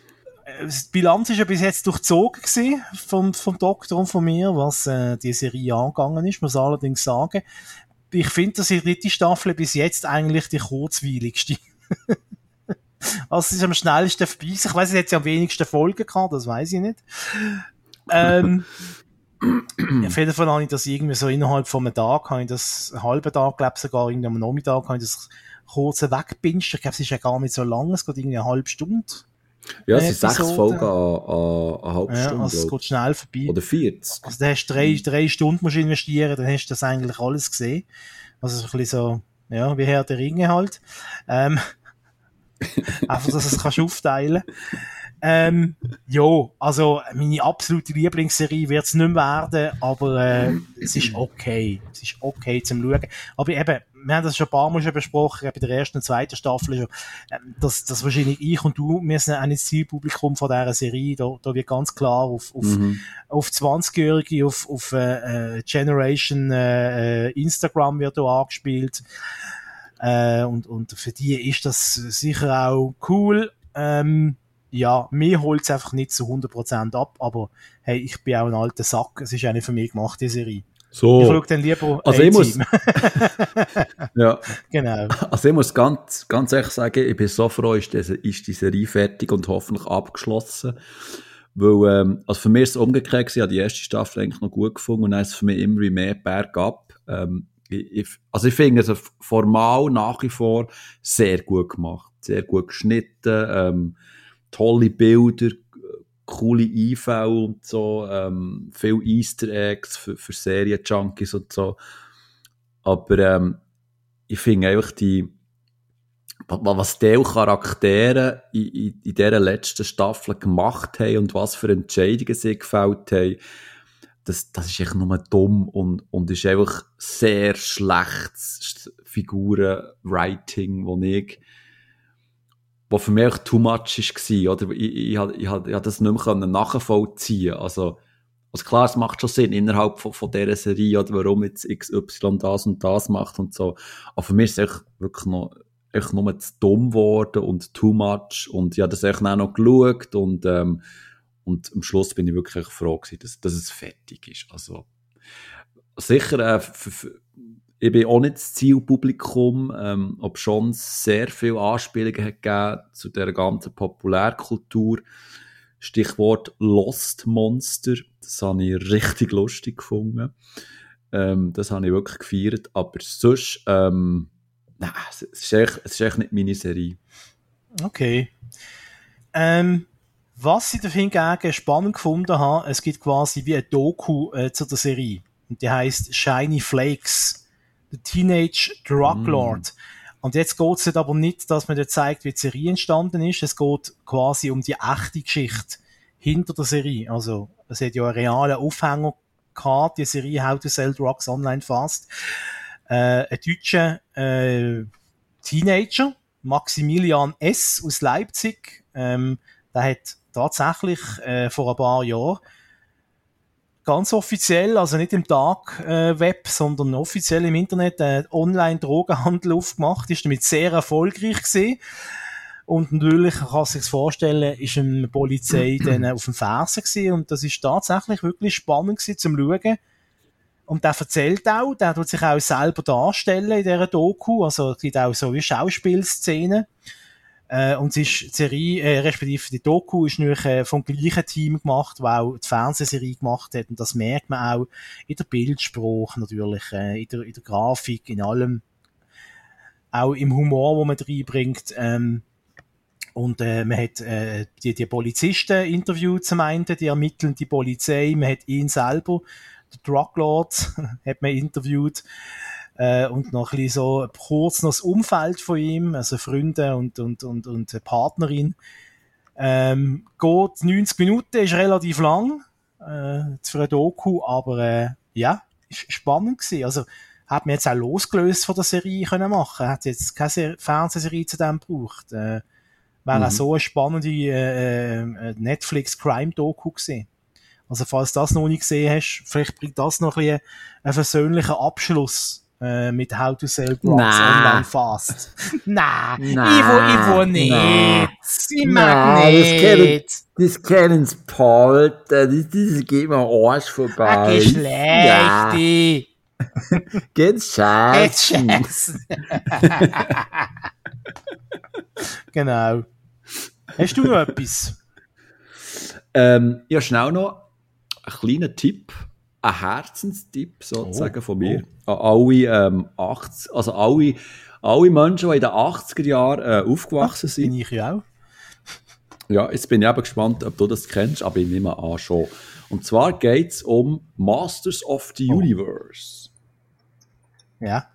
äh, die Bilanz ist ja bis jetzt durchzogen gewesen vom, vom Doktor und von mir, was äh, die Serie angegangen ist, muss allerdings sagen. Ich finde, dass die dritte Staffel bis jetzt eigentlich die kurzweiligste. also es ist am schnellsten vorbei. Ich weiß, es hat ja am wenigsten Folgen gehabt, das weiß ich nicht. Ähm, auf jeden Fall habe ich das irgendwie so innerhalb von einem Tag, habe ich das einen halben Tag, glaube ich sogar irgendwie am Nachmittag, habe ich das kurz weggepinscht. Ich glaube, es ist ja gar nicht so lang, es geht irgendwie eine halbe Stunde. ja, es sind sechs. Folgen an, an, an halbe Ja, Stunde. also es geht schnell vorbei. Oder 40. Also da hast du drei, drei Stunden musst investieren, dann hast du das eigentlich alles gesehen. Also so ein bisschen so, ja, wie Herr der Ringe halt. Ähm, einfach, dass du es kannst aufteilen ähm, ja, also meine absolute Lieblingsserie wird es nicht mehr werden, aber äh, es ist okay. Es ist okay zum Schauen. Aber eben, wir haben das schon ein paar Mal schon besprochen, bei der ersten und zweiten Staffel schon, ähm, dass, dass wahrscheinlich ich und du, wir sind auch nicht das Zielpublikum von dieser Serie, da, da wird ganz klar auf, auf, Mhm. auf 20-Jährige, auf, auf äh, äh, Generation äh, äh, Instagram wird da angespielt. Äh, und, und für die ist das sicher auch cool. Ähm, ja, mir holt es einfach nicht zu 100% ab, aber hey, ich bin auch ein alter Sack. Es ist eine für mich gemachte Serie. Ich So. schaue dann lieber Also ich muss-. Ja. genau. Also ich muss ganz, ganz ehrlich sagen, ich bin so froh, ist, diese, ist die Serie fertig und hoffentlich abgeschlossen. Weil, ähm, also für mich ist es umgekehrt gewesen, ich habe die erste Staffel eigentlich noch gut gefunden und dann ist es für mich immer mehr bergab. Ähm, ich, also ich finde es also formal nach wie vor sehr gut gemacht. Sehr gut geschnitten, ähm, tolle Bilder, coole Einfälle und so, ähm, viel Easter Eggs für, für Serien-Junkies und so. Aber ähm, ich finde einfach die, wa- was die Charaktere in, in, in dieser letzten Staffel gemacht haben und was für Entscheidungen sie gefällt haben, das, das ist echt nur dumm und, und ist einfach sehr schlechtes Figurenwriting, wo ich wo für mich auch too much war, oder? Ich, ich, ich, ich, ich das nicht mehr nachvollziehen Also, also klar, es macht schon Sinn innerhalb von, von dieser Serie, oder warum jetzt XY das und das macht und so. Aber für mich ist es echt wirklich noch, echt nur zu dumm geworden und too much und ich habe das echt auch noch geschaut und, ähm, und am Schluss bin ich wirklich froh gewesen, dass, dass es fertig ist. Also, sicher, äh, ich bin auch nicht das Zielpublikum, ähm, ob schon sehr viele Anspielungen hat zu der ganzen Populärkultur. Stichwort Lost Monster, das habe ich richtig lustig gefunden. Ähm, das habe ich wirklich gefeiert, aber sonst, ähm, nein, es ist echt, es ist echt nicht meine Serie. Okay. Ähm, was ich dafür hingegen spannend gefunden habe, es gibt quasi wie ein Doku äh, zu der Serie. Und die heißt Shiny Flakes. The Teenage Drug Mm. Lord. Und jetzt geht es aber nicht, dass man dort zeigt, wie die Serie entstanden ist. Es geht quasi um die echte Geschichte hinter der Serie. Also, es hat ja einen realen Aufhänger gehabt, die Serie How to Sell Drugs Online Fast. Äh, ein deutscher äh, Teenager, Maximilian S. aus Leipzig, ähm, der hat tatsächlich äh, vor ein paar Jahren ganz offiziell, also nicht im Dark äh, Web, sondern offiziell im Internet äh, Online-Drogenhandel aufgemacht, ist damit sehr erfolgreich gewesen. Und natürlich kann man sich vorstellen, ist eine Polizei dann auf dem Fersen gewesen und das ist tatsächlich wirklich spannend gewesen zum Schauen. Und der erzählt auch, der tut sich auch selber darstellen in dieser Doku, also es gibt auch so wie Schauspielszenen. Äh, und es ist die Serie, äh, respektive die Doku ist natürlich äh, vom gleichen Team gemacht, wo auch die Fernsehserie gemacht hat. Und das merkt man auch in der Bildspruch natürlich, äh, in, der, in der Grafik, in allem. Auch im Humor, wo man reinbringt. Ähm, und äh, man hat äh, die, die Polizisten interviewt zum einen, die ermittelnde Polizei, man hat ihn selber, der Druglord, hat man interviewt äh, und noch ein bisschen so kurz noch das Umfeld von ihm, also Freunde und, und, und, und Partnerin. Ähm, geht 90 Minuten, ist relativ lang äh, für eine Doku, aber äh, ja, ist spannend gewesen. Also hat man jetzt auch losgelöst von der Serie können machen, hat jetzt keine Fernsehserie zu dem gebraucht. Äh, wäre mhm. auch so eine spannende äh, äh, Netflix-Crime-Doku gewesen. Also falls du das noch nicht gesehen hast, vielleicht bringt das noch ein bisschen einen versöhnlichen Abschluss äh, mit How to Sell Drugs Online Fast. Nein, ich will, ich will nicht. Ich mag nicht. Das kennen sie Paul, das, das geht mir Arsch vorbei. Ah, Geschlechte. Ja. Geht's scheiße. Geht's genau. Hast du noch etwas? Ähm, ja, schnell noch ein kleiner Tipp, ein Herzenstipp sozusagen oh, von mir oh. an alle, ähm, 80, also alle, alle Menschen, die in den 80er Jahren äh, aufgewachsen Ach, sind. Bin ich ja auch. Ja, jetzt bin ich eben gespannt, ob du das kennst, aber ich nehme an schon. Und zwar geht es um Masters of the oh. Universe. Ja.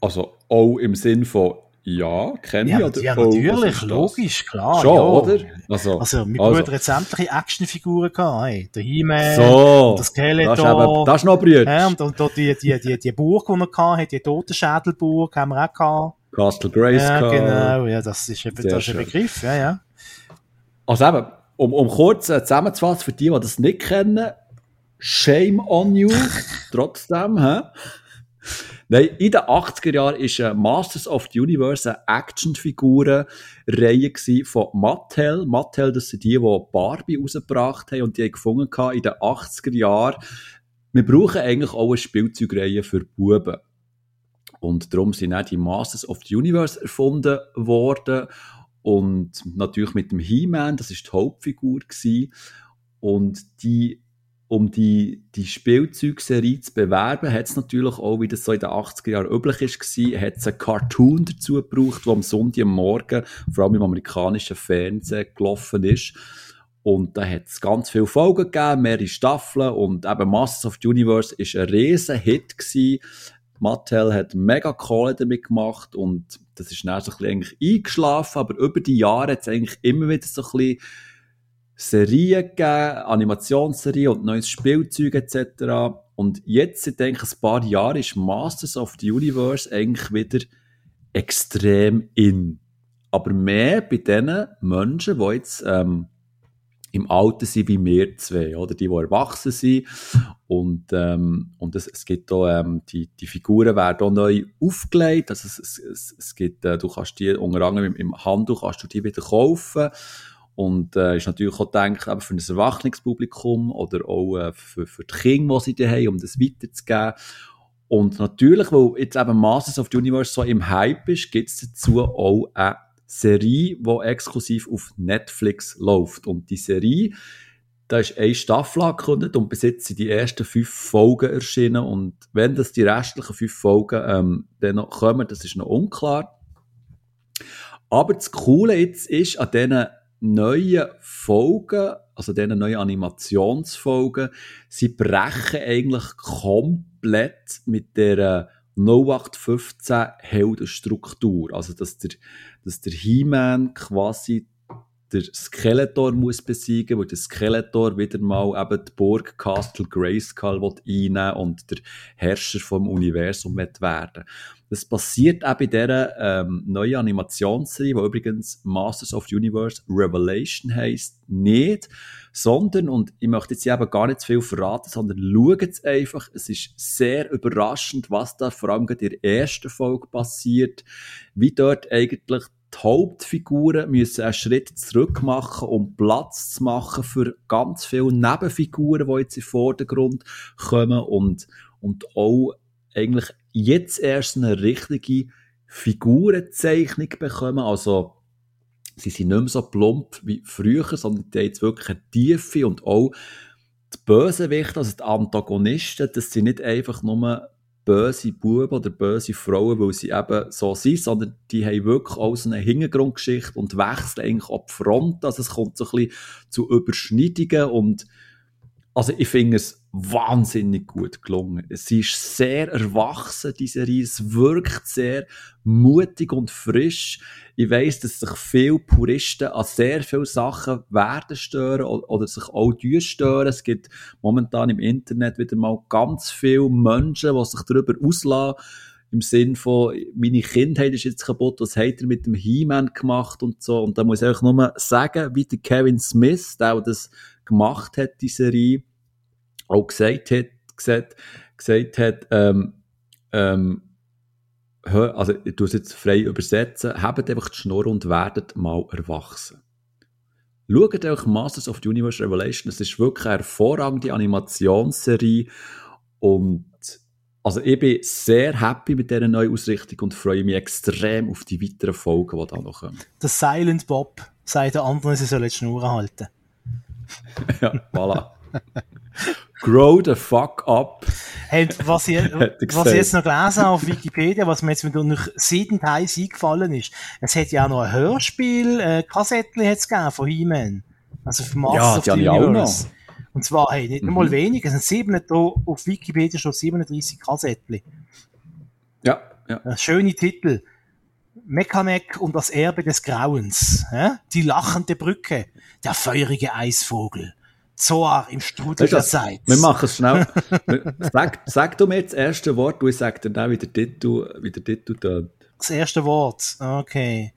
Also auch im Sinn von ja, kenne ja. Oder, ja, natürlich, oh, logisch, klar. Schon, ja. oder? Also, also wir also. hat sämtliche Actionfiguren gehabt. Hey. Der He-Man, so, das Skeletor. Das ist, eben, das ist noch Brüder. Ja, und, und, und die, die, die, die Burg, die er hatte, die Totenschädelburg, haben wir auch gehabt. Castle Grace. Ja, genau. Ja, das ist, eben, das ist ein Begriff. Ja, ja. Also eben, um, um kurz äh, zusammenzufassen, für die, die das nicht kennen, shame on you, trotzdem, hä? Nein, in den 80er Jahren war Masters of the Universe eine Actionfiguren-Reihe von Mattel. Mattel, das sind die, die Barbie rausgebracht haben und die haben gefunden in den 80er Jahren, wir brauchen eigentlich auch eine Spielzeugreihe für Buben. Und darum sind auch die Masters of the Universe erfunden worden. Und natürlich mit dem He-Man, das ist die Hauptfigur gewesen. Und die um die, die Spielzeugserie zu bewerben, hat es natürlich auch, wie das so in den 80er Jahren üblich war, hat es einen Cartoon dazu gebraucht, der am Sonntagmorgen, vor allem im amerikanischen Fernsehen, gelaufen ist. Und da hat es ganz viele Folgen gegeben, mehrere Staffeln und eben Masters of the Universe ist ein riesen Hit gewesen. Mattel hat mega Kohle damit gemacht und das ist dann so ein bisschen eigentlich eingeschlafen, aber über die Jahre hat es eigentlich immer wieder so ein bisschen Serien gegeben, Animationsserien und neues Spielzeug etc. Und jetzt, seit denke ich, ein paar Jahren, ist Masters of the Universe eigentlich wieder extrem in. Aber mehr bei den Menschen, die jetzt ähm, im Alter sind wie wir zwei, oder die, die erwachsen sind. Und, ähm, und es, es gibt auch, ähm, die, die Figuren werden auch neu aufgelegt. Also es, es, es gibt, äh, du kannst die unter anderem im, im Handel kannst du die wieder kaufen. Und äh, ist natürlich auch gedacht eben für ein Erwachungspublikum oder auch äh, für, für die Kinder, die sie da haben, um das weiterzugeben. Und natürlich, weil jetzt eben Masters of the Universe so im Hype ist, gibt es dazu auch eine Serie, die exklusiv auf Netflix läuft. Und die Serie, da ist eine Staffel angekündigt und bis jetzt sind die ersten fünf Folgen erschienen. Und wenn das die restlichen fünf Folgen ähm, dann noch kommen, das ist noch unklar. Aber das Coole jetzt ist an diesen neuen Folgen, also diesen neuen Animationsfolgen, sie brechen eigentlich komplett mit der 0815 Heldenstruktur. Also, dass der, dass der He-Man quasi der Skeletor muss besiegen, weil der Skeletor wieder mal eben die Burg Castle Grayskull einnehmen und der Herrscher vom Universum wird werden. Das passiert auch bei dieser ähm, neuen Animationsserie, die übrigens Masters of the Universe Revelation heisst, nicht, sondern, und ich möchte jetzt eben gar nicht zu viel verraten, sondern schaut es einfach, es ist sehr überraschend, was da vor allem in der ersten Folge passiert, wie dort eigentlich die Hauptfiguren müssen einen Schritt zurück machen, um Platz zu machen für ganz viele Nebenfiguren, die jetzt in den Vordergrund kommen und, und auch eigentlich jetzt erst eine richtige Figurenzeichnung bekommen. Also, sie sind nicht mehr so plump wie früher, sondern die haben jetzt wirklich eine Tiefe und auch die Bösewichte, also die Antagonisten, das sind nicht einfach nur böse Buben oder böse Frauen, weil sie eben so sind, sondern die haben wirklich auch so eine Hintergrundgeschichte und wechseln eigentlich die Front. Also es kommt so ein bisschen zu Überschneidungen und also ich finde es wahnsinnig gut gelungen. Es ist sehr erwachsen, diese Serie. Es wirkt sehr mutig und frisch. Ich weiss, dass sich viele Puristen an sehr viele Sachen werden stören oder sich auch stören. Es gibt momentan im Internet wieder mal ganz viele Menschen, die sich darüber auslassen im Sinn von, meine Kindheit ist jetzt kaputt, was hat er mit dem He-Man gemacht und so. Und da muss ich einfach nur sagen, wie der Kevin Smith, der das gemacht hat, die Serie, auch gesagt hat, gesagt, gesagt hat, ähm, ähm, also ich tue es jetzt frei übersetzen, habt einfach die Schnur und werdet mal erwachsen. Schaut euch Masters of the Universe Revelation, es ist wirklich eine hervorragende Animationsserie und also ich bin sehr happy mit dieser neuen Ausrichtung und freue mich extrem auf die weiteren Folgen, die da noch kommen. Der Silent Bob sagt der anderen, sie sollen die Schnur halten. ja, voilà. Grow the fuck up. Hey, was, ich, was ich jetzt noch gelesen habe auf Wikipedia, was mir jetzt noch siedend heiß eingefallen ist, es hat ja auch noch ein Hörspiel, äh, Kassettchen hat's gegeben von He-Man. Also vom Masters ja, of the Universe. Und zwar, hey, nicht mhm. mal wenig, es sind sieben, auf Wikipedia schon 37 Kassettchen. Ja, ja. Ein schöne Titel. Mechanek und das Erbe des Grauens. Ja? Die lachende Brücke. Der feurige Eisvogel. Zoar im Strudel der Zeit. Wir machen es schnell. sag, sag du mir jetzt das erste Wort ich sage dann, wie der Titel, wie der Titel tönt. Das erste Wort, okay.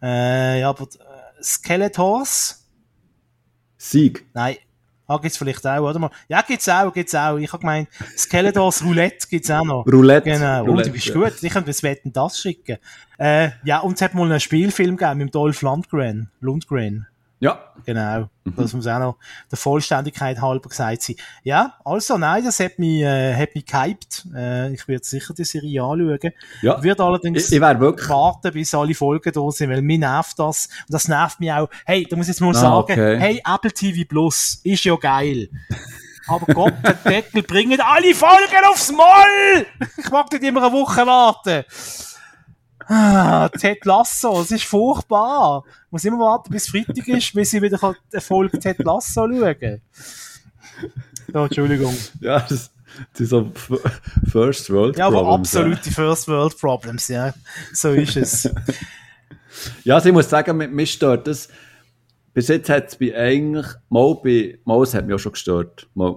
Äh, ja, aber äh, Skeletors? Sieg. Nein. Ah, gibt's vielleicht auch, oder mal? Ja, gibt's auch, gibt's auch. Ich habe gemeint, Skeletors Roulette gibt's auch noch. Roulette. Genau. Roulette, oh, du bist ja. gut. Ich könnte das Wetten das schicken. Äh, ja, und es hat mal einen Spielfilm gegeben mit Dolph Lundgren. Lundgren. Ja. Genau. Mhm. Das muss auch noch der Vollständigkeit halber gesagt sein. Ja, also nein, das hat mich, äh, hat mich gehypt. Äh, ich werde sicher die Serie anschauen. Ja. Wird allerdings ich, ich wirklich... warten, bis alle Folgen da sind, weil mir nervt das. Und das nervt mich auch. Hey, da muss ich jetzt mal ah, sagen, okay. hey, Apple TV Plus ist ja geil. Aber Gott, der Deckel, bringen alle Folgen aufs Moll! Ich mag nicht immer eine Woche warten. Ah, Ted Lasso, es ist furchtbar. Ich muss immer warten, bis Freitag ist, bis ich wieder eine Folge Ted Lasso schauen Ja, Entschuldigung. Ja, das, so First World Problems. Ja, aber absolute ja. First World Problems, ja. So ist es. ja, also ich muss sagen, mich stört das. Bis jetzt hat es mich eigentlich, mal bei, mal, es hat mich auch schon gestört. Mal,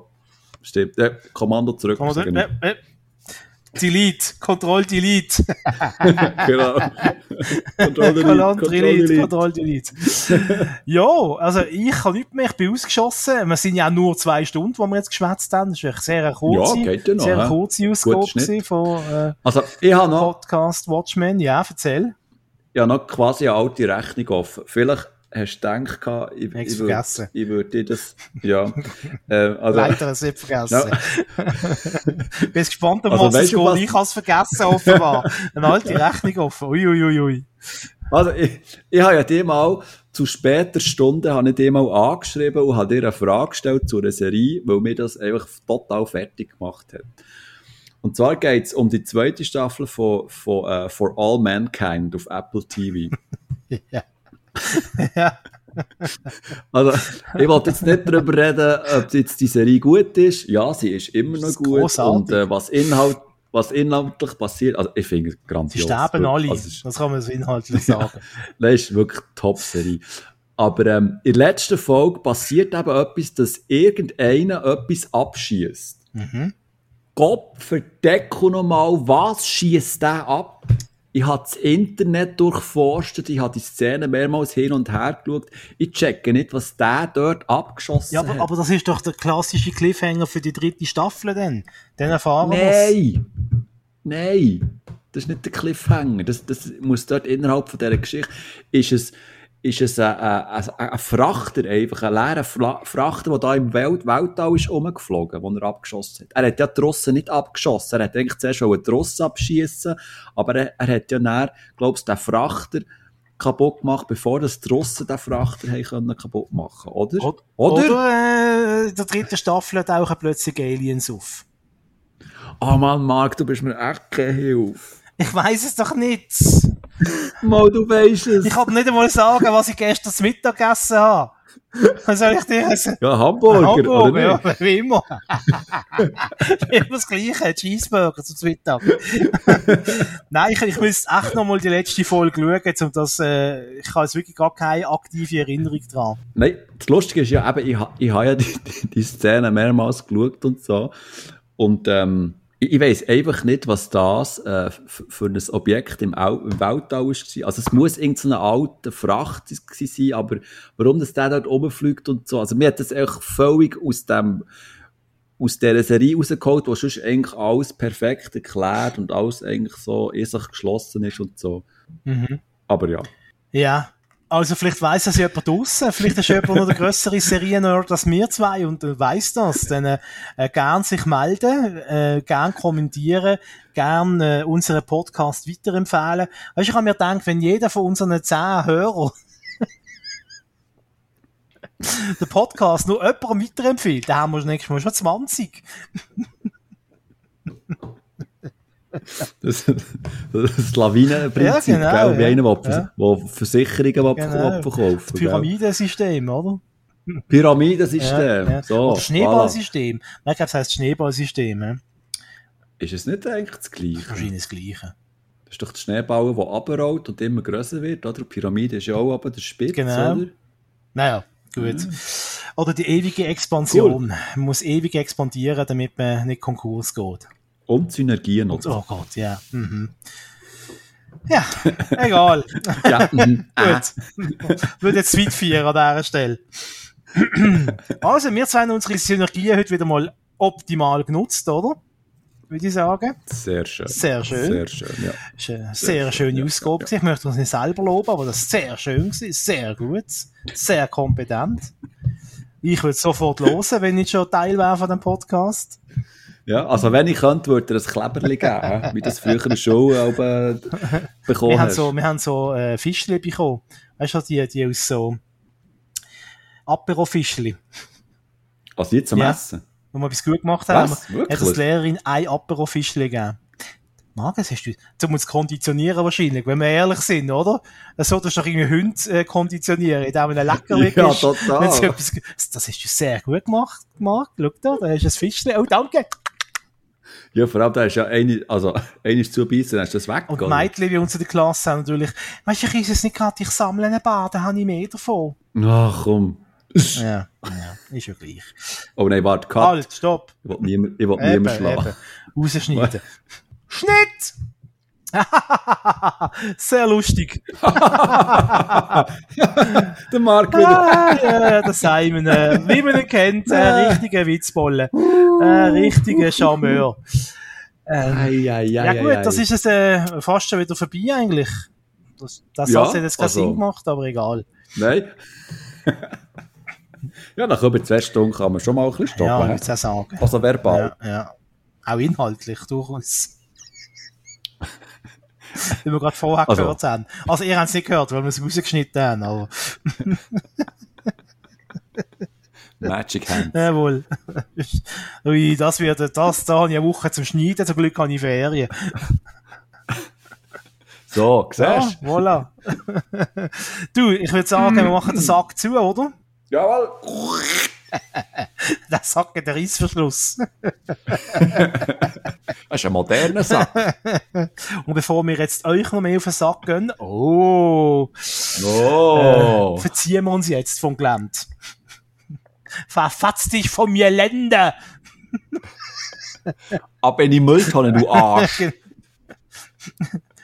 stimmt. Ja, Kommando zurück. Kommando, ja, ja. Delete, Control Delete. genau. Control Delete, Control Delete, Control Delete. also ich kann nicht mehr, ich bin ausgeschossen. Wir sind ja nur zwei Stunden, wo wir jetzt geschwätzt haben. Das ist eine sehr kurze, ja, ja noch, sehr kurze Ausgabe von äh, also, ich habe noch, Podcast Watchmen. Ja, erzähl. Ja, noch quasi eine alte Rechnung offen. Vielleicht hast du gedacht, ich, ich, würde, ich würde dir das, ja. äh, also, Leider du nicht vergessen. Ja. Bin gespannt, um also, was es. Was... Ich habe es vergessen, offenbar. Eine alte Rechnung offen. Uiuiui. Ui, ui. Also, ich, ich habe ja dir mal zu später Stunde habe ich dir mal angeschrieben und habe dir eine Frage gestellt zu einer Serie, weil mir das einfach total fertig gemacht hat. Und zwar geht es um die zweite Staffel von, von uh, For All Mankind auf Apple TV. ja. ja. Also, ich wollte jetzt nicht darüber reden, ob jetzt die Serie gut ist. Ja, sie ist immer noch gut. Großartig. Und äh, was Inhalt, was inhaltlich passiert, also ich finde es Sie grandios. sterben alle. Also, das kann man so inhaltlich sagen. Das ist wirklich eine Top-Serie. Aber ähm, in der letzten Folge passiert eben etwas, dass irgendeiner etwas abschießt. mhm. Gott verdecke nochmal, was schießt der ab? Ich habe das Internet durchforstet, ich habe die Szene mehrmals hin und her geschaut. Ich checke nicht, was der dort abgeschossen Ja, aber, hat. aber das ist doch der klassische Cliffhanger für die dritte Staffel dann. Dann erfahren wir. Nein! Nein! Das ist nicht der Cliffhanger. Das, das muss dort innerhalb von dieser Geschichte. Ist es, ist es ein, ein, ein, ein Frachter, einfach ein leerer Frachter, der da im Welt, Weltall ist rumgeflogen, den er abgeschossen hat. Er hat ja die Russen nicht abgeschossen. Er hat eigentlich zuerst die Russen abschießen, aber er, er hat ja glaubst du, den Frachter kaputt gemacht, bevor das die Russen den Frachter haben können kaputt machen, oder? Oder, Oder? oder äh, in der dritten Staffel tauchen plötzlich Aliens auf. Oh Mann, Marc, du bist mir echt keine Hilfe. Ich weiß es doch nicht. Mal, du weisst es. Ich kann nicht einmal sagen, was ich gestern zum Mittag gegessen habe. Was soll ich dir sagen? Ja, Hamburger, Hamburger, oder ja, nicht? wie immer. immer das Gleiche, Cheeseburger zum Mittag. Nein, ich, ich müsste echt noch mal die letzte Folge schauen, um das, äh, ich habe jetzt wirklich gar keine aktive Erinnerung dran. Nein, das Lustige ist ja eben, ich, ha- ich habe ja die, die, die Szene mehrmals geschaut und so. Und ähm, ich, ich weiss einfach nicht, was das äh, für ein Objekt im, Au im Weltall war. Also es muss irgendeine alte Fracht sein, aber warum das der dort rumfliegt und so. Also mir hat das eigentlich völlig aus dem aus dieser Serie rausgeholt, wo sonst eigentlich alles perfekt erklärt und alles eigentlich so in sich geschlossen ist und so. Mhm. Aber ja. Ja. Also vielleicht weiss das jemand draussen, vielleicht ist jemand noch der grössere Seriennerd als wir zwei und äh, weiss das. Dann äh, äh, gern sich melden, äh, gern kommentieren, gern äh, unseren Podcast weiterempfehlen. Weißt du, ich habe mir gedacht, wenn jeder von unseren zehn Hörern den Podcast nur jemandem weiterempfiehlt, dann haben wir nächstes Mal schon 20. Das, das Lawinenprinzip, Ja, genau, gell? Wie ja. einer, der Ja. Versicherungen will Genau. Das? Pyramidensystem, oder? Pyramidensystem. Ja. So, Oder Schneeballsystem. Nein, ich glaube, es heisst Schneeballsystem. Ja? voilà. Ist es nicht eigentlich das Gleiche? Wahrscheinlich das Gleiche. Das ist doch der Schneeball, der runterrollt und immer grösser wird, oder? Die Pyramide ist ja auch aber der Spitz, Genau. oder? Naja, gut. Oder die ewige Expansion. Man muss ewig expandieren, damit man nicht Konkurs geht. Und Synergien. Und, oh Gott, ja. Mhm. Ja, egal. Ja, mhm. Gut. Würde jetzt weit feiern an dieser Stelle. also, wir zwei haben unsere Synergien heute wieder mal optimal genutzt, oder? Würde ich sagen. Sehr schön. Sehr schön. Sehr schön, ja. War eine sehr schöne ja, Ausgabe. ja, gewesen. Ich möchte uns nicht selber loben, aber das ist sehr schön sehr gut, sehr kompetent. Ich würde sofort hören, wenn ich schon Teil wäre von dem Podcast. Ja, also wenn ich könnte, würde er ein Kleberli geben, wie das früher in der Schule bekommen Wir haben hast. so, wir haben so äh, Fischli bekommen. Weißt du, die, die aus so Apero-Fischli, Also jetzt zum Ja. Essen. wo wir etwas gut gemacht haben. Was? Hat uns Wirklich? die Lehrerin ein Apero-Fischli gegeben. Magen, hast du, um uns konditionieren wahrscheinlich, wenn wir ehrlich sind, oder? Das solltest du doch irgendwie Hunde äh, konditionieren, indem man ein Leckerli Ja, ist. total. Wenn etwas, das hast du sehr gut gemacht, Marc. Schau da, da hast du ein Fischchen. Oh, danke. Ja, vor allem, da ist ja eine, also, eine ist zubeissen, dann hast du das weg. Und die Mädchen bei uns in der Klasse haben natürlich, weißt du, ich esse es nicht gerade, ich sammle einen da habe ich mehr davon. Ach komm. Ja, ja, ist ja gleich. Oh nein, warte, Cut. Halt, stopp. Ich will niemand, ich will niemand schlagen. Rausschneiden. Schnitt! Sehr lustig. Der Marc wieder. Ah, ja, der Simon, äh, wie man ihn kennt, ein richtiger Witzbolle. Ein richtiger Charmeur. Ähm, Ei, ei, ei, Ja gut, das ist es äh, fast schon wieder vorbei eigentlich. Das, das Ja, hat jetzt keinen also- Sinn gemacht, aber egal. Nein. ja, nach über zwei Stunden kann man schon mal ein bisschen stoppen. ja, ich hä? würde es auch sagen. also verbal. Ja, ja. Auch inhaltlich durchaus. Wie wir gerade vorher Also. gehört haben. Also ihr habt es nicht gehört, weil wir es rausgeschnitten haben, aber Magic Hand. jawohl. Ui, das wird, das, da habe ich eine Woche zum Schneiden, zum Glück habe ich Ferien. So, siehst Ja, du? voilà. du, ich würde sagen, wir machen den Sack zu, oder? Jawohl. Der Sack hat einen Reissverschluss. Das ist ein moderner Sack. Und bevor wir jetzt euch noch mehr auf den Sack gehen, oh, Oh. äh, verziehen wir uns jetzt vom Gelände. Verfatz dich von mir, Länder! Ab in die Mülltonne, du Arsch.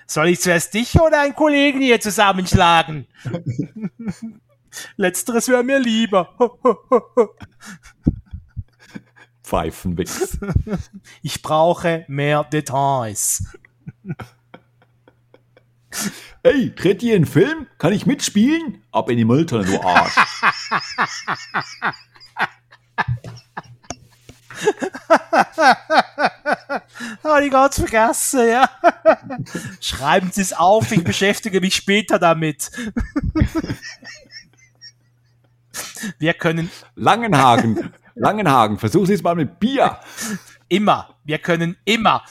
Soll ich zuerst dich oder einen Kollegen hier zusammenschlagen? Letzteres wäre mir lieber. Pfeifenwichs. Ich brauche mehr Details. Ey, dreht ihr einen Film? Kann ich mitspielen? Ab in die Mülltonne, du Arsch. Ah, ich ganz vergessen, ja. Schreiben Sie es auf, ich beschäftige mich später damit. Wir können Langenhagen. Langenhagen, versuch es mal mit Bier. immer, wir können immer.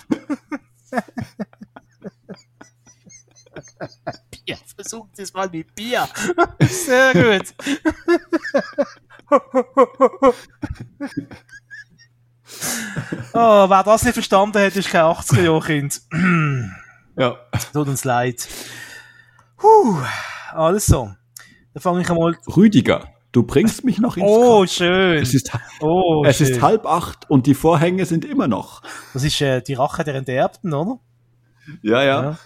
Bier, versuchen Sie es mal mit Bier. Sehr gut. Oh, wer das nicht verstanden hat, ist kein 80er-Jahr-Kind. Ja. Tut uns leid. Puh, also. Dann fange ich einmal. Rüdiger, du bringst mich noch ins Oh, Kopf. schön. Es ist, Oh, es schön. ist halb acht und die Vorhänge sind immer noch. Das ist äh, die Rache der Enterbten, oder? Ja, ja. Ja.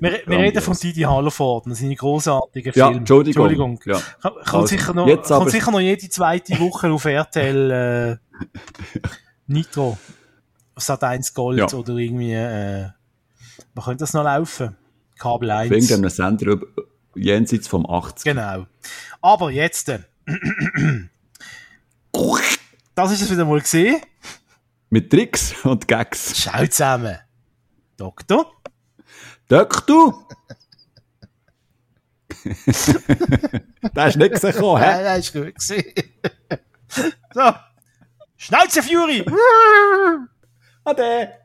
Wir, wir reden von Didi Hallerford, das sind die großartigen Ja, Filme. Entschuldigung. Entschuldigung. Ja. Kommt, Also, sicher noch, jetzt kommt sicher noch jede zweite Woche auf RTL äh, Nitro. Auf Sat 1 Gold Ja. oder irgendwie. Äh, man könnte das noch laufen. Kabel 1. Wegen einem Sender über- jenseits vom 80. Genau. Aber jetzt. Äh, das ist es wieder mal gesehen. Mit Tricks und Gags. Schau zusammen. Doktor. Döck du! da ist nichts gekommen, hä? Ja, das ist gut gewesen. so. Schnauze Fury! Ade!